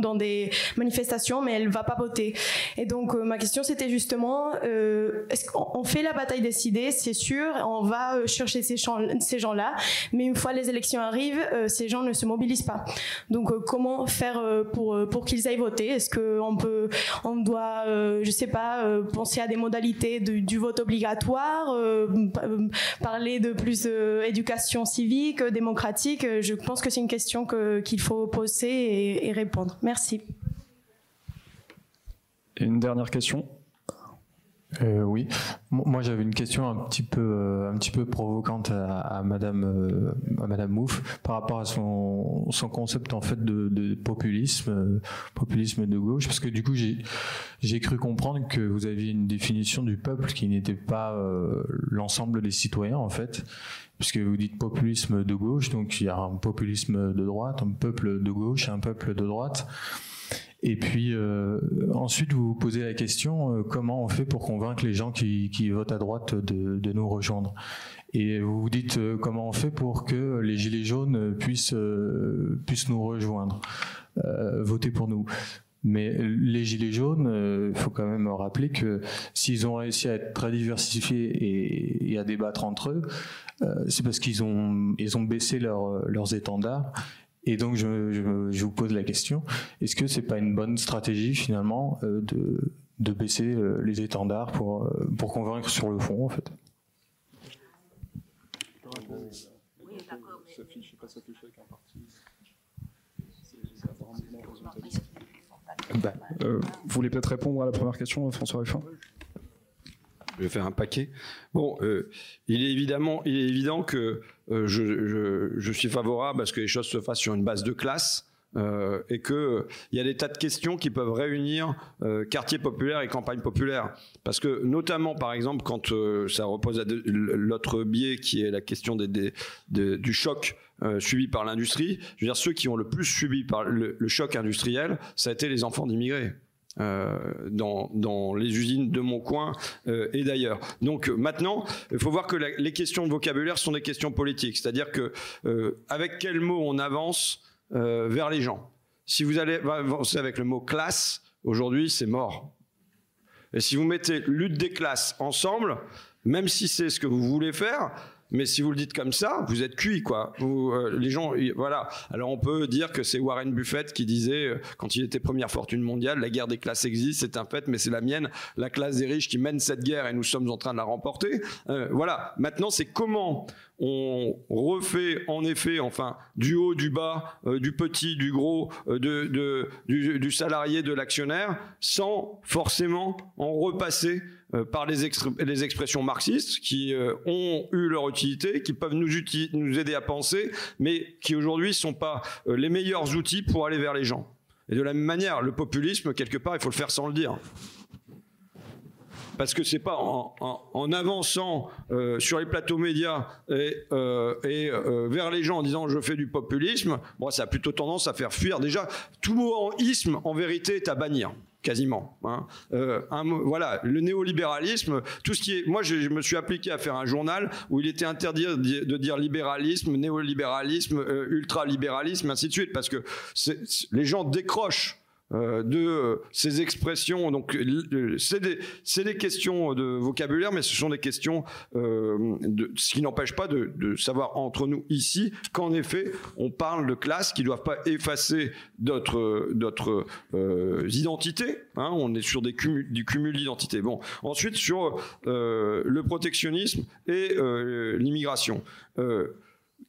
dans des manifestations, mais elle va pas voter. Et donc euh, ma question c'était justement, euh, est-ce qu'on fait la bataille des c'est sûr, on va euh, chercher ces, gens-là, mais une fois les élections arrivent, ces gens ne se mobilisent pas. Donc comment faire pour pour qu'ils aillent voter? Est-ce qu'on peut, on doit, je sais pas, penser à des modalités du vote obligatoire, parler de plus éducation civique, démocratique? Je pense que c'est une question qu'il faut poser et répondre. Merci. Et une dernière question euh, oui, moi j'avais une question un petit peu, euh, un petit peu provocante à, Madame, euh, à Madame Mouffe par rapport à son, son concept en fait de, populisme, populisme de gauche, parce que du coup j'ai, cru comprendre que vous aviez une définition du peuple qui n'était pas l'ensemble des citoyens en fait, puisque vous dites populisme de gauche, donc il y a un populisme de droite, un peuple de gauche, un peuple de droite. Et puis euh, ensuite, vous vous posez la question euh, comment on fait pour convaincre les gens qui, votent à droite de, nous rejoindre? Et vous vous dites euh, comment on fait pour que les gilets jaunes puissent, puissent nous rejoindre, voter pour nous? Mais les gilets jaunes, il faut quand même rappeler que s'ils ont réussi à être très diversifiés et, à débattre entre eux, c'est parce qu'ils ont, ils ont baissé leurs étendards et donc, je, vous pose la question. Est-ce que c'est pas une bonne stratégie finalement euh, de, de, baisser euh, les étendards pour, euh, pour convaincre sur le fond en fait? Bah, euh, vous voulez peut-être répondre à la première question, François Ruffin? Je vais faire un paquet. Bon, euh, il est évidemment, il est évident que euh, je, suis favorable à ce que les choses se fassent sur une base de classe. Euh, et que il y a des tas de questions qui peuvent réunir euh, quartier populaire et campagne populaire. Parce que notamment, par exemple, quand euh, ça repose à l'autre biais qui est la question du choc subi par l'industrie, je veux dire ceux qui ont le plus subi par le, le choc industriel, ça a été les enfants d'immigrés. Euh, dans, les usines de mon coin euh, et d'ailleurs. Donc maintenant, il faut voir que les questions de vocabulaire sont des questions politiques, c'est-à-dire que euh, avec quel mot on avance euh, vers les gens? Si vous allez avancer avec le mot classe, aujourd'hui c'est mort. Et si vous mettez lutte des classes ensemble, même si c'est ce que vous voulez faire, mais si vous le dites comme ça, vous êtes cuit, quoi. Vous, euh, les gens, voilà. Alors on peut dire que c'est Warren Buffett qui disait, euh, quand il était première fortune mondiale, la guerre des classes existe, c'est un fait, mais c'est la mienne, la classe des riches qui mène cette guerre et nous sommes en train de la remporter. Euh, voilà. Maintenant, c'est comment on refait en effet, enfin, du haut, du bas, euh, du petit, du gros, euh, du, salarié, de l'actionnaire, sans forcément en repasser euh, par les, les, expressions marxistes qui ont eu leur utilité, qui peuvent nous, nous aider à penser, mais qui aujourd'hui ne sont pas les meilleurs outils pour aller vers les gens. Et de la même manière, le populisme, quelque part, il faut le faire sans le dire parce que c'est pas en, avançant euh, sur les plateaux médias et, euh, euh, vers les gens en disant je fais du populisme, bon, ça a plutôt tendance à faire fuir. Déjà, tout mot en isme, en vérité, est à bannir quasiment. Hein. Voilà, le néolibéralisme, tout ce qui est. Moi, je, je, me suis appliqué à faire un journal où il était interdit de dire libéralisme, néolibéralisme, euh, ultralibéralisme, ainsi de suite, parce que les gens décrochent euh, de euh, ces expressions. Donc, c'est des, des, questions de vocabulaire, mais ce sont des questions, euh, ce qui n'empêche pas de, savoir entre nous ici qu'en effet, on parle de classes qui ne doivent pas effacer d'autres euh, identités. Hein, on est sur des cumul, du cumul d'identités. Bon, ensuite sur euh, le protectionnisme et l'immigration.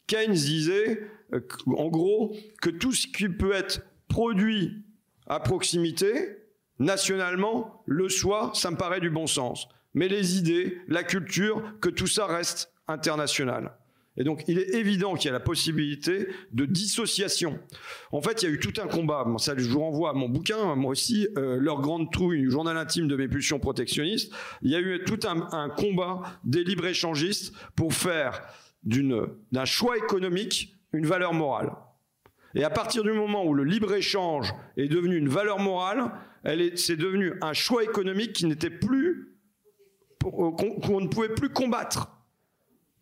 Keynes disait, en gros, que tout ce qui peut être produit à proximité, nationalement, le soi, ça me paraît du bon sens. Mais les idées, la culture, que tout ça reste international. Et donc, il est évident qu'il y a la possibilité de dissociation. En fait, il y a eu tout un combat. Ça, je vous renvoie à mon bouquin, moi aussi, euh, Leur grande trouille, journal intime de mes pulsions protectionnistes. Il y a eu tout un, combat des libres-échangistes pour faire d'un choix économique une valeur morale. Et à partir du moment où le libre-échange est devenu une valeur morale, c'est devenu un choix économique qui n'était plus, qu'on ne pouvait plus combattre.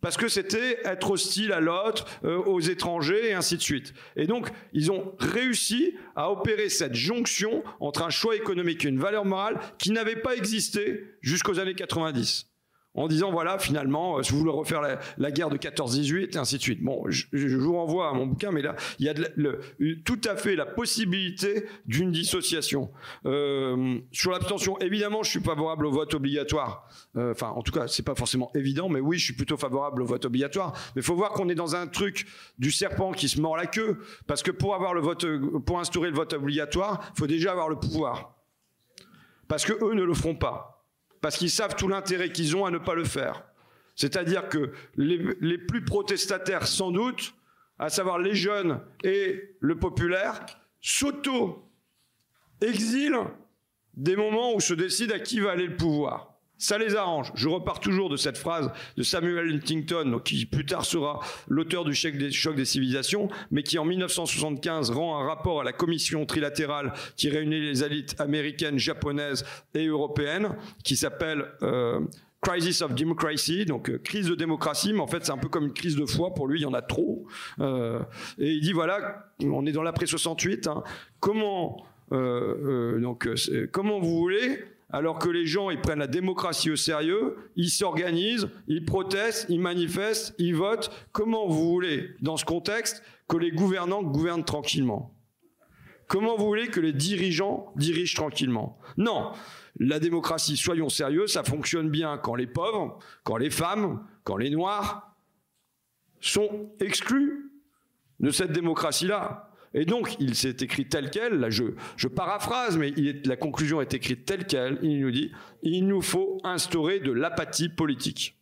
Parce que c'était être hostile à l'autre, euh, aux étrangers, et ainsi de suite. Et donc, ils ont réussi à opérer cette jonction entre un choix économique et une valeur morale qui n'avait pas existé jusqu'aux années 90 en disant voilà finalement si vous voulez refaire la, guerre de 14-18 et ainsi de suite. Bon, je, je, vous renvoie à mon bouquin, mais là il y a tout à fait la possibilité d'une dissociation. Euh, sur l'abstention, évidemment, je suis favorable au vote obligatoire. Euh, enfin, en tout cas, c'est pas forcément évident, mais oui, je suis plutôt favorable au vote obligatoire. Mais faut voir qu'on est dans un truc du serpent qui se mord la queue, parce que pour instaurer le vote obligatoire, il faut déjà avoir le pouvoir, parce que eux ne le feront pas parce qu'ils savent tout l'intérêt qu'ils ont à ne pas le faire. C'est-à-dire que les, plus protestataires, sans doute, à savoir les jeunes et le populaire, s'auto-exilent des moments où se décide à qui va aller le pouvoir. Ça les arrange. Je repars toujours de cette phrase de Samuel Huntington, qui plus tard sera l'auteur du choc des, civilisations, mais qui en 1975 rend un rapport à la commission trilatérale qui réunit les élites américaines, japonaises et européennes, qui s'appelle euh, Crisis of Democracy, donc euh, crise de démocratie, mais en fait c'est un peu comme une crise de foi, pour lui il y en a trop. Euh, et il dit voilà, on est dans l'après 68, hein, comment, euh, euh donc, comment vous voulez alors que les gens ils prennent la démocratie au sérieux, ils s'organisent, ils protestent, ils manifestent, ils votent. Comment vous voulez, dans ce contexte, que les gouvernants gouvernent tranquillement? Comment vous voulez que les dirigeants dirigent tranquillement? Non, la démocratie, soyons sérieux, ça fonctionne bien quand les pauvres, quand les femmes, quand les noirs sont exclus de cette démocratie-là. Et donc, il s'est écrit tel quel, là je, paraphrase, mais la conclusion est écrite telle quelle, il nous dit, il nous faut instaurer de l'apathie politique.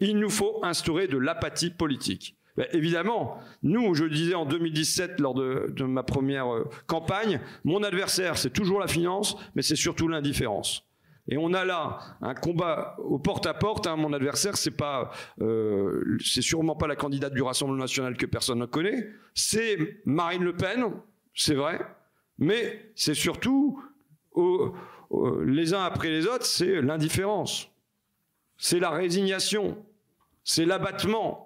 Il nous faut instaurer de l'apathie politique. Ben, évidemment, nous, je disais en 2017 lors de, de ma première euh, campagne, mon adversaire, c'est toujours la finance, mais c'est surtout l'indifférence. Et on a là un combat au porte-à-porte. Hein. Mon adversaire, c'est pas, euh, c'est sûrement pas la candidate du Rassemblement national que personne ne connaît. C'est Marine Le Pen, c'est vrai, mais c'est surtout les uns après les autres, c'est l'indifférence, c'est la résignation, c'est l'abattement.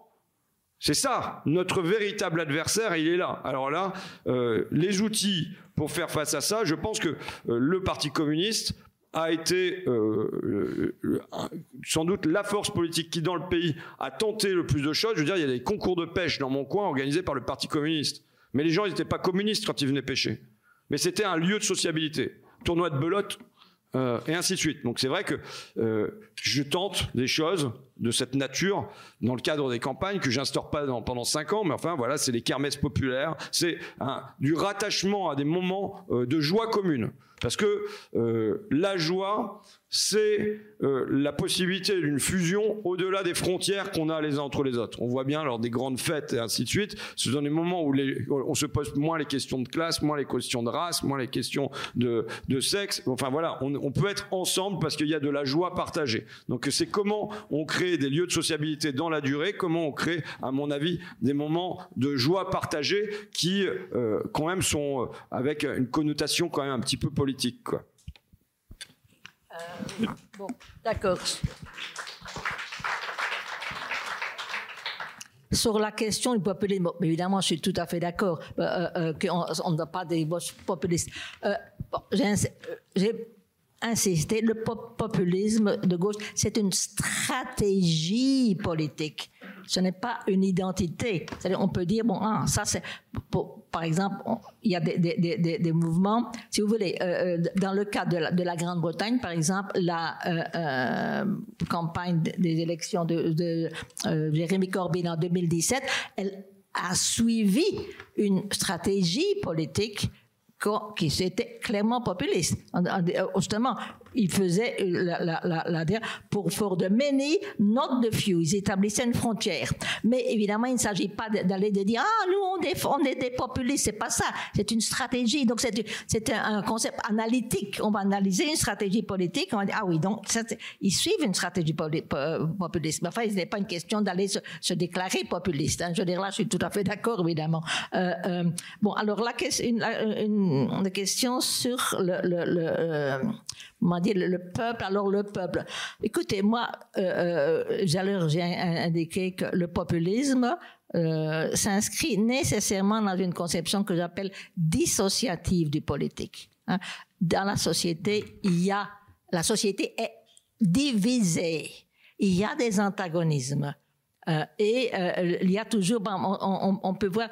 C'est ça, notre véritable adversaire, il est là. Alors là, euh, les outils pour faire face à ça, je pense que euh, le Parti communiste a été euh, sans doute la force politique qui, dans le pays, a tenté le plus de choses. Je veux dire, il y a des concours de pêche dans mon coin organisés par le Parti communiste. Mais les gens, n'étaient pas communistes quand ils venaient pêcher. Mais c'était un lieu de sociabilité. Tournoi de belote, euh, et ainsi de suite. Donc c'est vrai que euh, je tente des choses de cette nature dans le cadre des campagnes que j'instaure pas pendant cinq ans, mais enfin voilà, c'est les kermesses populaires, c'est du rattachement à des moments de joie commune. Parce que la joie, c'est euh, la possibilité d'une fusion au-delà des frontières qu'on a les uns entre les autres. On voit bien lors des grandes fêtes et ainsi de suite, ce sont des moments où on se pose moins les questions de classe, moins les questions de race, moins les questions de, sexe. Enfin voilà, on, peut être ensemble parce qu'il y a de la joie partagée. Donc c'est comment on crée des lieux de sociabilité dans la durée, comment on crée, à mon avis, des moments de joie partagée qui euh, quand même sont euh, avec une connotation quand même un petit peu politique. Quoi. Euh, bon, d'accord. Sur la question du populisme, évidemment, je suis tout à fait d'accord euh, euh, qu'on n'a pas des voix populistes. J'ai insisté, le populisme de gauche, c'est une stratégie politique ce n'est pas une identité. On peut dire, bon, ah, ça c'est, par exemple, il y a des, mouvements, si vous voulez, euh, euh, dans le cas de la, de la Grande-Bretagne, par exemple, la euh, campagne des élections de, de Jérémy Corbyn en 2017, elle a suivi une stratégie politique qui était clairement populiste. Justement, il faisait euh, la, la, la, pour for the many, not the few. Ils établissaient une frontière. Mais évidemment, il ne s'agit pas d'aller de dire ah nous on est, on est des populistes. C'est pas ça. C'est une stratégie. Donc c'est un concept analytique. On va analyser une stratégie politique. On va dire ah oui donc ils suivent une stratégie populiste. Mais enfin, ce n'est pas une question d'aller se, déclarer populiste. Hein. Je veux dire là, je suis tout à fait d'accord évidemment. Euh, euh, bon alors la question, une, une, une, question sur le, le, le euh, m'a dit le, peuple, alors le peuple. Écoutez, moi, euh, euh j'ai que le populisme euh, s'inscrit nécessairement dans une conception que j'appelle dissociative du politique. Hein. Dans la société, il y a, la société est divisée. Il y a des antagonismes. Euh, et euh, il y a toujours, on, peut voir,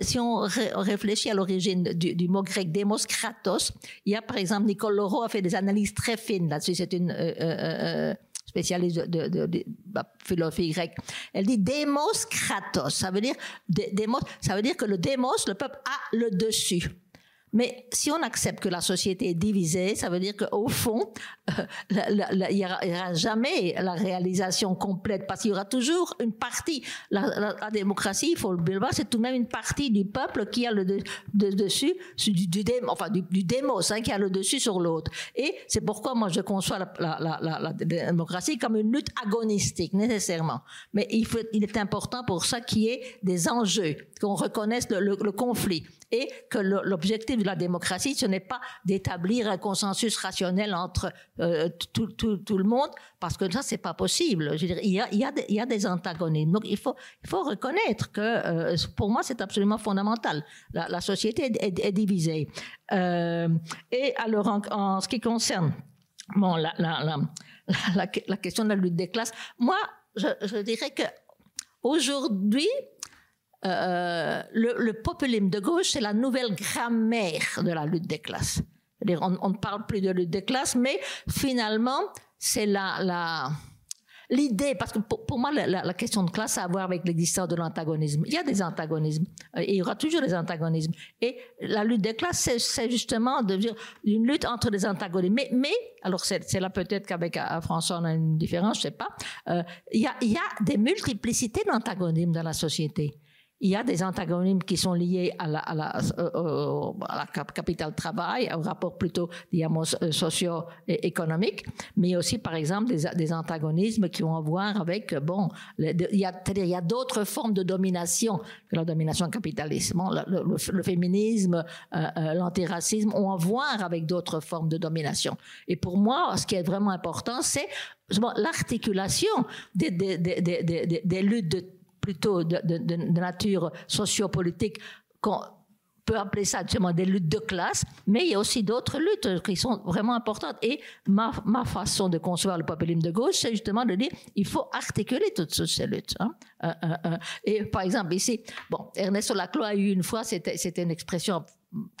si on réfléchit à l'origine du, mot grec demos kratos, il y a par exemple, Nicole Laureau a fait des analyses très fines là-dessus, c'est une euh, spécialiste de, de, bah, philosophie grecque. Elle dit demos kratos, ça veut dire, demos, ça veut dire que le demos, le peuple a le dessus. Mais si on accepte que la société est divisée, ça veut dire qu'au fond, il n'y aura, jamais la réalisation complète, parce qu'il y aura toujours une partie. La, démocratie, il faut le voir, c'est tout de même une partie du peuple qui a le dessus, du, enfin, du, démos, hein, qui a le dessus sur l'autre. Et c'est pourquoi moi je conçois la, démocratie comme une lutte agonistique, nécessairement. Mais il est important pour ça qu'il y ait des enjeux, qu'on reconnaisse le conflit et que l'objectif de la démocratie, ce n'est pas d'établir un consensus rationnel entre euh, tout, le monde, parce que ça, c'est pas possible. Il, y a, il, y a des, antagonismes. Donc, il faut, il faut reconnaître que, euh, pour moi, c'est absolument fondamental. La, société est, divisée. Euh, et alors, en, ce qui concerne bon, la, la, la, la, question de la lutte des classes, moi, je, je dirais que aujourd'hui, euh, le, populisme de gauche, c'est la nouvelle grammaire de la lutte des classes. On, ne parle plus de lutte des classes, mais finalement, c'est la, l'idée, parce que pour, moi, la, question de classe a à voir avec l'existence de l'antagonisme. Il y a des antagonismes, et il y aura toujours des antagonismes. Et la lutte des classes, c'est justement de une lutte entre des antagonismes. Mais, alors c'est là peut-être qu'avec François on a une différence, je sais pas. il y a des multiplicités d'antagonismes dans la société il y a des antagonismes qui sont liés à la, à la, euh, à la capital travail, au rapport plutôt, digamos, euh, socio-économique, mais aussi, par exemple, des, antagonismes qui ont à voir avec, bon, il y a, a d'autres formes de domination que la domination capitaliste. le, le, féminisme, euh, l'antiracisme ont à voir avec d'autres formes de domination. Et pour moi, ce qui est vraiment important, c'est l'articulation des, des luttes de plutôt de, de, de nature sociopolitique qu'on peut appeler ça justement des luttes de classe, mais il y a aussi d'autres luttes qui sont vraiment importantes. Et ma, ma façon de concevoir le populisme de gauche, c'est justement de dire il faut articuler toutes ces luttes. Hein. Euh, euh, euh. Et par exemple, ici, bon, Ernesto Laclau a eu une fois, c'était une expression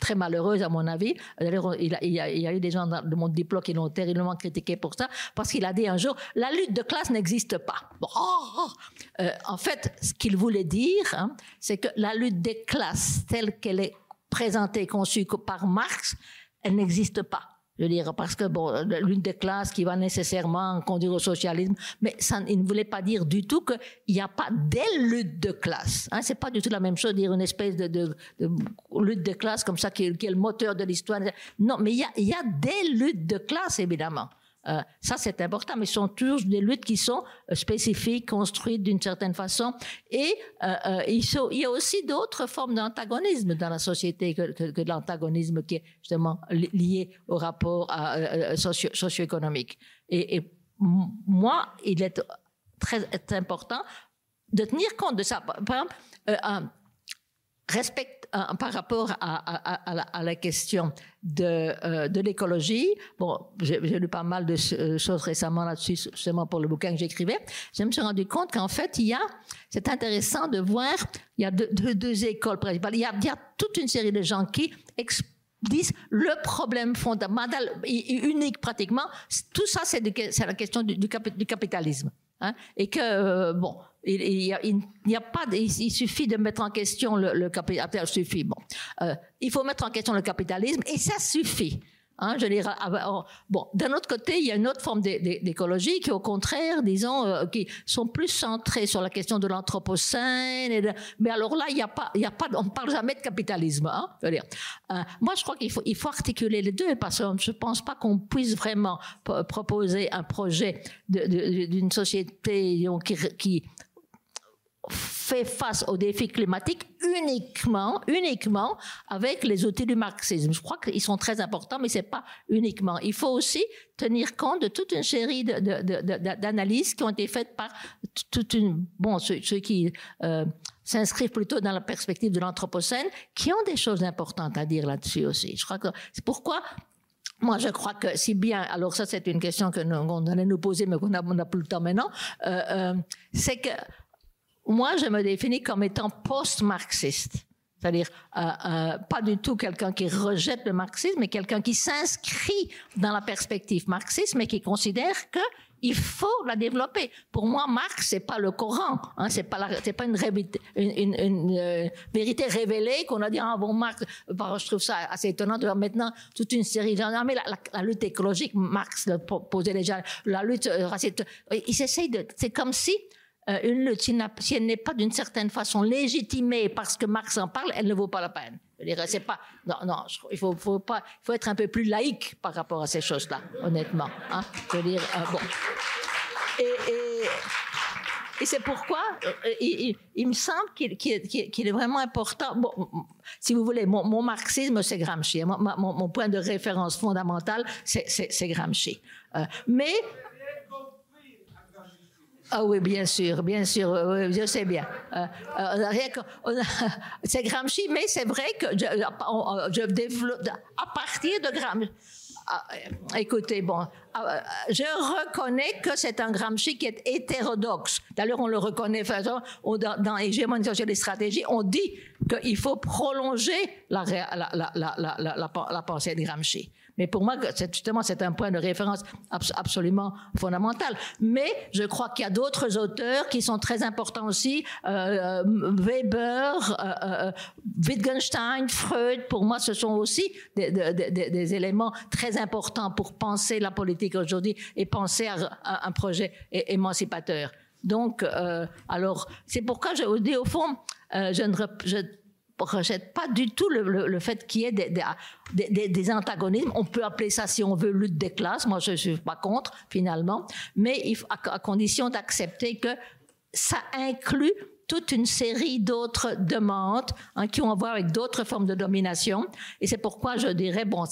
très malheureuse à mon avis. D'ailleurs, il, y a eu des gens de mon diplôme qui l'ont terriblement critiqué pour ça, parce qu'il a dit un jour, la lutte de classe n'existe pas. Bon, oh, oh. Euh, en fait, ce qu'il voulait dire, hein, c'est que la lutte des classes telle qu'elle est présentée, conçue par Marx, elle n'existe pas. Je veux dire, parce que bon, l'une des classes qui va nécessairement conduire au socialisme, mais ça, il ne voulait pas dire du tout qu'il n'y a pas des luttes de classe. Hein, c'est pas du tout la même chose, dire une espèce de, lutte de classe comme ça qui, est le moteur de l'histoire. Non, mais il y a, il y a des luttes de classe, évidemment. Euh, ça, c'est important, mais ce sont toujours des luttes qui sont euh, spécifiques, construites d'une certaine façon. Et euh, il, y a aussi d'autres formes d'antagonisme dans la société que, que, l'antagonisme qui est justement lié au rapport socio-économique. Et, moi, il est très, important de tenir compte de ça. Par exemple, respect par rapport à, la, question de, euh, l'écologie, bon, j'ai lu pas mal de euh, choses récemment là-dessus, justement pour le bouquin que j'écrivais, je me suis rendu compte qu'en fait, il y a, c'est intéressant de voir, il y a deux, écoles principales, il y, a, toute une série de gens qui disent le problème fondamental, unique pratiquement, tout ça c'est la question du, capitalisme. Hein, et que, euh, bon, il, n'y a, pas, il, suffit de mettre en question le, le capitalisme. Suffit. Bon, euh, il faut mettre en question le capitalisme et ça suffit. Hein, ah, bah, oh, bon, d'un autre côté, il y a une autre forme d'écologie qui, au contraire, disons, euh, qui sont plus centrées sur la question de l'anthropocène. Mais alors là, il n'y a pas, il y a pas, on parle jamais de capitalisme. Hein. Euh, moi, je crois qu'il faut, il faut articuler les deux parce que je ne pense pas qu'on puisse vraiment proposer un projet d'une société qui fait face aux défis climatiques uniquement, uniquement avec les outils du marxisme. Je crois qu'ils sont très importants, mais c'est pas uniquement. Il faut aussi tenir compte de toute une série d'analyses qui ont été faites par toute une, bon, ceux, qui euh, s'inscrivent plutôt dans la perspective de l'anthropocène, qui ont des choses importantes à dire là-dessus aussi. Je crois que c'est pourquoi moi, je crois que si bien, alors ça c'est une question que nous, on allait nous poser, mais qu'on n'a plus le temps maintenant, euh, euh, c'est que moi, je me définis comme étant post-marxiste. C'est-à-dire euh, euh, pas du tout quelqu'un qui rejette le marxisme, mais quelqu'un qui s'inscrit dans la perspective marxiste, mais qui considère que il faut la développer. Pour moi, Marx, c'est pas le Coran, hein, c'est pas c'est pas une, une, une, euh, vérité révélée qu'on a dit ah bon Marx. je trouve ça assez étonnant de voir maintenant toute une série de gens. mais la, la, lutte écologique, Marx le posait déjà, la lutte raciste. Ils essayent de, c'est comme si euh, une lutte, si, elle n'est pas d'une certaine façon légitimée parce que Marx en parle, elle ne vaut pas la peine. Je dirais, c'est pas, non, non, il faut, faut pas, il faut être un peu plus laïque par rapport à ces choses-là, honnêtement. Hein. Je veux dire, euh, bon. Et, et, et c'est pourquoi euh, il, il, me semble qu'il est vraiment important. Bon, si vous voulez, mon, mon marxisme, c'est Gramsci. Mon, mon, mon, point de référence fondamental, c'est Gramsci. mais ah oui, bien sûr, bien sûr, je sais bien. Euh, euh, c'est Gramsci, mais c'est vrai que je, développe à partir de Gramsci. Ah, écoutez, bon, euh, je reconnais que c'est un Gramsci qui est hétérodoxe. D'ailleurs, on le reconnaît dans, dans Hégémonie sur les stratégies, on dit qu'il faut prolonger la, la, pensée de Gramsci. Mais pour moi, justement, c'est un point de référence absolument fondamental. Mais je crois qu'il y a d'autres auteurs qui sont très importants aussi. Euh, Weber, euh, euh, Wittgenstein, Freud, pour moi, ce sont aussi des, des, éléments très importants pour penser la politique aujourd'hui et penser à, un projet émancipateur. Donc, alors, c'est pourquoi je vous dis, au fond, je ne... Je, rejette pas du tout le, fait qu'il y ait des, antagonismes. On peut appeler ça, si on veut, lutte des classes. Moi, je ne suis pas contre, finalement. Mais à, condition d'accepter que ça inclut toute une série d'autres demandes hein, qui ont à voir avec d'autres formes de domination. Et c'est pourquoi je dirais, bon,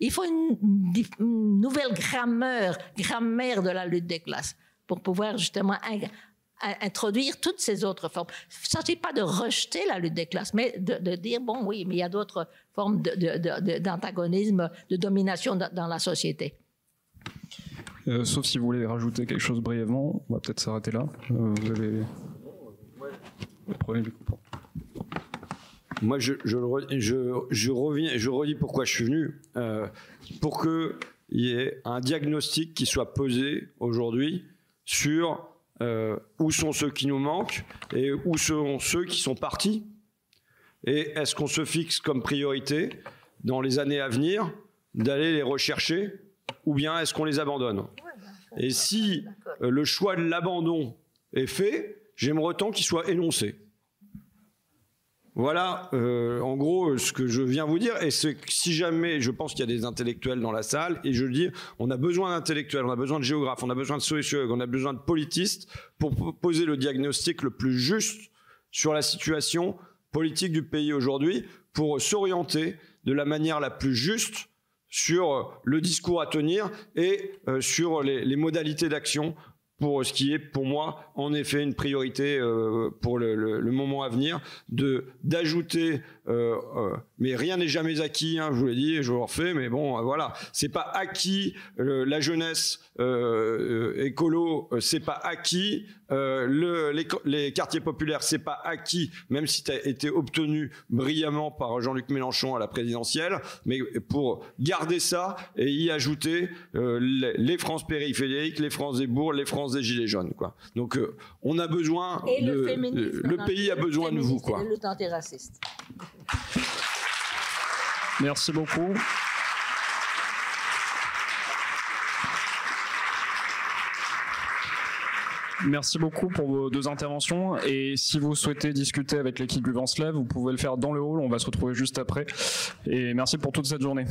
il faut, une, nouvelle grammaire de la lutte des classes pour pouvoir justement introduire toutes ces autres formes. Il ne s'agit pas de rejeter la lutte des classes, mais de, dire, bon, oui, mais il y a d'autres formes d'antagonisme, de, domination dans, la société. Euh, sauf si vous voulez rajouter quelque chose brièvement, on va peut-être s'arrêter là. Euh, vous avez. Moi, je, je, je, reviens, je redis pourquoi je suis venu. Euh, pour qu'il y ait un diagnostic qui soit posé aujourd'hui sur euh, où sont ceux qui nous manquent et où sont ceux qui sont partis? Et est-ce qu'on se fixe comme priorité dans les années à venir d'aller les rechercher ou bien est-ce qu'on les abandonne? Et si euh, le choix de l'abandon est fait, j'aimerais autant qu'il soit énoncé. Voilà, euh, en gros, ce que je viens vous dire. Et si jamais, je pense qu'il y a des intellectuels dans la salle, et je dis, on a besoin d'intellectuels, on a besoin de géographes, on a besoin de sociologues, on a besoin de politistes pour poser le diagnostic le plus juste sur la situation politique du pays aujourd'hui, pour s'orienter de la manière la plus juste sur le discours à tenir et euh, sur les modalités d'action pour ce qui est pour moi en effet une priorité euh, pour le, moment à venir, de d'ajouter, euh, euh, mais rien n'est jamais acquis, hein, je vous l'ai dit, je vous le refais, mais bon, voilà, c'est pas acquis la jeunesse écolo, c'est pas acquis le, les, quartiers populaires, c'est pas acquis, même si ça a été obtenu brillamment par Jean-Luc Mélenchon à la présidentielle, mais pour garder ça et y ajouter les, les France périphériques, les France des bourgs, les France des gilets jaunes, quoi. Donc euh, on a besoin de, le, pays a besoin de vous, quoi. Merci beaucoup. Merci beaucoup pour vos deux interventions. Et si vous souhaitez discuter avec l'équipe du Vent vous pouvez le faire dans le hall. On va se retrouver juste après. Et merci pour toute cette journée.